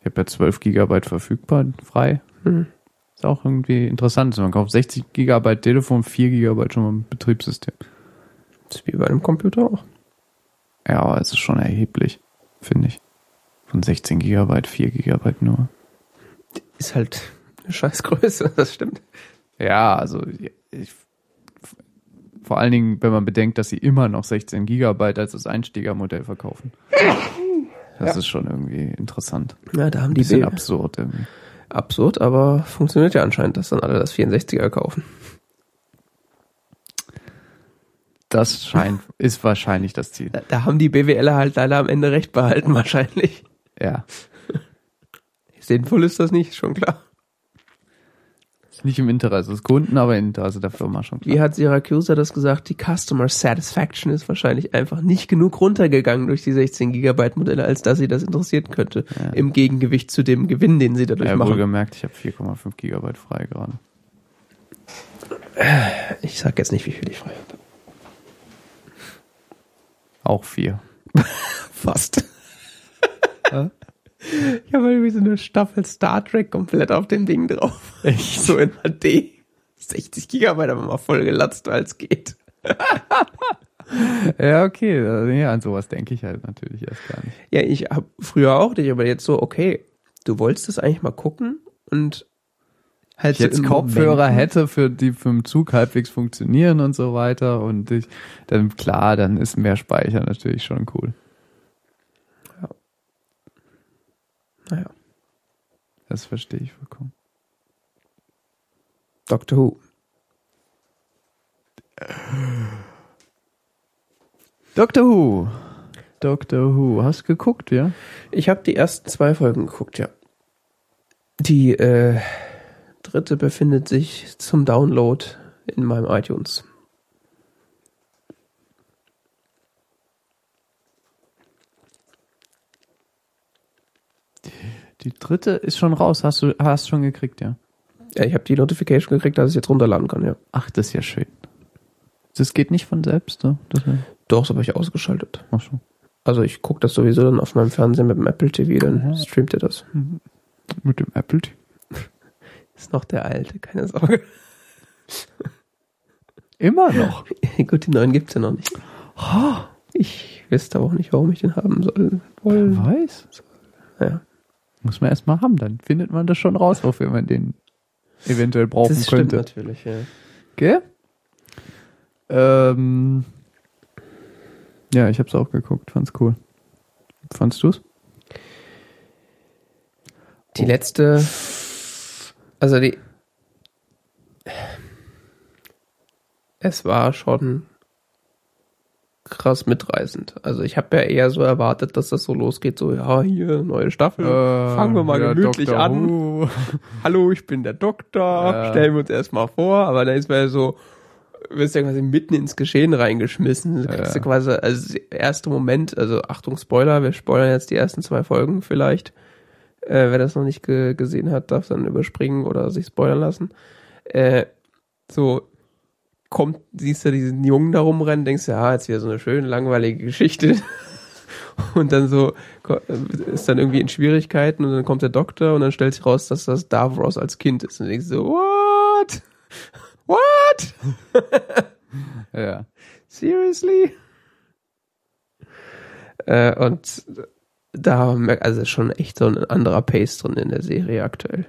ich habe ja 12 Gigabyte verfügbar, frei. hm. Ist auch irgendwie interessant. Man kauft 60 Gigabyte Telefon, 4 Gigabyte schon mal ein Betriebssystem. das ist wie bei einem Computer auch. Ja, aber es ist schon erheblich, finde ich. Von 16 Gigabyte, 4 Gigabyte nur. Ist halt eine Scheißgröße, das stimmt. Ja, also ich, vor allen Dingen, wenn man bedenkt, dass sie immer noch 16 Gigabyte als das Einsteigermodell verkaufen. Das Ja. ist schon irgendwie interessant. Ja, da haben Ein die bisschen B absurd irgendwie. absurd, aber funktioniert ja anscheinend, dass dann alle das 64er kaufen. Das scheint, ist wahrscheinlich das Ziel. Da, da haben die BWLer halt leider am Ende recht behalten, wahrscheinlich. Ja. Sinnvoll ist das nicht, schon klar. Ist nicht im Interesse des Kunden, aber im Interesse der Firma schon klar. Wie hat Syracuse das gesagt? Die Customer Satisfaction ist wahrscheinlich einfach nicht genug runtergegangen durch die 16 Gigabyte Modelle, als dass sie das interessieren könnte. Ja. Im Gegengewicht zu dem Gewinn, den sie dadurch Ja, machen. wohlgemerkt, ich habe 4,5 Gigabyte frei gerade. Ich sag jetzt nicht, wie viel ich frei habe. Auch 4. Fast. Ich habe irgendwie so eine Staffel Star Trek komplett auf dem Ding drauf. Echt? So in HD. 60 Gigabyte aber mal voll gelatzt, weil es geht. Ja, okay. Ja, an sowas denke ich halt natürlich erst gar nicht. Ja, ich habe früher auch nicht, aber jetzt so, okay, du wolltest das eigentlich mal gucken und halt ich jetzt Kopfhörer Momenten- hätte, für die für den Zug halbwegs funktionieren und so weiter und ich, dann klar, dann ist mehr Speicher natürlich schon cool. Naja, Das verstehe ich vollkommen. Doctor Who. Doctor Who. Doctor Who. Hast geguckt, ja? Ich habe die ersten zwei Folgen geguckt, ja. Die äh, dritte befindet sich zum Download in meinem iTunes. Die dritte ist schon raus. Hast du hast schon gekriegt, ja? Ja, ich habe die Notification gekriegt, dass ich jetzt runterladen kann, ja. Ach, das ist ja schön. Das geht nicht von selbst, so? Das, Doch, das habe ich ausgeschaltet. ach so. Also ich gucke das sowieso dann auf meinem Fernseher mit dem Apple TV, dann Mhm. streamt er das. Mit dem Apple TV. Ist noch der alte, keine Sorge. Immer noch. Gut, die neuen gibt's ja noch nicht. Ich wüsste auch nicht, warum ich den haben soll. Wollen. weiß. Ja, Muss man erst mal haben, dann findet man das schon raus, wofür man den eventuell brauchen das stimmt könnte. natürlich, ja. Gell? Ähm, ja, ich hab's auch geguckt, fand's cool. Fandst du's? Die letzte, also die, es war schon krass mitreißend. Also ich habe ja eher so erwartet, dass das so losgeht, so ja, hier, neue Staffel, fangen wir mal Äh, ja, gemütlich Dr. an. Who. Hallo, ich bin der Doktor, Ja. stellen wir uns erstmal vor, aber dann ist man ja so, wirst ja quasi mitten ins Geschehen reingeschmissen. Du kriegst ja. Ja. quasi, also der erste Moment, also Achtung, Spoiler, wir spoilern jetzt die ersten zwei Folgen vielleicht. Äh, wer das noch nicht ge gesehen hat, darf dann überspringen oder sich spoilern lassen. Äh, so kommt, siehst du diesen Jungen da rumrennen, denkst du, ja, jetzt wieder so eine schön langweilige Geschichte. Und dann so ist dann irgendwie in Schwierigkeiten und dann kommt der Doktor und dann stellt sich raus, dass das Davros als Kind ist. Und denkst so, what? What? Ja. Seriously? Äh, und da merkt also schon echt so ein anderer Pace drin in der Serie aktuell.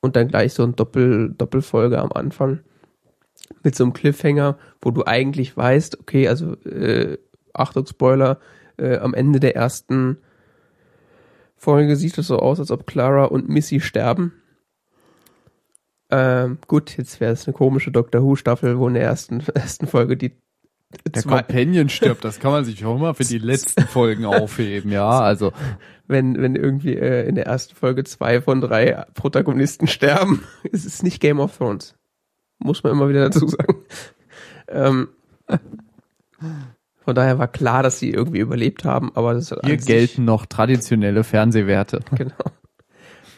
Und dann gleich so ein Doppel, Doppelfolge am Anfang mit so einem Cliffhanger, wo du eigentlich weißt, okay, also äh, Achtung Spoiler, äh, am Ende der ersten Folge sieht es so aus, als ob Clara und Missy sterben. Ähm, gut, jetzt wäre es eine komische Doctor Who Staffel, wo in der ersten, ersten Folge die Der zwei, Companion stirbt, das kann man sich auch mal für die letzten Folgen aufheben, ja. Also wenn, wenn irgendwie äh, in der ersten Folge zwei von drei Protagonisten sterben, ist es nicht Game of Thrones. Muss man immer wieder dazu sagen. Ähm, von daher war klar, dass sie irgendwie überlebt haben, aber das hat hier gelten noch traditionelle Fernsehwerte. Genau.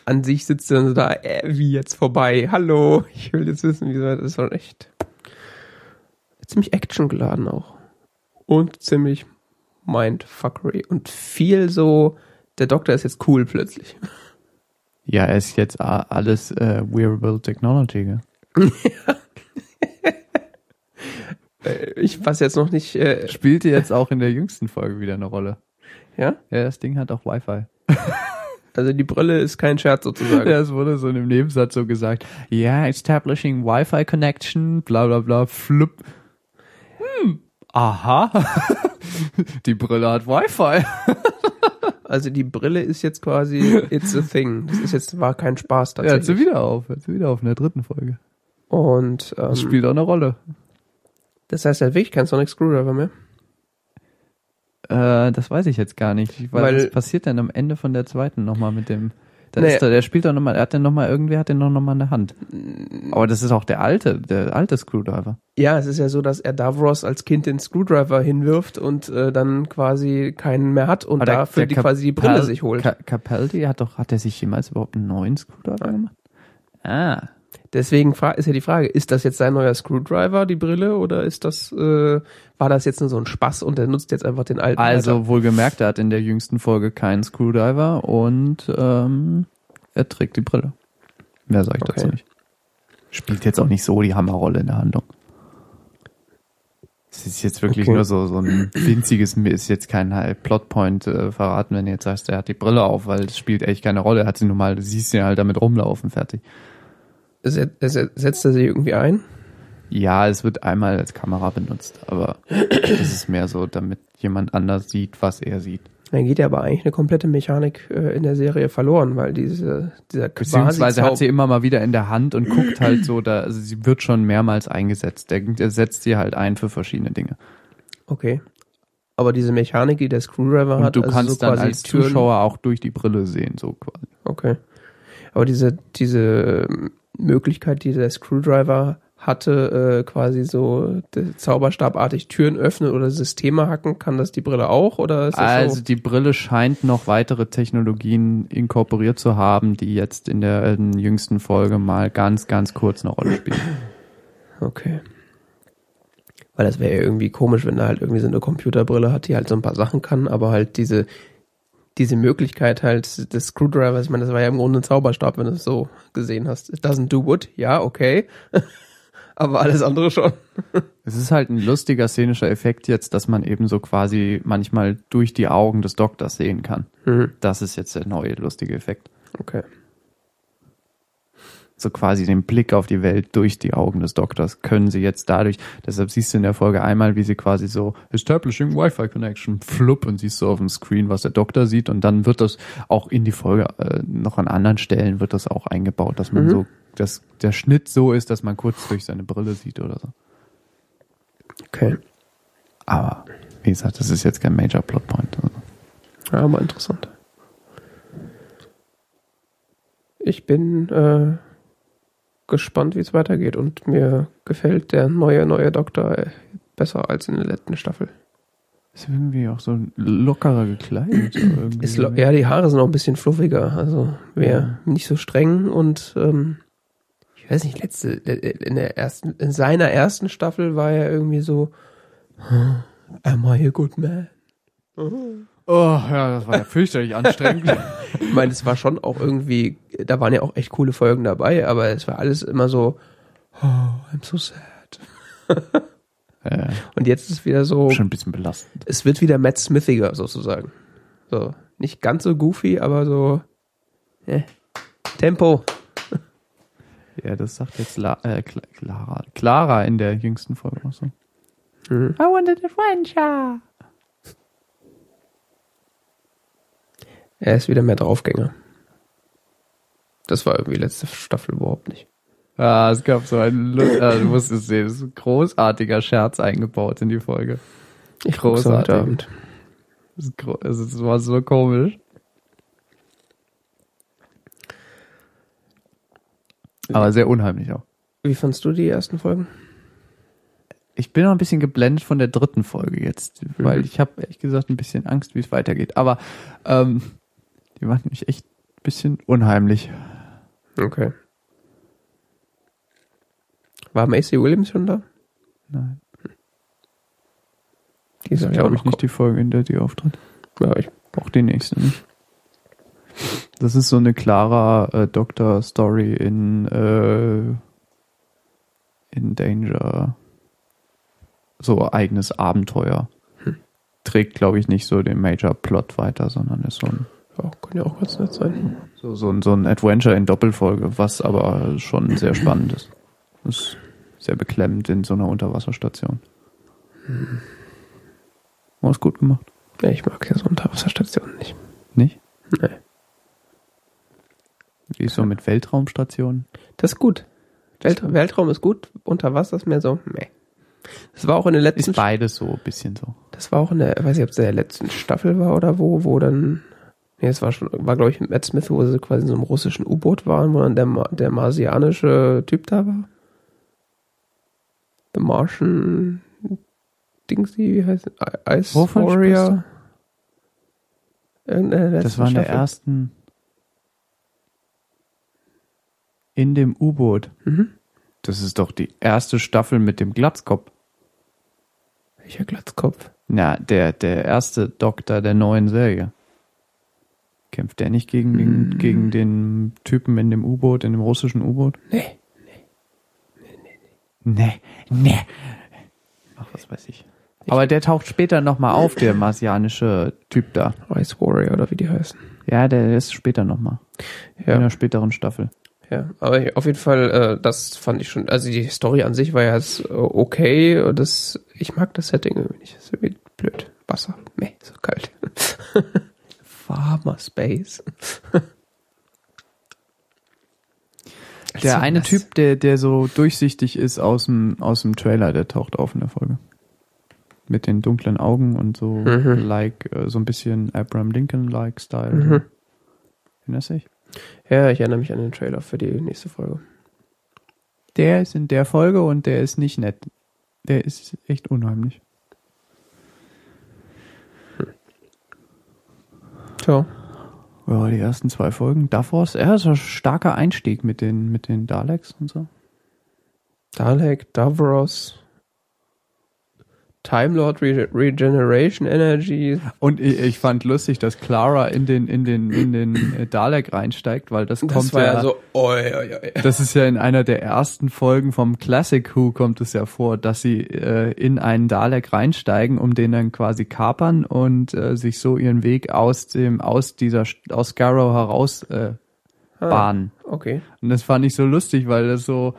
An sich sitzt er dann so da, äh, wie jetzt vorbei? Hallo, ich will jetzt wissen, wie das ist schon echt ziemlich actiongeladen auch. Und ziemlich Mindfuckery. Und viel so, der Doktor ist jetzt cool plötzlich. Ja, er ist jetzt alles äh, Wearable Technology. Gell? Äh, ich weiß jetzt noch nicht, äh, Spielte jetzt auch in der jüngsten Folge wieder eine Rolle. ja? Ja, das Ding hat auch Wi-Fi. Also die Brille ist kein Scherz sozusagen. Ja, es wurde so in einem Nebensatz so gesagt, ja, establishing Wi-Fi connection, bla bla bla, flup. Hm, aha. Die Brille hat Wi-Fi. Also die Brille ist jetzt quasi, it's a thing. Das ist jetzt, war kein Spaß Ja, hat sie tatsächlich. wieder auf, sie wieder auf in der dritten Folge. Und Das ähm, spielt auch eine Rolle. das heißt, er hat wirklich keinen Sonic Screwdriver mehr. Äh, das weiß ich jetzt gar nicht. Weil, Weil- was passiert denn am Ende von der zweiten nochmal mit dem? Da Nee. ist der, der spielt doch nochmal, er hat den nochmal, irgendwer hat den noch nochmal in der Hand. Aber das ist auch der alte, der alte Screwdriver. Ja, es ist ja so, dass er Davros als Kind den Screwdriver hinwirft und äh, dann quasi keinen mehr hat und Aber dafür die quasi die Brille sich holt. Ca Capaldi hat doch, hat er sich jemals überhaupt einen neuen Screwdriver gemacht? Ah. Deswegen ist ja die Frage, ist das jetzt sein neuer Screwdriver, die Brille, oder ist das, äh, war das jetzt nur so ein Spaß und er nutzt jetzt einfach den alten? Also wohlgemerkt, er hat in der jüngsten Folge keinen Screwdriver und ähm, er trägt die Brille. Mehr sage ich Okay. dazu nicht. Spielt jetzt auch nicht so die Hammerrolle in der Handlung. Es ist jetzt wirklich Okay. nur so, so ein winziges, ist jetzt kein halt Plotpoint äh, verraten, wenn du jetzt sagst, er hat die Brille auf, weil es spielt echt keine Rolle. Er hat sie nun mal, du siehst ihn halt damit rumlaufen, fertig. Set, set, setzt er sich irgendwie ein? Ja, es wird einmal als Kamera benutzt, aber es ist mehr so, damit jemand anders sieht, was er sieht. Dann geht ja aber eigentlich eine komplette Mechanik äh, in der Serie verloren, weil diese, dieser Beziehungsweise hat sie immer mal wieder in der Hand und guckt halt so, da, also sie wird schon mehrmals eingesetzt. Der, der setzt sie halt ein für verschiedene Dinge. Okay. Aber diese Mechanik, die der Screwdriver Und hat, du also kannst so dann quasi als Türen- Zuschauer auch durch die Brille sehen, so quasi. Okay. Aber diese, diese Möglichkeit, die der Screwdriver hatte, äh, quasi so zauberstabartig Türen öffnen oder Systeme hacken, kann das die Brille auch? Oder Also so? die Brille scheint noch weitere Technologien inkorporiert zu haben, die jetzt in der äh, jüngsten Folge mal ganz, ganz kurz eine Rolle spielen. Okay. Weil das wäre ja irgendwie komisch, wenn er halt irgendwie so eine Computerbrille hat, die halt so ein paar Sachen kann, aber halt diese, diese Möglichkeit halt des Screwdrivers, ich meine, das war ja im Grunde ein Zauberstab, wenn du es so gesehen hast. It doesn't do wood, ja, okay. aber alles andere schon. Es ist halt ein lustiger szenischer Effekt jetzt, dass man eben so quasi manchmal durch die Augen des Doktors sehen kann. Mhm. Das ist jetzt der neue lustige Effekt. Okay. So quasi den Blick auf die Welt durch die Augen des Doktors können sie jetzt dadurch, deshalb siehst du in der Folge einmal, wie sie quasi so establishing Wi-Fi Connection flupp und siehst so auf dem Screen, was der Doktor sieht und dann wird das auch in die Folge äh, noch an anderen Stellen wird das auch eingebaut, dass man Mhm. so, dass der Schnitt so ist, dass man kurz durch seine Brille sieht oder so. Okay. Aber wie gesagt, das ist jetzt kein Major Plotpoint. Also. Ja, aber interessant. Ich bin äh, gespannt, wie es weitergeht und mir gefällt der neue, neue Doktor äh, besser als in der letzten Staffel. Ist irgendwie auch so lockerer gekleidet. lo- ja, die Haare sind auch ein bisschen fluffiger, also wäre nicht so streng und ähm, ich weiß nicht, letzte, in der ersten, in seiner ersten Staffel war er irgendwie so Am I a good man? Oh, ja, das war ja fürchterlich anstrengend. Ich meine, es war schon auch irgendwie, da waren ja auch echt coole Folgen dabei, aber es war alles immer so, oh, I'm so sad. Und jetzt ist es wieder so, schon ein bisschen belastend. es wird wieder Matt Smithiger sozusagen. So, nicht ganz so goofy, aber so, eh, Tempo. Ja, das sagt jetzt La äh, Cla- Clara. Clara in der jüngsten Folge noch so. Mhm. I wanted adventure. Er ist wieder mehr Draufgänger. Das war irgendwie letzte Staffel überhaupt nicht. Ah, es gab so einen, ah, du musst es sehen, ist ein großartiger Scherz eingebaut in die Folge. Ich Großartig. Abend. Also, das war so komisch. Aber sehr unheimlich auch. Wie fandst du die ersten Folgen? Ich bin noch ein bisschen geblendet von der dritten Folge jetzt, weil ich habe ehrlich gesagt ein bisschen Angst, wie es weitergeht. Aber ähm, die macht mich echt ein bisschen unheimlich. Okay. War Macy Williams schon da? Nein. Die Das ist, ja auch glaube noch ich, nicht die Folge, in der die auftritt. Ja, ich, Auch die nächste nicht. Das ist so eine klarer äh, Doktor-Story in äh, in Danger. So eigenes Abenteuer. Trägt, glaube ich, nicht so den Major-Plot weiter, sondern ist so ein, ja, kann ja auch ganz nett sein. so, so, ein, so ein Adventure in Doppelfolge, was aber schon sehr spannend ist. Ist sehr beklemmend in so einer Unterwasserstation. War es gut gemacht. Ja, ich mag ja so Unterwasserstationen nicht. Nicht? Nee. Wie ist so mit Weltraumstationen? Das ist gut. Welt, Weltraum ist gut, unter Wasser ist mehr so, meh. Das war auch in der letzten Ist beides so ein bisschen so. Das war auch in der, weiß nicht, ob es in der letzten Staffel war oder wo, wo dann, nee, es war schon, war glaube ich mit Matt Smith, wo sie quasi in so einem russischen U-Boot waren, wo dann der, der marsianische Typ da war. The Martian Dingsy, wie heißt es? Ice Wovon Warrior. Das war in der Staffel. ersten. In dem U-Boot. Mhm. Das ist doch die erste Staffel mit dem Glatzkopf. Welcher Glatzkopf? Na, der, der erste Doktor der neuen Serie. Kämpft der nicht gegen den, Hm. gegen den Typen in dem U-Boot, in dem russischen U-Boot? Nee. Nee, nee. Ach, was weiß ich. Aber der taucht später nochmal auf, der marsianische Typ da. Ice Warrior oder wie die heißen. Ja, der ist später nochmal. In Ja. einer späteren Staffel. Ja, aber auf jeden Fall, äh, das fand ich schon, also die Story an sich war ja äh, okay, und das, ich mag das Setting irgendwie nicht, das ist irgendwie blöd. Wasser, meh, so kalt. Farmer Space. Der eine Typ, der, der so durchsichtig ist aus dem, aus dem Trailer, der taucht auf in der Folge. Mit den dunklen Augen und so, Mhm. like, äh, so ein bisschen Abraham Lincoln-like Style. Mhm. Erinnerst du dich? Ja, ich erinnere mich an den Trailer für die nächste Folge. Der ist in der Folge und der ist nicht nett. Der ist echt unheimlich. Tja, Ja, die ersten zwei Folgen. Davor ist er so ein starker Einstieg mit den, mit den Daleks und so. Dalek, Davros, Time Lord Re Regeneration Energy. Und ich, ich fand lustig, dass Clara in den, in den, in den äh, Dalek reinsteigt, weil das, Das kommt war ja, ja so, oi, oi, oi. Das ist ja in einer der ersten Folgen vom Classic Who kommt es ja vor, dass sie äh, in einen Dalek reinsteigen, um den dann quasi kapern und äh, sich so ihren Weg aus dem aus dieser aus Scarrow heraus äh, Ah, bahnen. Okay. Und das fand ich so lustig, weil das so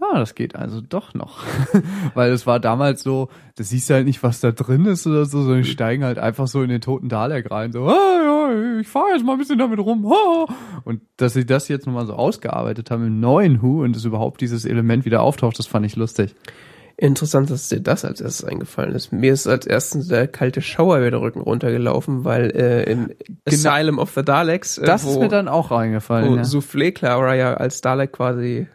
Ah, das geht also doch noch. Weil es war damals so, das siehst du halt nicht, was da drin ist oder so, sondern die steigen halt einfach so in den toten Dalek rein, so, ah, ja, ich fahre jetzt mal ein bisschen damit rum. Ah. Und dass sie das jetzt nochmal so ausgearbeitet haben im neuen Who und dass überhaupt dieses Element wieder auftaucht, das fand ich lustig. Interessant, dass dir das als erstes eingefallen ist. Mir ist als erstes der kalte Schauer über den Rücken runtergelaufen, weil äh, im Asylum of the Daleks, äh, Das wo, ist mir dann auch wo reingefallen. Ja. Soufflé Clara ja als Dalek quasi,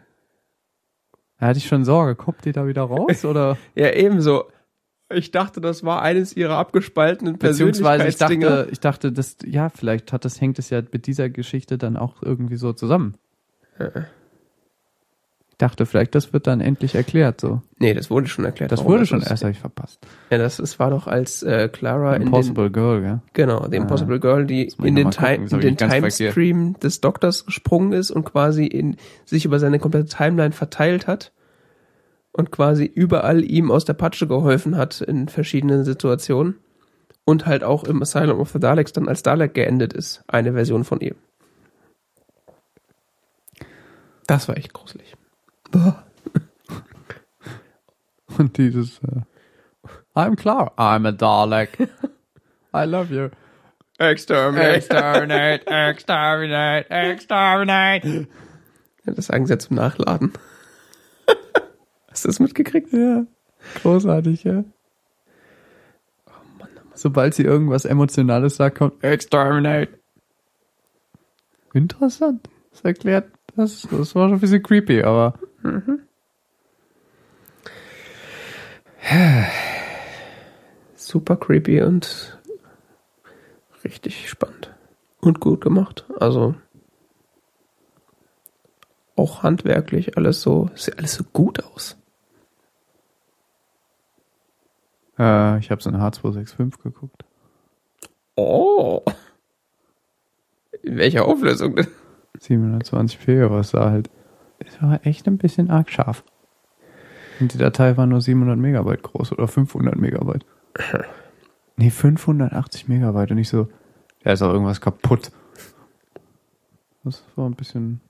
Da hatte ich schon Sorge, kommt die da wieder raus oder? ja ebenso. Ich dachte, das war eines ihrer abgespaltenen Beziehungsweise ich dachte, ich dachte, das, ja, vielleicht hat das, hängt es ja mit dieser Geschichte dann auch irgendwie so zusammen. Ich dachte, vielleicht das wird dann endlich erklärt, so. Nee, das wurde schon erklärt. Das wurde schon ist. erst, habe ich verpasst. Ja, das, das war doch als äh, Clara in den, Impossible Girl, gell? genau, die Impossible Girl, die in den, gucken, Time, das in den. Timestream des Doktors gesprungen ist und quasi in, sich über seine komplette Timeline verteilt hat und quasi überall ihm aus der Patsche geholfen hat in verschiedenen Situationen und halt auch im Asylum of the Daleks dann als Dalek geendet ist. Eine Version von ihm. Das war echt gruselig. Und dieses, äh, I'm klar, I'm a Dalek. I love you. Exterminate. Exterminate, exterminate, exterminate. Ja, das sagen sie ja zum Nachladen. Hast du das mitgekriegt? Ja. Großartig, ja. Oh Mann, oh Mann. Sobald sie irgendwas Emotionales sagt, kommt Exterminate. Interessant. Das erklärt, das, das war schon ein bisschen creepy, aber Super creepy und richtig spannend. Und gut gemacht. Also auch handwerklich alles so, sieht alles so gut aus. äh, ich habe so eine H265 geguckt. Oh. In welcher Auflösung denn? 720p, aber es sah halt, es war echt ein bisschen arg scharf. Und die Datei war nur 700 Megabyte groß oder 500 Megabyte. Nee, 580 Megabyte und ich so, da ist auch irgendwas kaputt. Das war ein bisschen,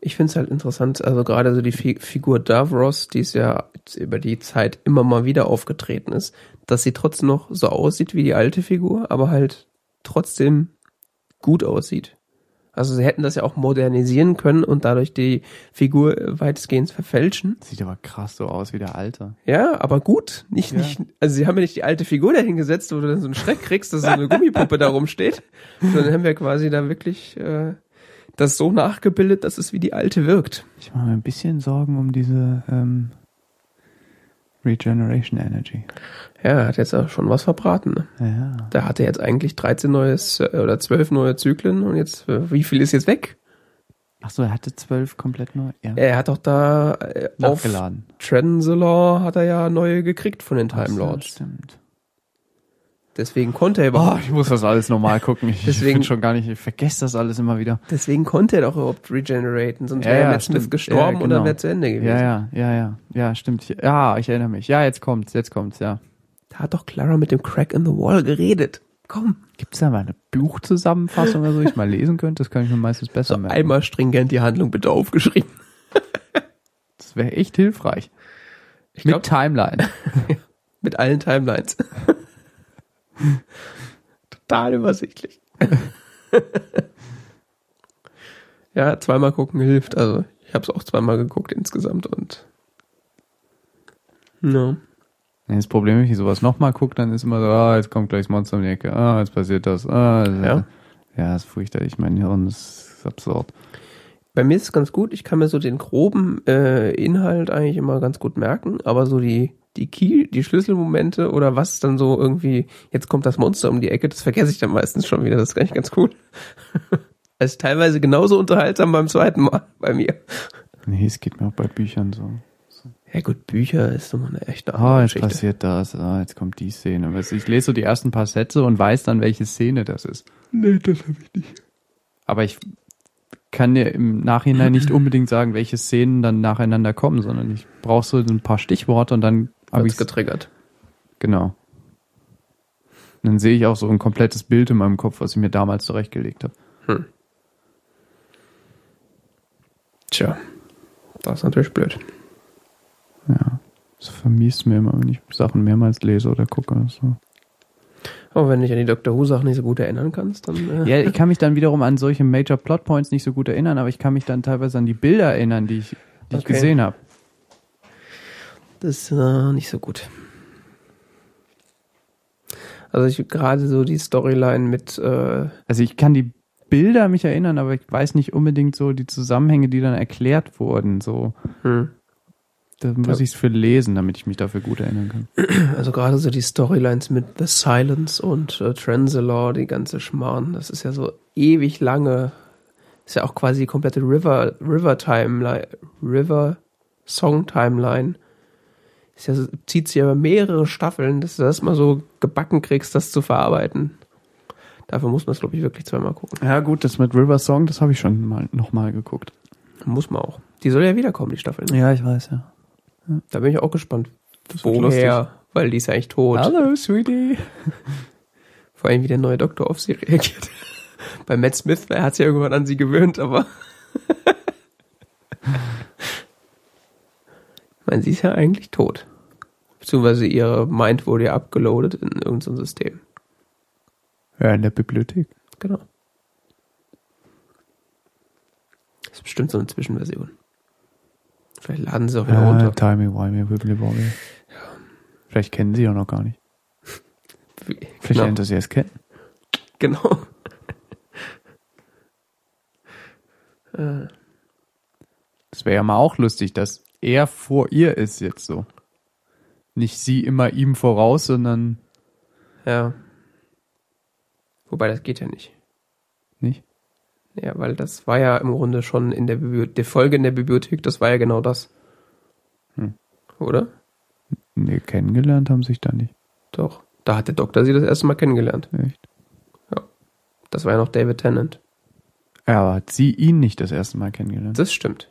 Ich finde es halt interessant, also gerade so die Fi Figur Davros, die ist ja über die Zeit immer mal wieder aufgetreten ist, dass sie trotzdem noch so aussieht wie die alte Figur, aber halt trotzdem gut aussieht. Also sie hätten das ja auch modernisieren können und dadurch die Figur weitestgehend verfälschen. sieht aber krass so aus wie der Alte. Ja, aber gut. Nicht, Ja. nicht, also sie haben ja nicht die alte Figur dahingesetzt, wo du dann so einen Schreck kriegst, dass so eine Gummipuppe da rumsteht, sondern haben wir quasi da wirklich äh, das so nachgebildet, dass es wie die alte wirkt. Ich mache mir ein bisschen Sorgen um diese ähm, Regeneration Energy. Ja, er hat jetzt auch schon was verbraten. Ne? Ja. Da hatte jetzt eigentlich 13 neue äh, oder 12 neue Zyklen und jetzt, äh, wie viel ist jetzt weg? Ach so, er hatte zwölf komplett neu. Ja. Er hat doch da äh, auf. Transalore hat er ja neue gekriegt von den Time Ach so, Lords. Stimmt. Deswegen konnte er Oh, überhaupt, ich muss das alles nochmal gucken. Ich Deswegen- bin schon gar nicht, ich vergesse das alles immer wieder. deswegen konnte er doch überhaupt regeneraten, sonst Ja, wäre ja, Matt Smith stimmt. gestorben Ja, und dann genau. wäre zu Ende gewesen. Ja, ja, ja, ja, ja, stimmt. Ja, ich erinnere mich. Ja, jetzt kommt's, jetzt kommt's, ja. Da hat doch Clara mit dem Crack in the Wall geredet. Komm, Gibt's da mal eine Buchzusammenfassung oder so, die ich mal lesen könnte? Das kann ich mir meistens besser so merken. einmal stringent die Handlung bitte aufgeschrieben. Das wäre echt hilfreich. Ich Mit glaube, Timeline. mit allen Timelines. Total übersichtlich. ja, zweimal gucken hilft. Also ich habe es auch zweimal geguckt insgesamt und. Wenn das Problem, wenn ich sowas nochmal gucke, dann ist immer so, ah, jetzt kommt gleich das Monster um die Ecke, ah, jetzt passiert das, ah, das Ja. ja, das ist furchterlich, mein Hirn das ist absurd. Bei mir ist es ganz gut. Ich kann mir so den groben äh, Inhalt eigentlich immer ganz gut merken, aber so die die Key, die Schlüsselmomente oder was dann so irgendwie, jetzt kommt das Monster um die Ecke, das vergesse ich dann meistens schon wieder. Das ist eigentlich ganz cool. Es ist teilweise genauso unterhaltsam beim zweiten Mal bei mir. Nee, es geht mir auch bei Büchern so. Ja gut, Bücher ist nochmal eine echte Ah, andere jetzt Geschichte. passiert das, ah, jetzt kommt die Szene. Weißt du, Ich lese so die ersten paar Sätze und weiß dann, welche Szene das ist. Nee, das habe ich nicht. Aber ich kann dir im Nachhinein nicht unbedingt sagen, welche Szenen dann nacheinander kommen, sondern ich brauche so ein paar Stichworte und dann habe Hab's ich getriggert. genau. Und dann sehe ich auch so ein komplettes Bild in meinem Kopf, was ich mir damals zurechtgelegt habe. Hm. Tja, das ist natürlich blöd. Ja. Das vermisst mir immer, wenn ich Sachen mehrmals lese oder gucke. So. Aber wenn du dich an die Doctor Who Sachen nicht so gut erinnern kannst, dann äh, Ja, ich kann mich dann wiederum an solche Major Plot Points nicht so gut erinnern, aber ich kann mich dann teilweise an die Bilder erinnern, die ich, die ich Okay. gesehen habe. Das ist äh, nicht so gut. Also ich gerade so die Storyline mit äh, Also ich kann die Bilder mich erinnern, aber ich weiß nicht unbedingt so die Zusammenhänge, die dann erklärt wurden. So, hm, da muss ich es für lesen, damit ich mich dafür gut erinnern kann. also gerade so die Storylines mit The Silence und äh, Transalore, die ganze Schmarrn, das ist ja so ewig lange. Ist ja auch quasi die komplette River River Timeline, River Song Timeline. Ist ja so, zieht sich über mehrere Staffeln, dass du das mal so gebacken kriegst, das zu verarbeiten. Dafür muss man es, glaube ich, wirklich zweimal gucken. Ja gut, das mit River Song, das habe ich schon mal nochmal geguckt. Muss man auch. Die soll ja wiederkommen, die Staffel. ne? Ja, ich weiß, ja. Da bin ich auch gespannt. Das. Woher? Weil die ist ja eigentlich tot. Hallo, Sweetie. Vor allem, wie der neue Doktor auf sie reagiert. Bei Matt Smith, er hat sich ja irgendwann an sie gewöhnt, aber. ich meine, sie ist ja eigentlich tot. Beziehungsweise ihre Mind wurde ja abgeloadet in irgendein System. Ja, in der Bibliothek. Genau. Das ist bestimmt so eine Zwischenversion. Vielleicht laden sie auch wieder Ja, runter. Timey, Wimey, Wibbly Wobbly. Vielleicht kennen sie auch noch gar nicht. Vielleicht Genau. sie erst kennen. genau. Äh, Das wäre ja mal auch lustig, dass er vor ihr ist jetzt so. Nicht sie immer ihm voraus, sondern ja. Wobei, das geht ja nicht. nicht. Ja, weil das war ja im Grunde schon in der Bibliothek, die Folge in der Bibliothek, das war ja genau das. Hm. Oder? Nee, kennengelernt haben sich da nicht. Doch. Da hat der Doktor sie das erste Mal kennengelernt. Echt. Das war ja noch David Tennant. Ja, aber hat sie ihn nicht das erste Mal kennengelernt. Das stimmt.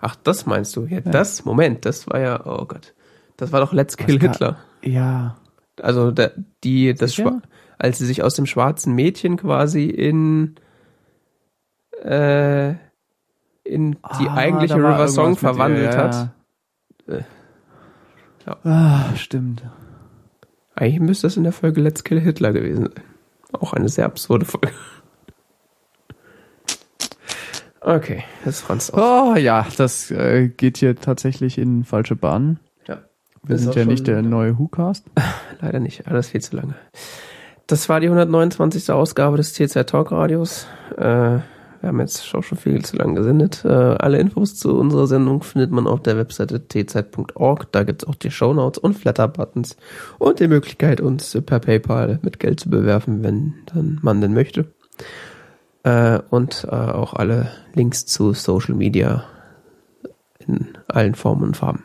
Ach, das meinst du? Ja, das, Moment, das war ja, oh Gott. Das war doch Let's Kill kann- Hitler. Ja. Also da, die, das? Schwa als sie sich aus dem schwarzen Mädchen quasi in äh, in die Ah, eigentliche River Song mit ihr, verwandelt ja, hat. ja. Äh, ja. Ah, stimmt. Eigentlich müsste das in der Folge Let's Kill Hitler gewesen sein. Auch eine sehr absurde Folge. Okay, das Franz auch. Oh ja, das äh, geht hier tatsächlich in falsche Bahnen. Wir sind ja nicht der neue WhoCast. leider nicht. Alles viel zu lange. Das war die 129. Ausgabe des TZ Talk Radios. Äh, wir haben jetzt schon schon viel zu lang gesendet. Äh, alle Infos zu unserer Sendung findet man auf der Webseite tz.org. Da gibt's auch die Shownotes und Flatter-Buttons und die Möglichkeit, uns per PayPal mit Geld zu bewerfen, wenn dann man denn möchte. Äh, und äh, auch alle Links zu Social Media in allen Formen und Farben.